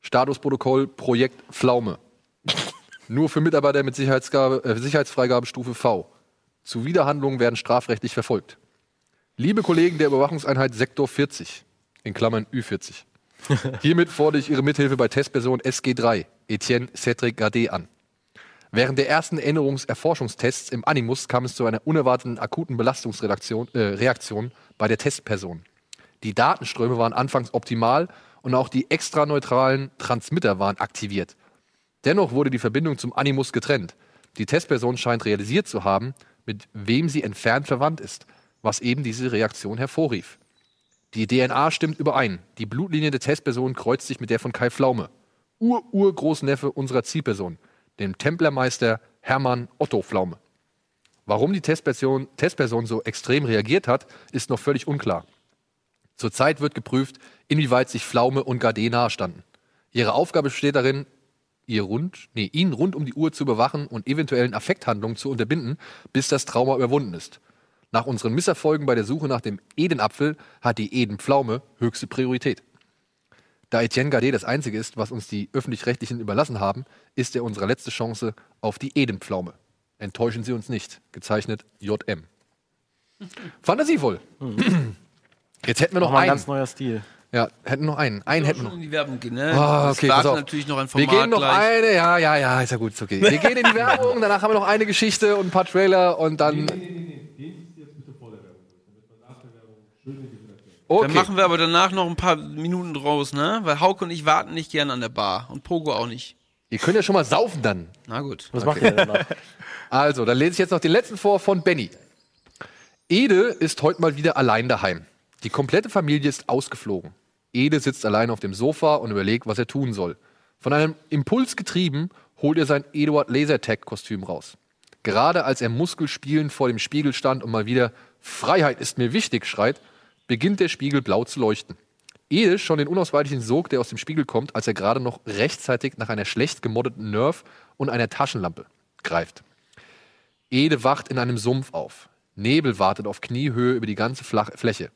Statusprotokoll Projekt Pflaume. Nur für Mitarbeiter mit Sicherheitsgabe, äh, Sicherheitsfreigabestufe V. Zuwiderhandlungen werden strafrechtlich verfolgt. Liebe Kollegen der Überwachungseinheit Sektor 40, in Klammern Ü40. Hiermit fordere ich Ihre Mithilfe bei Testperson SG3, Etienne Cedric Gade an. Während der ersten Erinnerungserforschungstests im Animus kam es zu einer unerwarteten akuten Belastungsreaktion äh, Reaktion bei der Testperson. Die Datenströme waren anfangs optimal und auch die extra neutralen Transmitter waren aktiviert. Dennoch wurde die Verbindung zum Animus getrennt. Die Testperson scheint realisiert zu haben, mit wem sie entfernt verwandt ist, was eben diese Reaktion hervorrief. Die DNA stimmt überein. Die Blutlinie der Testperson kreuzt sich mit der von Kai Pflaume, Ur-Urgroßneffe unserer Zielperson, dem Templermeister Hermann Otto Pflaume. Warum die Testperson, Testperson so extrem reagiert hat, ist noch völlig unklar. Zurzeit wird geprüft, inwieweit sich Pflaume und Gade nahestanden. Ihre Aufgabe besteht darin, ihr rund, nee, ihn rund um die Uhr zu überwachen und eventuellen Affekthandlungen zu unterbinden, bis das Trauma überwunden ist. Nach unseren Misserfolgen bei der Suche nach dem Edenapfel hat die Edenpflaume höchste Priorität. Da Etienne Gade das Einzige ist, was uns die Öffentlich-Rechtlichen überlassen haben, ist er unsere letzte Chance auf die Edenpflaume. Enttäuschen Sie uns nicht. Gezeichnet JM. Fantasievoll. Jetzt hätten wir noch Nochmal ein einen. ganz neuer Stil. Ja, hätten noch einen. Einen hätten wir noch. in die Werbung gehen, ne? Das okay, warten pass auf. natürlich noch ein Wir Format gehen noch gleich. eine, ja, ja, ja, ist ja gut, ist okay. Wir gehen in die Werbung, danach haben wir noch eine Geschichte und ein paar Trailer und dann. Okay. Dann machen wir aber danach noch ein paar Minuten draus, ne? Weil Hauke und ich warten nicht gern an der Bar. Und Pogo auch nicht. Ihr könnt ja schon mal saufen dann. Na gut. Was macht ihr denn danach? Also, dann lese ich jetzt noch den letzten vor von Benny. Ede ist heute mal wieder allein daheim. Die komplette Familie ist ausgeflogen. Ede sitzt allein auf dem Sofa und überlegt, was er tun soll. Von einem Impuls getrieben, holt er sein Eduard Lasertag-Kostüm raus. Gerade als er muskelspielend vor dem Spiegel stand und mal wieder Freiheit ist mir wichtig schreit, beginnt der Spiegel blau zu leuchten. Ede schon den unausweichlichen Sog, der aus dem Spiegel kommt, als er gerade noch rechtzeitig nach einer schlecht gemoddeten Nerf und einer Taschenlampe greift. Ede wacht in einem Sumpf auf. Nebel wartet auf Kniehöhe über die ganze Fläche.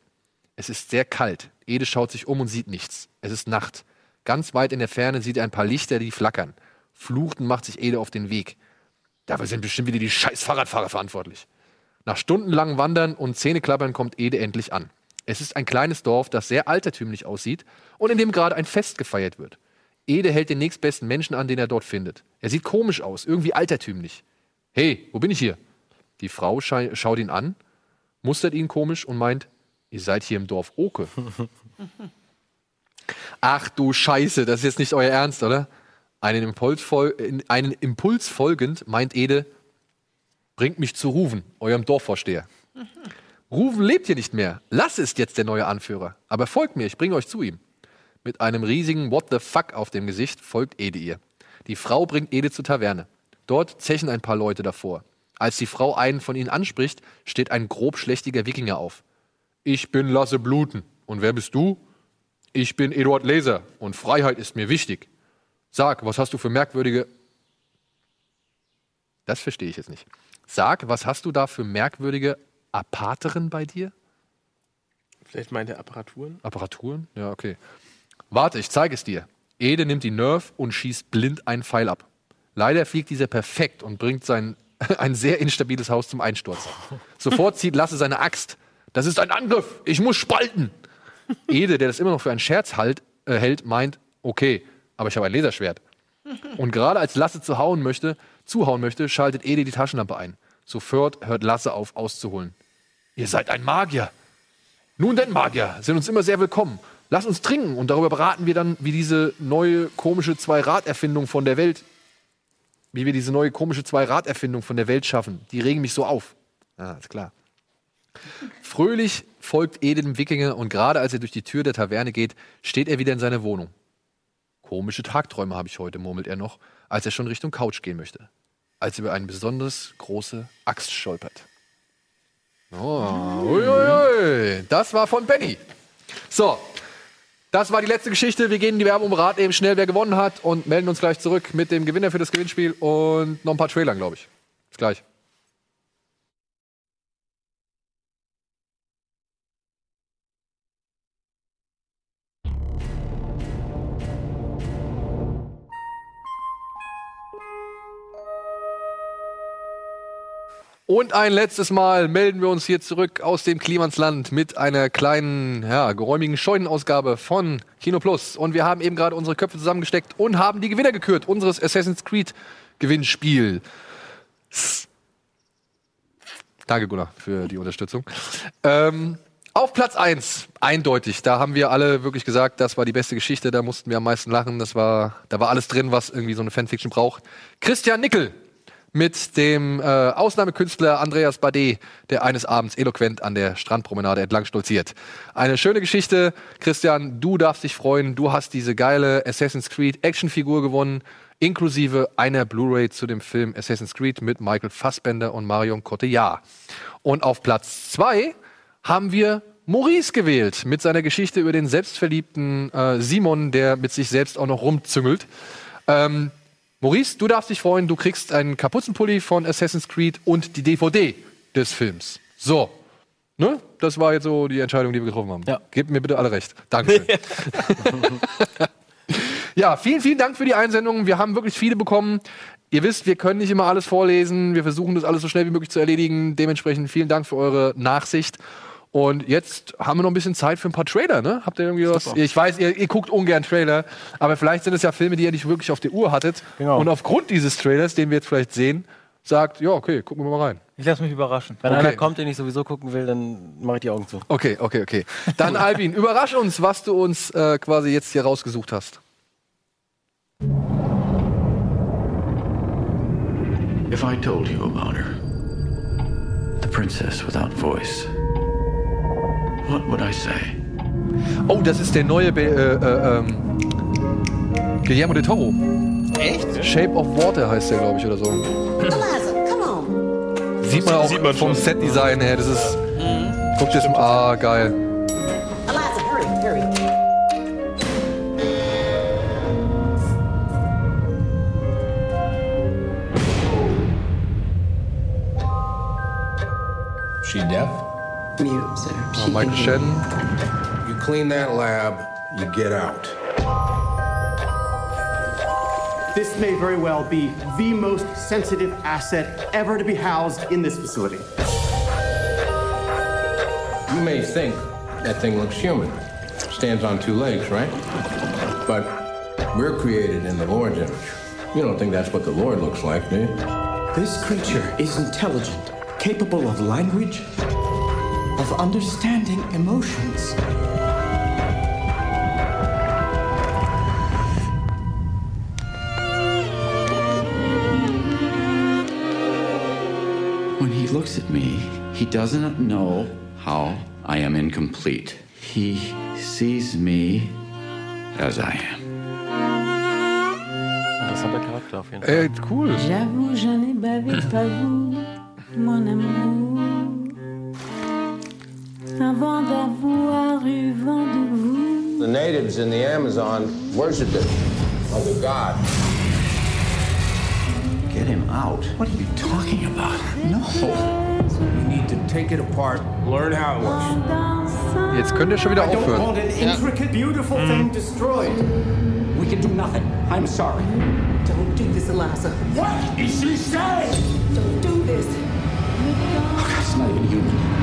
Es ist sehr kalt. Ede schaut sich um und sieht nichts. Es ist Nacht. Ganz weit in der Ferne sieht er ein paar Lichter, die flackern. Fluchend macht sich Ede auf den Weg. Dafür sind bestimmt wieder die scheiß Fahrradfahrer verantwortlich. Nach stundenlangem Wandern und Zähneklappern kommt Ede endlich an. Es ist ein kleines Dorf, das sehr altertümlich aussieht und in dem gerade ein Fest gefeiert wird. Ede hält den nächstbesten Menschen an, den er dort findet. Er sieht komisch aus, irgendwie altertümlich. Hey, wo bin ich hier? Die Frau schaut ihn an, mustert ihn komisch und meint, ihr seid hier im Dorf Oke. Ach du Scheiße, das ist jetzt nicht euer Ernst, oder? Einen Impuls, fol in- einen Impuls folgend meint Ede, bringt mich zu Ruven, eurem Dorfvorsteher. Ruven lebt hier nicht mehr. Lass ist jetzt der neue Anführer. Aber folgt mir, ich bringe euch zu ihm. Mit einem riesigen What the fuck auf dem Gesicht folgt Ede ihr. Die Frau bringt Ede zur Taverne. Dort zechen ein paar Leute davor. Als die Frau einen von ihnen anspricht, steht ein grobschlächtiger Wikinger auf. Ich bin Lasse Bluten. Und wer bist du? Ich bin Eduard Laser und Freiheit ist mir wichtig. Sag, was hast du für merkwürdige. Das verstehe ich jetzt nicht. Sag, was hast du da für merkwürdige Apateren bei dir? Vielleicht meint er Apparaturen? Apparaturen? Ja, okay. Warte, ich zeige es dir. Ede nimmt die Nerf und schießt blind einen Pfeil ab. Leider fliegt dieser perfekt und bringt sein ein sehr instabiles Haus zum Einsturz. Sofort zieht Lasse seine Axt. Das ist ein Angriff. Ich muss spalten. Ede, der das immer noch für einen Scherz halt, äh, hält, meint, okay, aber ich habe ein Laserschwert. Und gerade als Lasse zu hauen möchte, zuhauen möchte, schaltet Ede die Taschenlampe ein. Sofort hört Lasse auf, auszuholen. Ihr seid ein Magier. Nun denn, Magier, sind uns immer sehr willkommen. Lass uns trinken und darüber beraten wir dann, wie diese neue komische Zwei-Rad-Erfindung von der Welt, wie wir diese neue komische Zwei-Rad-Erfindung von der Welt schaffen. Die regen mich so auf. Ah, ist klar. Fröhlich folgt Ede dem Wikinger und gerade als er durch die Tür der Taverne geht, steht er wieder in seiner Wohnung. Komische Tagträume habe ich heute, murmelt er noch, als er schon Richtung Couch gehen möchte. Als er über eine besonders große Axt stolpert. Oh, uiuiui. Das war von Benny. So, das war die letzte Geschichte. Wir gehen in die Werbung um Rat eben schnell, wer gewonnen hat und melden uns gleich zurück mit dem Gewinner für das Gewinnspiel und noch ein paar Trailern, glaube ich. Bis gleich. Und ein letztes Mal melden wir uns hier zurück aus dem Klimansland mit einer kleinen, ja, geräumigen Scheunenausgabe von Kino Plus. Und wir haben eben gerade unsere Köpfe zusammengesteckt und haben die Gewinner gekürt unseres Assassin's Creed Gewinnspiel. Danke, Gunnar, für die Unterstützung. Ähm, auf Platz 1, eindeutig, da haben wir alle wirklich gesagt, das war die beste Geschichte, da mussten wir am meisten lachen, das war, da war alles drin, was irgendwie so eine Fanfiction braucht. Christian Nickel mit dem äh, Ausnahmekünstler Andreas Bade, der eines Abends eloquent an der Strandpromenade entlang stolziert. Eine schöne Geschichte. Christian, du darfst dich freuen. Du hast diese geile Assassin's Creed Actionfigur gewonnen, inklusive einer Blu-ray zu dem Film Assassin's Creed mit Michael Fassbender und Marion Cotillard. Und auf Platz zwei haben wir Maurice gewählt mit seiner Geschichte über den selbstverliebten äh, Simon, der mit sich selbst auch noch rumzüngelt. Ähm, Maurice, du darfst dich freuen, du kriegst einen Kapuzenpulli von Assassin's Creed und die DVD des Films. So. Ne? Das war jetzt so die Entscheidung, die wir getroffen haben. Ja. Gebt mir bitte alle recht. Dankeschön. ja, vielen, vielen Dank für die Einsendungen. Wir haben wirklich viele bekommen. Ihr wisst, wir können nicht immer alles vorlesen. Wir versuchen das alles so schnell wie möglich zu erledigen. Dementsprechend vielen Dank für eure Nachsicht. Und jetzt haben wir noch ein bisschen Zeit für ein paar Trailer, ne? Habt ihr irgendwie was? Super. Ich weiß, ihr, ihr guckt ungern Trailer, aber vielleicht sind es ja Filme, die ihr nicht wirklich auf der Uhr hattet. Genau. Und aufgrund dieses Trailers, den wir jetzt vielleicht sehen, sagt, ja, okay, gucken wir mal rein. Ich lasse mich überraschen. Wenn Okay. einer kommt, den ich sowieso gucken will, dann mache ich die Augen zu. Okay, okay, okay. Dann, Albin, überrasch uns, was du uns äh, quasi jetzt hier rausgesucht hast. If I told you about her, the princess without voice, what would I say? Oh, das ist der neue Be äh, äh, ähm, Guillermo del Toro. Echt? Shape of Water heißt der, glaube ich, oder so. Eliza, come on. Sieht man auch Sieht man vom. Set-Design her. Das ist. Guck dir das mal. Ah, geil. Eliza, hurry, hurry. She deaf? Mute, sir. Oh, Michael Shannon. You clean that lab, you get out. This may very well be the most sensitive asset ever to be housed in this facility. You may think that thing looks human. Stands on two legs, right? But we're created in the Lord's image. You don't think that's what the Lord looks like, do you? This creature is intelligent, capable of language, of understanding emotions. When he looks at me, he doesn't know how I am incomplete. He sees me as I am. Interessanter Charakter auf jeden Fall. Ey, cool. J'avoue, je n'ai bavé pas vous, mon amour. The natives in the Amazon worship it like a god. Get him out. What are you talking about? No. You need to take it apart, learn how it works. Jetzt könnt ihr schon wieder I don't want aufhören. an intricate, beautiful mm. thing destroyed. We can do nothing. I'm sorry. Don't do this, Eliza. What is she saying? Don't do this. It's not even human.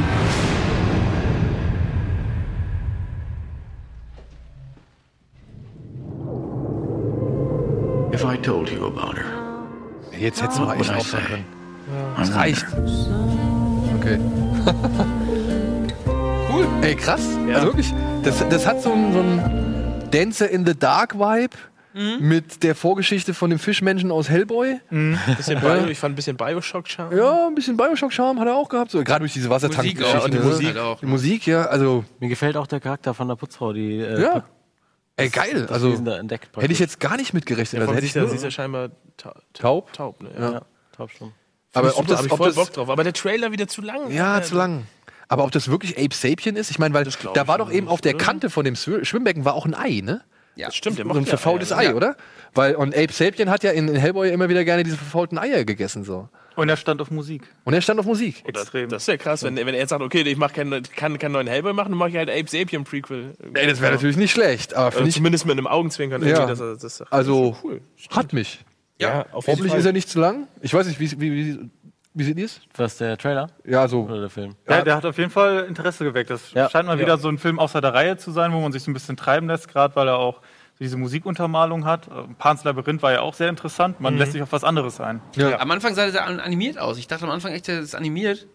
Jetzt hättest du mal echt aufhören können. Das reicht. Okay. cool. Ey, krass. Also wirklich, das, das hat so einen, so einen Dancer in the Dark Vibe mit der Vorgeschichte von dem Fischmenschen aus Hellboy. Bisschen Ja. Bio, ich fand ein bisschen Bioshock-Charme. Ja, ein bisschen Bioshock-Charme hat er auch gehabt. So, gerade durch diese wassertank Musik auch. Und die Musik Die Musik, ja, also. Mir gefällt auch der Charakter von der Putzfrau, die. Äh, Ja. Ey, geil. das Also, da entdeckt hätte ich jetzt gar nicht mitgerechnet. Ja, Also hätte ich da sie ist ja scheinbar ta taub. taub, ne? Ja. Ja, taubstumm. Aber Aber ob das, ich ob voll das, Bock drauf. Aber der Trailer wieder zu lang. Ja, Alter. zu lang. Aber ob das wirklich Ape Sapien ist? Ich meine, weil da war doch eben auf der Kante von dem Schw- Schwimmbecken war auch ein Ei, ne? Ja, Das stimmt, der So macht ein verfaultes Eier, Ei, oder? Weil, und Ape Sapien hat ja in, in Hellboy immer wieder gerne diese verfaulten Eier gegessen, so. Und er stand auf Musik. Und er stand auf Musik. Extrem. Das ist ja krass, wenn, wenn er jetzt sagt, okay, ich mach keinen, kann keinen neuen Hellboy machen, dann mache ich halt Ape Sapien Prequel. Ey, das wäre natürlich nicht schlecht, aber ich. zumindest mit einem Augenzwinkern. Ja. irgendwie, dass er- das ist Also, cool. hat mich. Ja, auf jeden Hoffentlich Fall. ist er nicht zu lang. Ich weiß nicht, wie, wie, wie, wie seht ihr es? Was, der Trailer? Ja, so. Oder der Film? Ja, der hat auf jeden Fall Interesse geweckt. Das Ja. scheint mal Ja. wieder so ein Film außer der Reihe zu sein, wo man sich so ein bisschen treiben lässt, gerade weil er auch diese Musikuntermalung hat. Äh, Pans Labyrinth war ja auch sehr interessant. Man Mhm. lässt sich auf was anderes ein. Am Anfang sah der an- animiert aus. Ich dachte am Anfang echt, der ist animiert.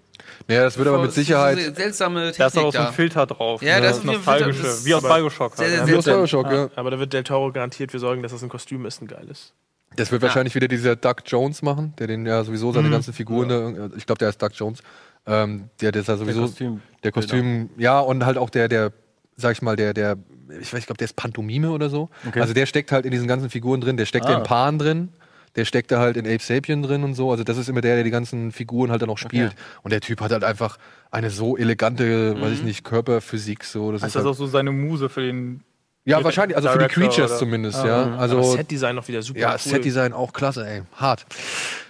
Ja, das wird aber mit Sicherheit. se- seltsame Technik Da ist aber auch so ein Filter drauf. Ja, ne? das das ist nostalgische, Filter, das wie aus ist Bioshock. sehr, halt, sehr ja. Wie aus Bioshock, ja. Aber da wird Del Toro garantiert für sorgen, dass das ein Kostüm ist, ein geiles. Das wird wahrscheinlich wieder dieser Doug Jones machen, der den ja sowieso seine Mhm. ganzen Figuren, da, ich glaube, der heißt Doug Jones. Ähm, der, der ist ja sowieso. Kostüm- der Kostüm, ja, und halt auch der, der, sag ich mal, der, der, ich weiß, ich glaube, der ist Pantomime oder so. Okay. Also der steckt halt in diesen ganzen Figuren drin, der steckt Ah. in Pan drin. Der steckt da halt in Ape Sapien drin und so. Also das ist immer der, der die ganzen Figuren halt dann auch spielt. Okay. Und der Typ hat halt einfach eine so elegante, weiß ich Mhm. nicht, Körperphysik so. Das Ist ist das halt, auch so seine Muse für den. ja, wahrscheinlich, also für die Director Creatures oder- zumindest, Ah, ja. mhm. Also Setdesign noch wieder super ja, cool. Setdesign auch klasse, ey. Hart.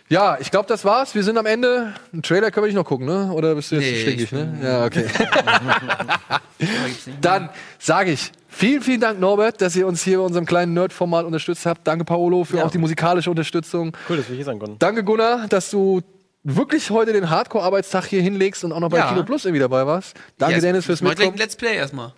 Ja, ich glaube, das war's. Wir sind am Ende. Einen Trailer können wir nicht noch gucken, ne? Oder bist du jetzt Nee, stinkig, ne? Ja, okay. Dann sage ich vielen, vielen Dank, Norbert, dass ihr uns hier bei unserem kleinen Nerd-Format unterstützt habt. Danke, Paolo, für Ja. auch die musikalische Unterstützung. Cool, dass wir hier sein konnten. Danke, Gunnar, dass du wirklich heute den Hardcore-Arbeitstag hier hinlegst und auch noch bei Ja. Kino Plus irgendwie dabei warst. Danke, Ja, Dennis, fürs ich mach gleich ein Mitkommen. Let's Play erstmal.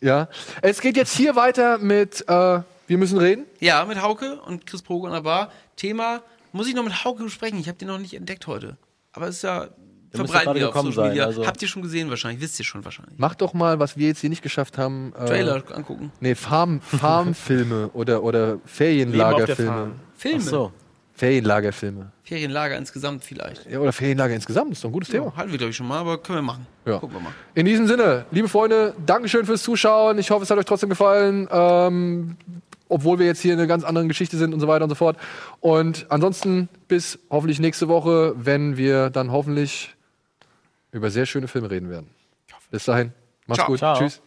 Ja. Es geht jetzt hier weiter mit äh, Wir müssen reden. Ja, mit Hauke und Chris Proge an der Bar. Thema muss ich noch mit Hauke besprechen. Ich habe den noch nicht entdeckt heute. Aber es ist ja gerade wir auf Social sein, Media. also- Habt ihr schon gesehen wahrscheinlich, wisst ihr schon wahrscheinlich. Mach doch mal, was wir jetzt hier nicht geschafft haben. Äh, Trailer angucken. Nee, Farm, Farmfilme oder, oder Ferienlagerfilme. Filme. Ach so. Ferienlagerfilme. Ferienlager insgesamt vielleicht. Ja, oder Ferienlager insgesamt, ist doch ein gutes Thema. Ja, hatten wir glaube ich schon mal, aber können wir machen. Ja. Gucken wir mal. In diesem Sinne, liebe Freunde, Dankeschön fürs Zuschauen. Ich hoffe, es hat euch trotzdem gefallen. Ähm, obwohl wir jetzt hier in einer ganz anderen Geschichte sind und so weiter und so fort. Und ansonsten bis hoffentlich nächste Woche, wenn wir dann hoffentlich über sehr schöne Filme reden werden. Bis dahin, macht's Ciao. gut. Ciao. Tschüss.